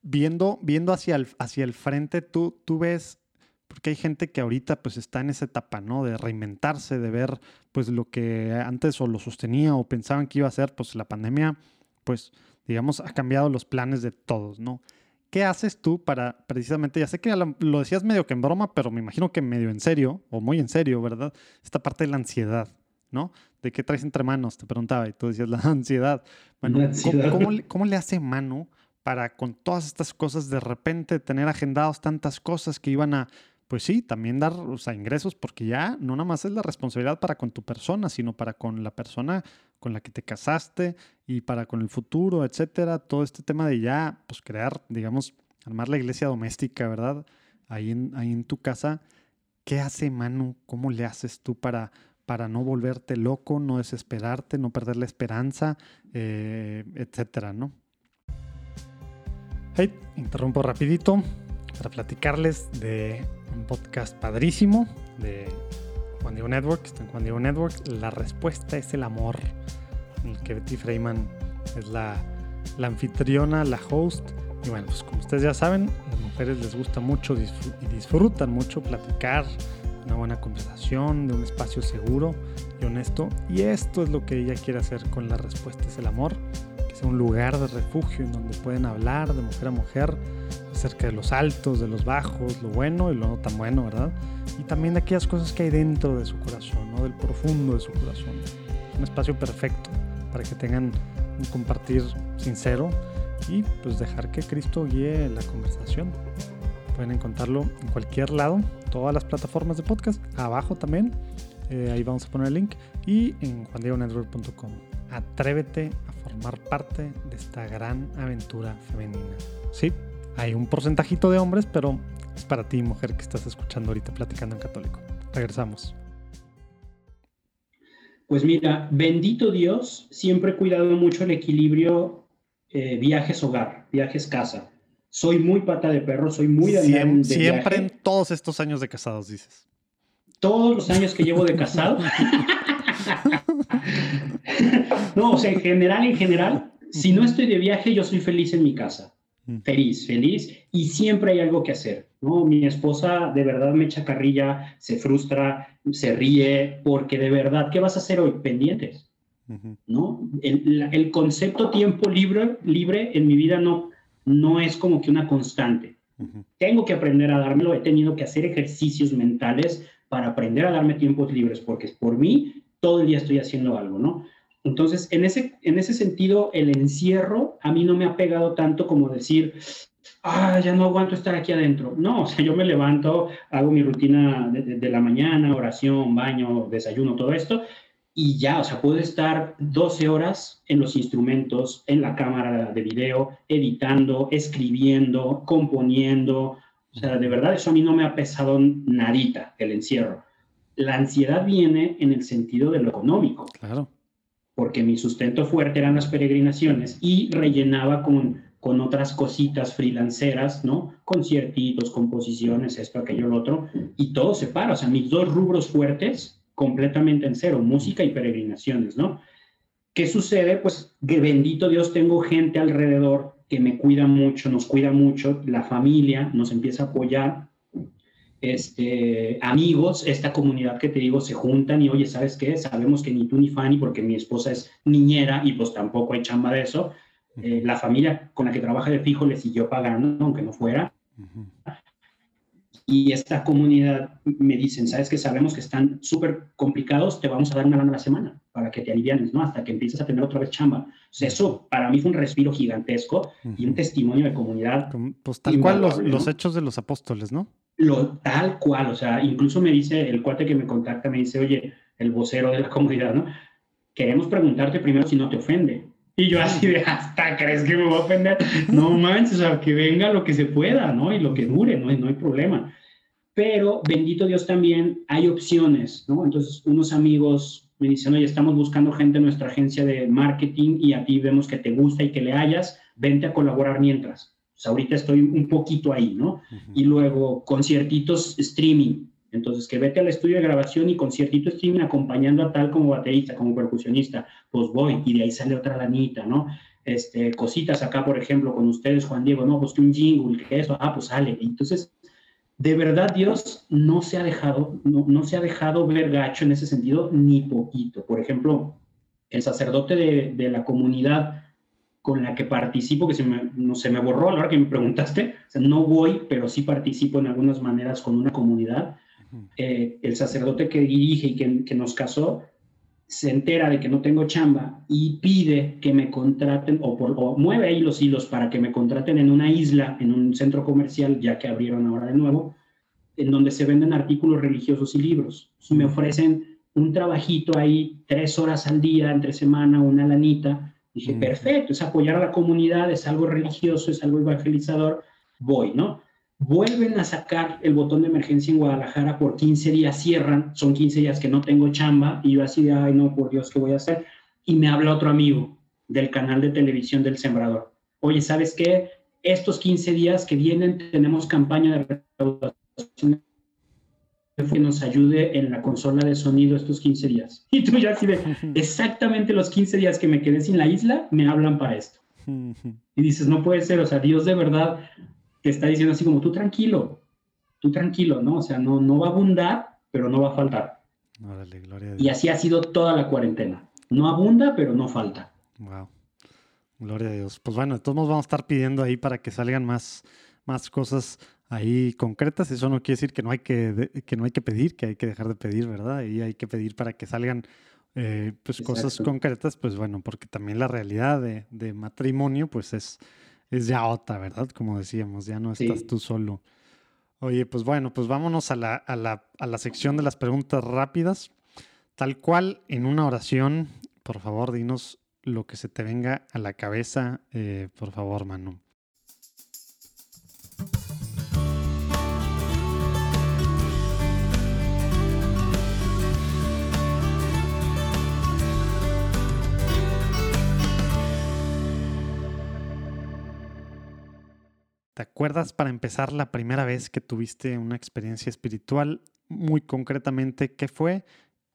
viendo viendo hacia el hacia el frente tú tú ves porque hay gente que ahorita pues está en esa etapa, ¿no? De reinventarse, de ver pues lo que antes o lo sostenía o pensaban que iba a ser, pues la pandemia, pues digamos, ha cambiado los planes de todos, ¿no? ¿Qué haces tú para precisamente, ya sé que lo, decías medio que en broma, pero me imagino que medio en serio, o muy en serio, ¿verdad? Esta parte de la ansiedad, ¿no? ¿De qué traes entre manos? Te preguntaba y tú decías la ansiedad. Bueno, cómo le hace mano para con todas estas cosas de repente tener agendados tantas cosas que iban a pues sí, también dar o sea, ingresos, porque ya no nada más es la responsabilidad para con tu persona, sino para con la persona con la que te casaste y para con el futuro, etcétera. Todo este tema de ya, pues crear, digamos, armar la iglesia doméstica, ¿verdad? Ahí en, ahí en tu casa. ¿Qué hace Manu? ¿Cómo le haces tú para, para no volverte loco, no desesperarte, no perder la esperanza, eh, etcétera, ¿no? Hey, interrumpo rapidito para platicarles de un podcast padrísimo de Juan Diego Network, está en Juan Diego Network. La respuesta es el amor, en el que Betty Freeman es la, la anfitriona, la host. Y bueno, pues como ustedes ya saben, a las mujeres les gusta mucho y disfrutan mucho platicar, una buena conversación, de un espacio seguro y honesto. Y esto es lo que ella quiere hacer con la respuesta es el amor, un lugar de refugio en donde pueden hablar de mujer a mujer acerca de los altos, de los bajos, lo bueno y lo no tan bueno, ¿verdad? Y también de aquellas cosas que hay dentro de su corazón. Del profundo de su corazón. Un espacio perfecto para que tengan un compartir sincero y pues dejar que Cristo guíe la conversación. Pueden encontrarlo en cualquier lado, todas las plataformas de podcast, abajo también, eh, ahí vamos a poner el link, y en juandiegonetwork.com. Atrévete a formar parte de esta gran aventura femenina. ¿Sí? Hay un porcentajito de hombres, pero es para ti, mujer, que estás escuchando ahorita platicando en católico. Regresamos. Pues mira, bendito Dios, siempre he cuidado mucho el equilibrio eh, viajes-hogar, viajes-casa. Soy muy pata de perro, soy muy de Siempre, siempre en todos estos años de casados, dices. Todos los años que llevo de casado. no, o sea, en general, en general, si no estoy de viaje, yo soy feliz en mi casa. Mm. feliz, feliz, y siempre hay algo que hacer, ¿no? Mi esposa de verdad me echa carrilla, se frustra, se ríe, porque de verdad, ¿qué vas a hacer hoy? Pendientes, ¿no? El, concepto tiempo libre, libre en mi vida no, no es como que una constante. Tengo que aprender a dármelo, he tenido que hacer ejercicios mentales para aprender a darme tiempos libres, porque por mí todo el día estoy haciendo algo, ¿no? Entonces, en ese, en ese sentido, el encierro a mí no me ha pegado tanto como decir, ah, ya no aguanto estar aquí adentro. No, o sea, yo me levanto, hago mi rutina de, la mañana, oración, baño, desayuno, todo esto, y ya, o sea, puedo estar 12 horas en los instrumentos, en la cámara de video, editando, escribiendo, componiendo. O sea, de verdad, eso a mí no me ha pesado nadita, el encierro. La ansiedad viene en el sentido de lo económico. Claro porque mi sustento fuerte eran las peregrinaciones y rellenaba con, con otras cositas freelanceras, ¿no? Conciertitos, composiciones, esto, aquello, lo otro, y todo se para, o sea, mis dos rubros fuertes completamente en cero, música y peregrinaciones, ¿no? ¿Qué sucede? Pues que bendito Dios tengo gente alrededor que me cuida mucho, nos cuida mucho, la familia nos empieza a apoyar este, amigos, esta comunidad que te digo, se juntan y, oye, ¿sabes qué? Sabemos que ni tú ni Fanny, porque mi esposa es niñera y pues tampoco hay chamba de eso. Eh, la familia con la que trabaja de fijo le siguió pagando, aunque no fuera. Y esta comunidad me dicen, ¿sabes que Sabemos que están súper complicados, te vamos a dar una lana a la semana para que te alivianes, ¿no? Hasta que empieces a tener otra vez chamba. eso para mí fue un respiro gigantesco y un testimonio de comunidad. Pues tal cual los, los, hechos de los apóstoles, ¿no? Lo, tal cual, o sea, incluso me dice el cuate que me contacta, me dice, oye, el vocero de la comunidad, ¿no? Queremos preguntarte primero si no te ofende. Y yo así de, hasta crees que me voy a ofender. No manches, o sea, que venga lo que se pueda, ¿no? Y lo que dure, no, no hay problema. Pero bendito Dios también hay opciones, ¿no? Entonces, unos amigos me dicen, oye, estamos buscando gente en nuestra agencia de marketing y a ti vemos que te gusta y que le hayas, vente a colaborar mientras. Pues ahorita estoy un poquito ahí, ¿no? Y luego conciertitos streaming. Entonces, que vete al estudio de grabación y conciertito streaming acompañando a tal como baterista, como percusionista, pues voy, y de ahí sale otra lanita, ¿no? Este, cositas acá, por ejemplo, con ustedes, Juan Diego, no, pues que un jingle, que eso, ah, pues sale. Entonces, de verdad Dios no se ha dejado, no, no se ha dejado ver gacho en ese sentido, ni poquito. Por ejemplo, el sacerdote de, de la comunidad con la que participo, que se me, no, se me borró a la hora que me preguntaste, o sea, no voy, pero sí participo en algunas maneras con una comunidad eh, el sacerdote que dirige y que, nos casó se entera de que no tengo chamba y pide que me contraten o, o, mueve ahí los hilos para que me contraten en una isla, en un centro comercial, ya que abrieron ahora de nuevo, en donde se venden artículos religiosos y libros. me ofrecen un trabajito ahí, tres horas al día, entre semana, una lanita. Dije, perfecto, es apoyar a la comunidad, es algo religioso, es algo evangelizador, voy, ¿no? vuelven a sacar el botón de emergencia en Guadalajara por 15 días, cierran, son 15 días que no tengo chamba, y yo así de, ay no, por Dios, ¿qué voy a hacer? Y me habla otro amigo del canal de televisión del Sembrador. Oye, ¿sabes qué? Estos 15 días que vienen tenemos campaña de recaudación que nos ayude en la consola de sonido estos 15 días. Y tú ya así de, exactamente los 15 días que me quedé sin la isla, me hablan para esto. Y dices, no puede ser, o sea, Dios de verdad te está diciendo así como tú tranquilo, tú tranquilo, ¿no? O sea, no, no va a abundar, pero no va a faltar. Y así ha sido toda la cuarentena. No abunda, pero no falta. Wow. Gloria a Dios. Pues bueno, todos nos vamos a estar pidiendo ahí para que salgan más, más cosas ahí concretas. Eso no quiere decir que no hay que, que no hay que pedir, que hay que dejar de pedir, ¿verdad? Y hay que pedir para que salgan eh, pues cosas concretas, pues bueno, porque también la realidad de, de matrimonio, pues es, es ya otra, ¿verdad? Como decíamos, ya no estás tú solo. Oye, pues bueno, pues vámonos a la, a, la, a la sección de las preguntas rápidas. Tal cual, en una oración, por favor, dinos lo que se te venga a la cabeza, eh, por favor, Manu. ¿Te acuerdas para empezar la primera vez que tuviste una experiencia espiritual? Muy concretamente, ¿qué fue?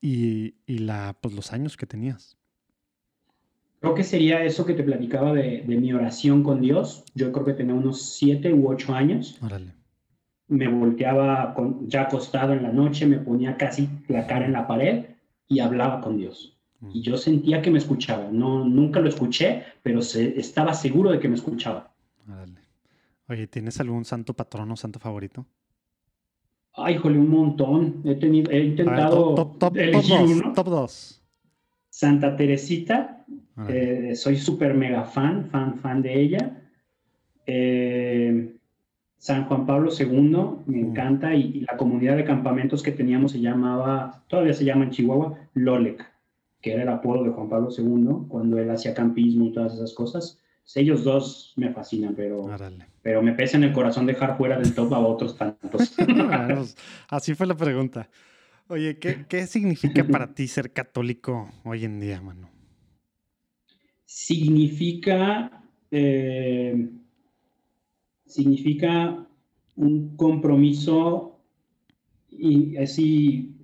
Y, la, pues, los años que tenías. Creo que sería eso que te platicaba de, mi oración con Dios. Yo creo que tenía unos siete u ocho años. Órale. Me volteaba ya acostado en la noche, me ponía casi la cara en la pared y hablaba con Dios. Mm. Y yo sentía que me escuchaba. No, nunca lo escuché, pero estaba seguro de que me escuchaba. Órale. Oye, ¿tienes algún santo patrono, santo favorito? Ay, jole, un montón. He, tenido, he intentado elegir uno. Top 2. Santa Teresita. Eh, soy súper mega fan, fan, fan de ella. Eh, San Juan Pablo II, me mm. encanta. Y, la comunidad de campamentos que teníamos se llamaba, todavía se llama en Chihuahua, Lolec, que era el apodo de Juan Pablo II cuando él hacía campismo y todas esas cosas ellos dos me fascinan, pero, pero me pesa en el corazón dejar fuera del top a otros tantos. Pues, así fue la pregunta. Oye, ¿qué, significa para ti ser católico hoy en día, mano? Significa, eh, significa un compromiso y, así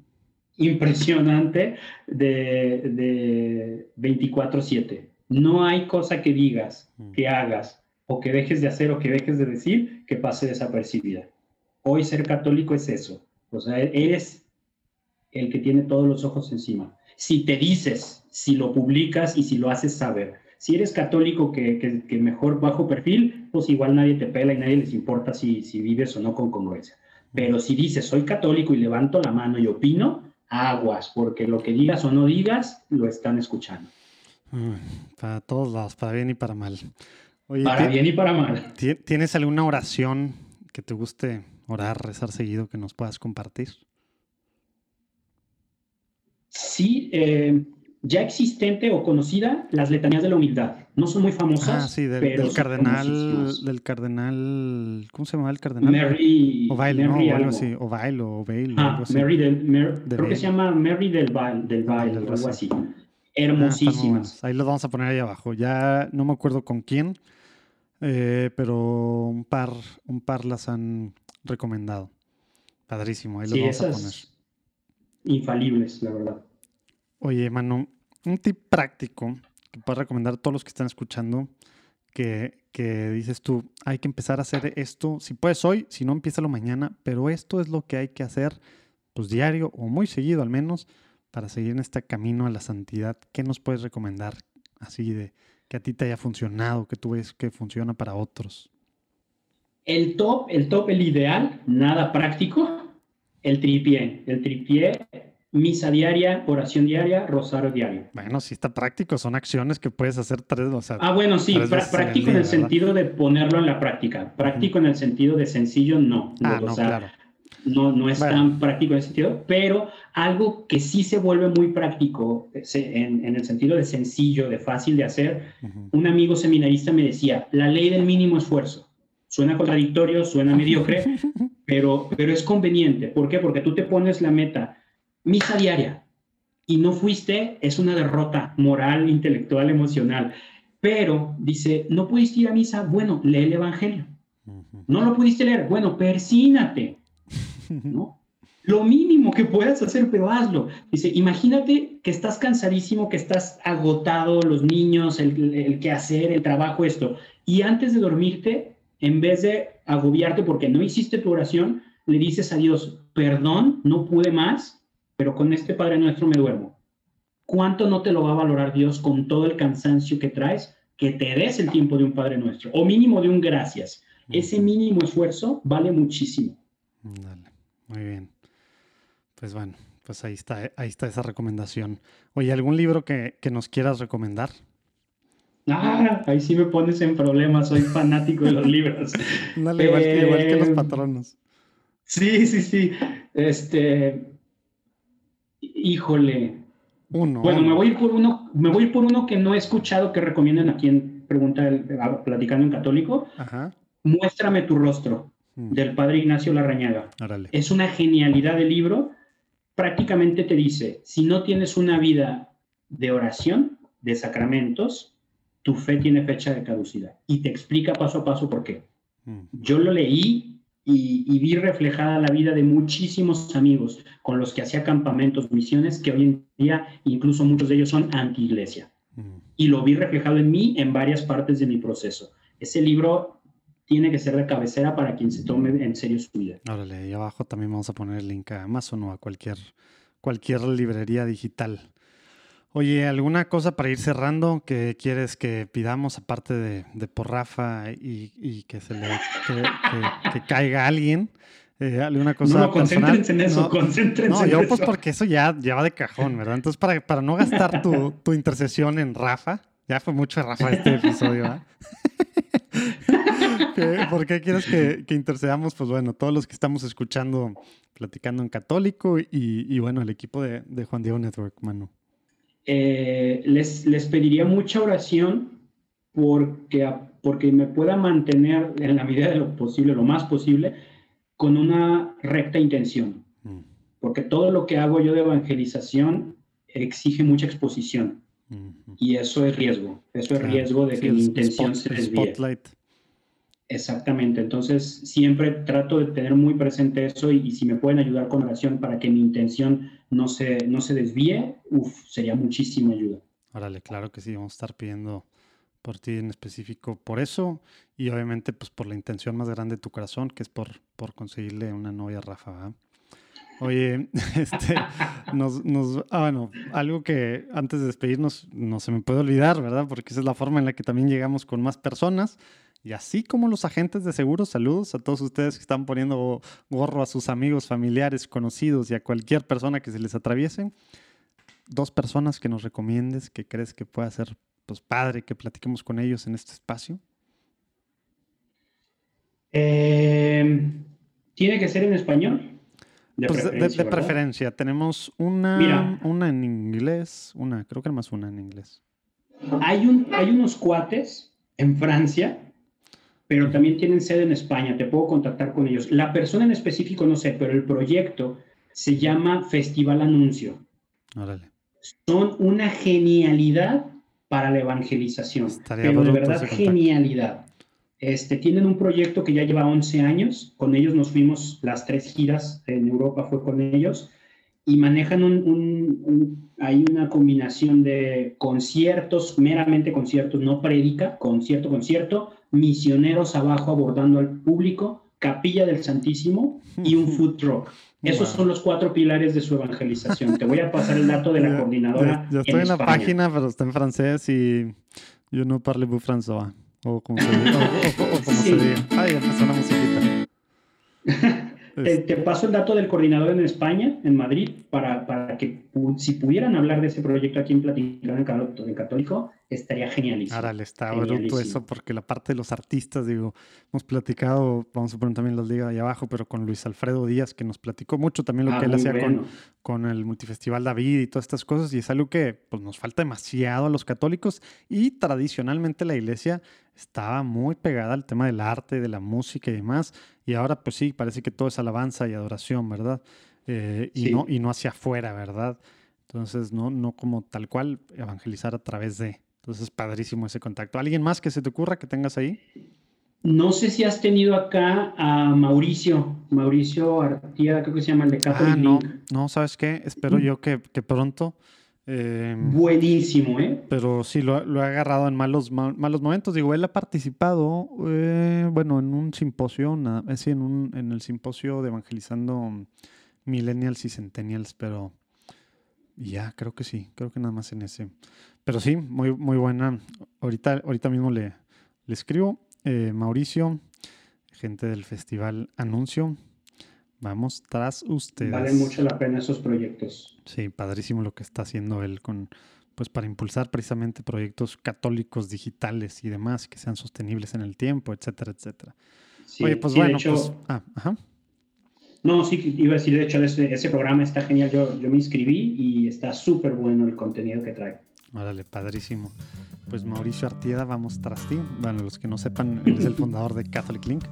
impresionante de, de 24/7 no hay cosa que digas, mm. que hagas, o que dejes de hacer o que dejes de decir que pase desapercibida. Hoy ser católico es eso. O sea, eres el que tiene todos los ojos encima. Si te dices, si lo publicas y si lo haces saber. Si eres católico que, mejor bajo perfil, pues igual nadie te pela y nadie les importa si, si vives o no con congruencia. Pero si dices, soy católico y levanto la mano y opino, aguas, porque lo que digas o no digas, lo están escuchando. Para todos lados, para bien y para mal. para bien y para mal. ¿Tienes alguna oración que te guste orar, rezar seguido que nos puedas compartir? Sí, eh, ya existente o conocida, las letanías de la humildad. No son muy famosas. Ah, sí, del, cardenal, del cardenal, ¿cómo se llama el cardenal? Mary. Ovail, ¿no? O algo así, Ovail o Ovail. Ah, algo así. Mary del, creo que se llama Mary del Vail, del Vail, algo así. Hermosísimas. ahí los vamos a poner ahí abajo. Ya no me acuerdo con quién, eh, pero un par, un par las han recomendado. Padrísimo, ahí los vamos a poner. Infalibles, la verdad. Oye, Manu, un tip práctico que puedes recomendar a todos los que están escuchando, que, que, dices tú, hay que empezar a hacer esto, si puedes hoy, si no, empieza mañana, pero esto es lo que hay que hacer, pues diario o muy seguido al menos, para seguir en este camino a la santidad. ¿Qué nos puedes recomendar así de que a ti te haya funcionado, que tú ves que funciona para otros? El top, el top, el ideal, nada práctico, el tripié. El tripié misa diaria, oración diaria, rosario diario. Bueno, sí está práctico, son acciones que puedes hacer tres, o sea, Ah, bueno, sí, práctico en el, sentido de ponerlo en la práctica. Práctico en el sentido de sencillo, no. Ah, no, claro. No, no es tan práctico en ese sentido, pero algo que sí se vuelve muy práctico en, en el sentido de sencillo, de fácil de hacer. Un amigo seminarista me decía, la ley del mínimo esfuerzo. Suena contradictorio, suena mediocre, pero, pero es conveniente. ¿Por qué? Porque tú te pones la meta misa diaria y no fuiste, es una derrota moral, intelectual, emocional. Pero dice, no pudiste ir a misa, bueno, lee el Evangelio. No lo pudiste leer, bueno, persínate. ¿No? Lo mínimo que puedas hacer, pero hazlo. Dice, imagínate que estás cansadísimo, que estás agotado, los niños, el, el qué hacer, el trabajo, esto. Y antes de dormirte, en vez de agobiarte porque no hiciste tu oración, le dices a Dios, perdón, no pude más, pero con este Padre Nuestro me duermo. ¿Cuánto no te lo va a valorar Dios con todo el cansancio que traes? Que te des el tiempo de un Padre Nuestro, o mínimo de un gracias. Ese mínimo esfuerzo vale muchísimo. Dale, muy bien. Pues bueno, pues ahí está, ahí está esa recomendación. Oye, ¿algún libro que, nos quieras recomendar? Ah, ahí sí me pones en problemas, soy fanático de los libros. Dale, igual, igual que los eh, patronos. Sí, sí, sí. Este, Híjole. Uno. Bueno, me voy a ir por uno, me voy por uno que no he escuchado que recomienden a quien pregunta el, platicando en católico. Ajá. Muéstrame tu rostro, mm. del padre Ignacio Larrañaga. Es una genialidad de libro. Prácticamente te dice, si no tienes una vida de oración, de sacramentos, tu fe tiene fecha de caducidad. Y te explica paso a paso por qué. Mm. Yo lo leí y, vi reflejada la vida de muchísimos amigos con los que hacía campamentos, misiones, que hoy en día incluso muchos de ellos son anti-iglesia. Mm. Y lo vi reflejado en mí en varias partes de mi proceso. Ese libro tiene que ser de cabecera para quien se tome en serio su vida. Órale, ahí abajo también vamos a poner el link a Amazon o a cualquier, cualquier librería digital. Oye, ¿alguna cosa para ir cerrando que quieres que pidamos aparte de, de por Rafa y, que se le que, caiga alguien? Eh, ¿Alguna cosa? No, concéntrense en eso, concéntrense no, yo pues porque eso ya, ya va de cajón, ¿verdad? Entonces, para, para no gastar tu, tu intercesión en Rafa, ya fue mucho Rafa este episodio, ¿Por qué quieres que, que, intercedamos? Pues bueno, todos los que estamos escuchando, platicando en católico y, y bueno, el equipo de, de Juan Diego Network, Manu. Eh, les, les pediría mucha oración porque, porque me pueda mantener en la medida de lo posible, lo más posible, con una recta intención. Mm. Porque todo lo que hago yo de evangelización exige mucha exposición. Y eso es riesgo. Eso es riesgo de que mi intención se desvíe. Exactamente, entonces siempre trato de tener muy presente eso y, si me pueden ayudar con oración para que mi intención no se, no se desvíe, uf, sería muchísima ayuda. Órale, claro que sí, vamos a estar pidiendo, por ti en específico por eso y obviamente pues por la intención más grande de tu corazón, que es por, por conseguirle una novia a Rafa. Oye, este, nos, nos, ah, bueno, algo que antes de despedirnos no se me puede olvidar, ¿verdad? Porque esa es la forma en la que también llegamos con más personas. Y así como los agentes de seguros, saludos a todos ustedes que están poniendo gorro a sus amigos, familiares, conocidos y a cualquier persona que se les atraviese. Dos personas que nos recomiendes, que crees que pueda ser pues, padre que platiquemos con ellos en este espacio. Eh, ¿Tiene que ser en español? De pues preferencia, de, preferencia. Tenemos una, una en inglés, una, creo que más una en inglés. Hay, un, hay unos cuates en Francia, pero también tienen sede en España. Te puedo contactar con ellos. La persona en específico no sé, pero el proyecto se llama Festival Anuncio. Órale. Son una genialidad para la evangelización. pero de verdad, genialidad. Este, tienen un proyecto que ya lleva 11 años, con ellos nos fuimos las tres giras en Europa, fue con ellos, y manejan un, hay una combinación de conciertos, meramente conciertos, no prédica, concierto, concierto, misioneros abajo abordando al público, capilla del Santísimo y un food truck. Esos son los cuatro pilares de su evangelización. Te voy a pasar el dato de la coordinadora. Yo, estoy en, la página, pero está en francés y yo no parle françois. O como se diga. Ay, empezó la musiquita. Te, paso el dato del coordinador en España, en Madrid, para, para que si pudieran hablar de ese proyecto aquí en Platicando en Católico, estaría genialísimo. Ahora le está bruto eso, porque la parte de los artistas, digo, hemos platicado, vamos a poner también los diga ahí abajo, pero con Luis Alfredo Díaz, que nos platicó mucho también lo ah, que él hacía con, con el Multifestival David y todas estas cosas, y es algo que pues, nos falta demasiado a los católicos, y tradicionalmente la iglesia estaba muy pegada al tema del arte, de la música y demás. Y ahora, pues sí, parece que todo es alabanza y adoración, ¿verdad? Eh, y, no, y no hacia afuera, ¿verdad? Entonces, no, no como tal cual evangelizar a través de. Entonces, padrísimo ese contacto. ¿Alguien más que se te ocurra que tengas ahí? No sé si has tenido acá a Mauricio, Mauricio Artieda, creo que se llama el de Catholic ah, no, no, ¿sabes qué? Espero yo que, que pronto Em, Buenísimo, ¿eh? Pero sí, lo, lo, ha agarrado en malos, malos momentos. Digo, él ha participado, eh, bueno, en un simposio, es en, un, en el simposio de Evangelizando Millennials y Centennials, pero ya, creo que sí, creo que nada más en ese. Pero sí, muy, muy buena. Ahorita, ahorita mismo le, le escribo. Eh, Mauricio, gente del festival Anuncio. Vamos tras ustedes. Vale mucho la pena esos proyectos. Sí, padrísimo lo que está haciendo él con, pues para impulsar precisamente proyectos católicos digitales y demás que sean sostenibles en el tiempo, etcétera, etcétera. Oye, pues bueno, pues, ah, ajá. No, sí, iba a decir, de hecho, ese, ese programa está genial. Yo, yo me inscribí y está súper bueno el contenido que trae. Órale, padrísimo. Pues Mauricio Artieda, vamos tras ti. Bueno, los que no sepan, él es el fundador de Catholic Link.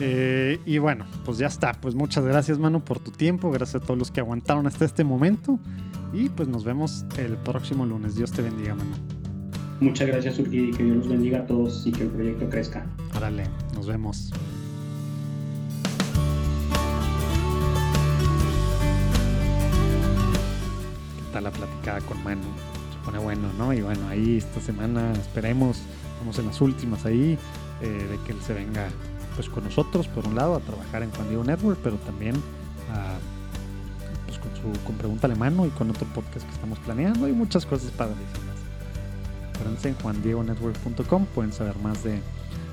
Eh, y bueno, pues ya está. Pues muchas gracias, mano, por tu tiempo. Gracias a todos los que aguantaron hasta este momento. Y pues nos vemos el próximo lunes. Dios te bendiga, mano. Muchas gracias, Urquidi. Que Dios los bendiga a todos y que el proyecto crezca. Órale, nos vemos. ¿Qué tal la platicada con Manu? Se pone bueno, ¿no? Y bueno, ahí esta semana esperemos, vamos en las últimas ahí, eh, de que él se venga pues con nosotros, por un lado, a trabajar en Juan Diego Network, pero también pues con su con Pregunta Alemano y con otro podcast que estamos planeando y muchas cosas padrísimas. Acuérdense en juandiegonetwork.com, pueden saber más de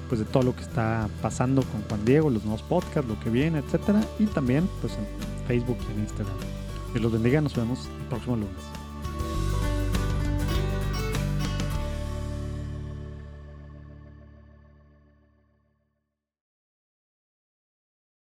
pues de todo lo que está pasando con Juan Diego, los nuevos podcasts, lo que viene, etcétera, y también pues en Facebook y en Instagram. Que los bendiga, nos vemos el próximo lunes.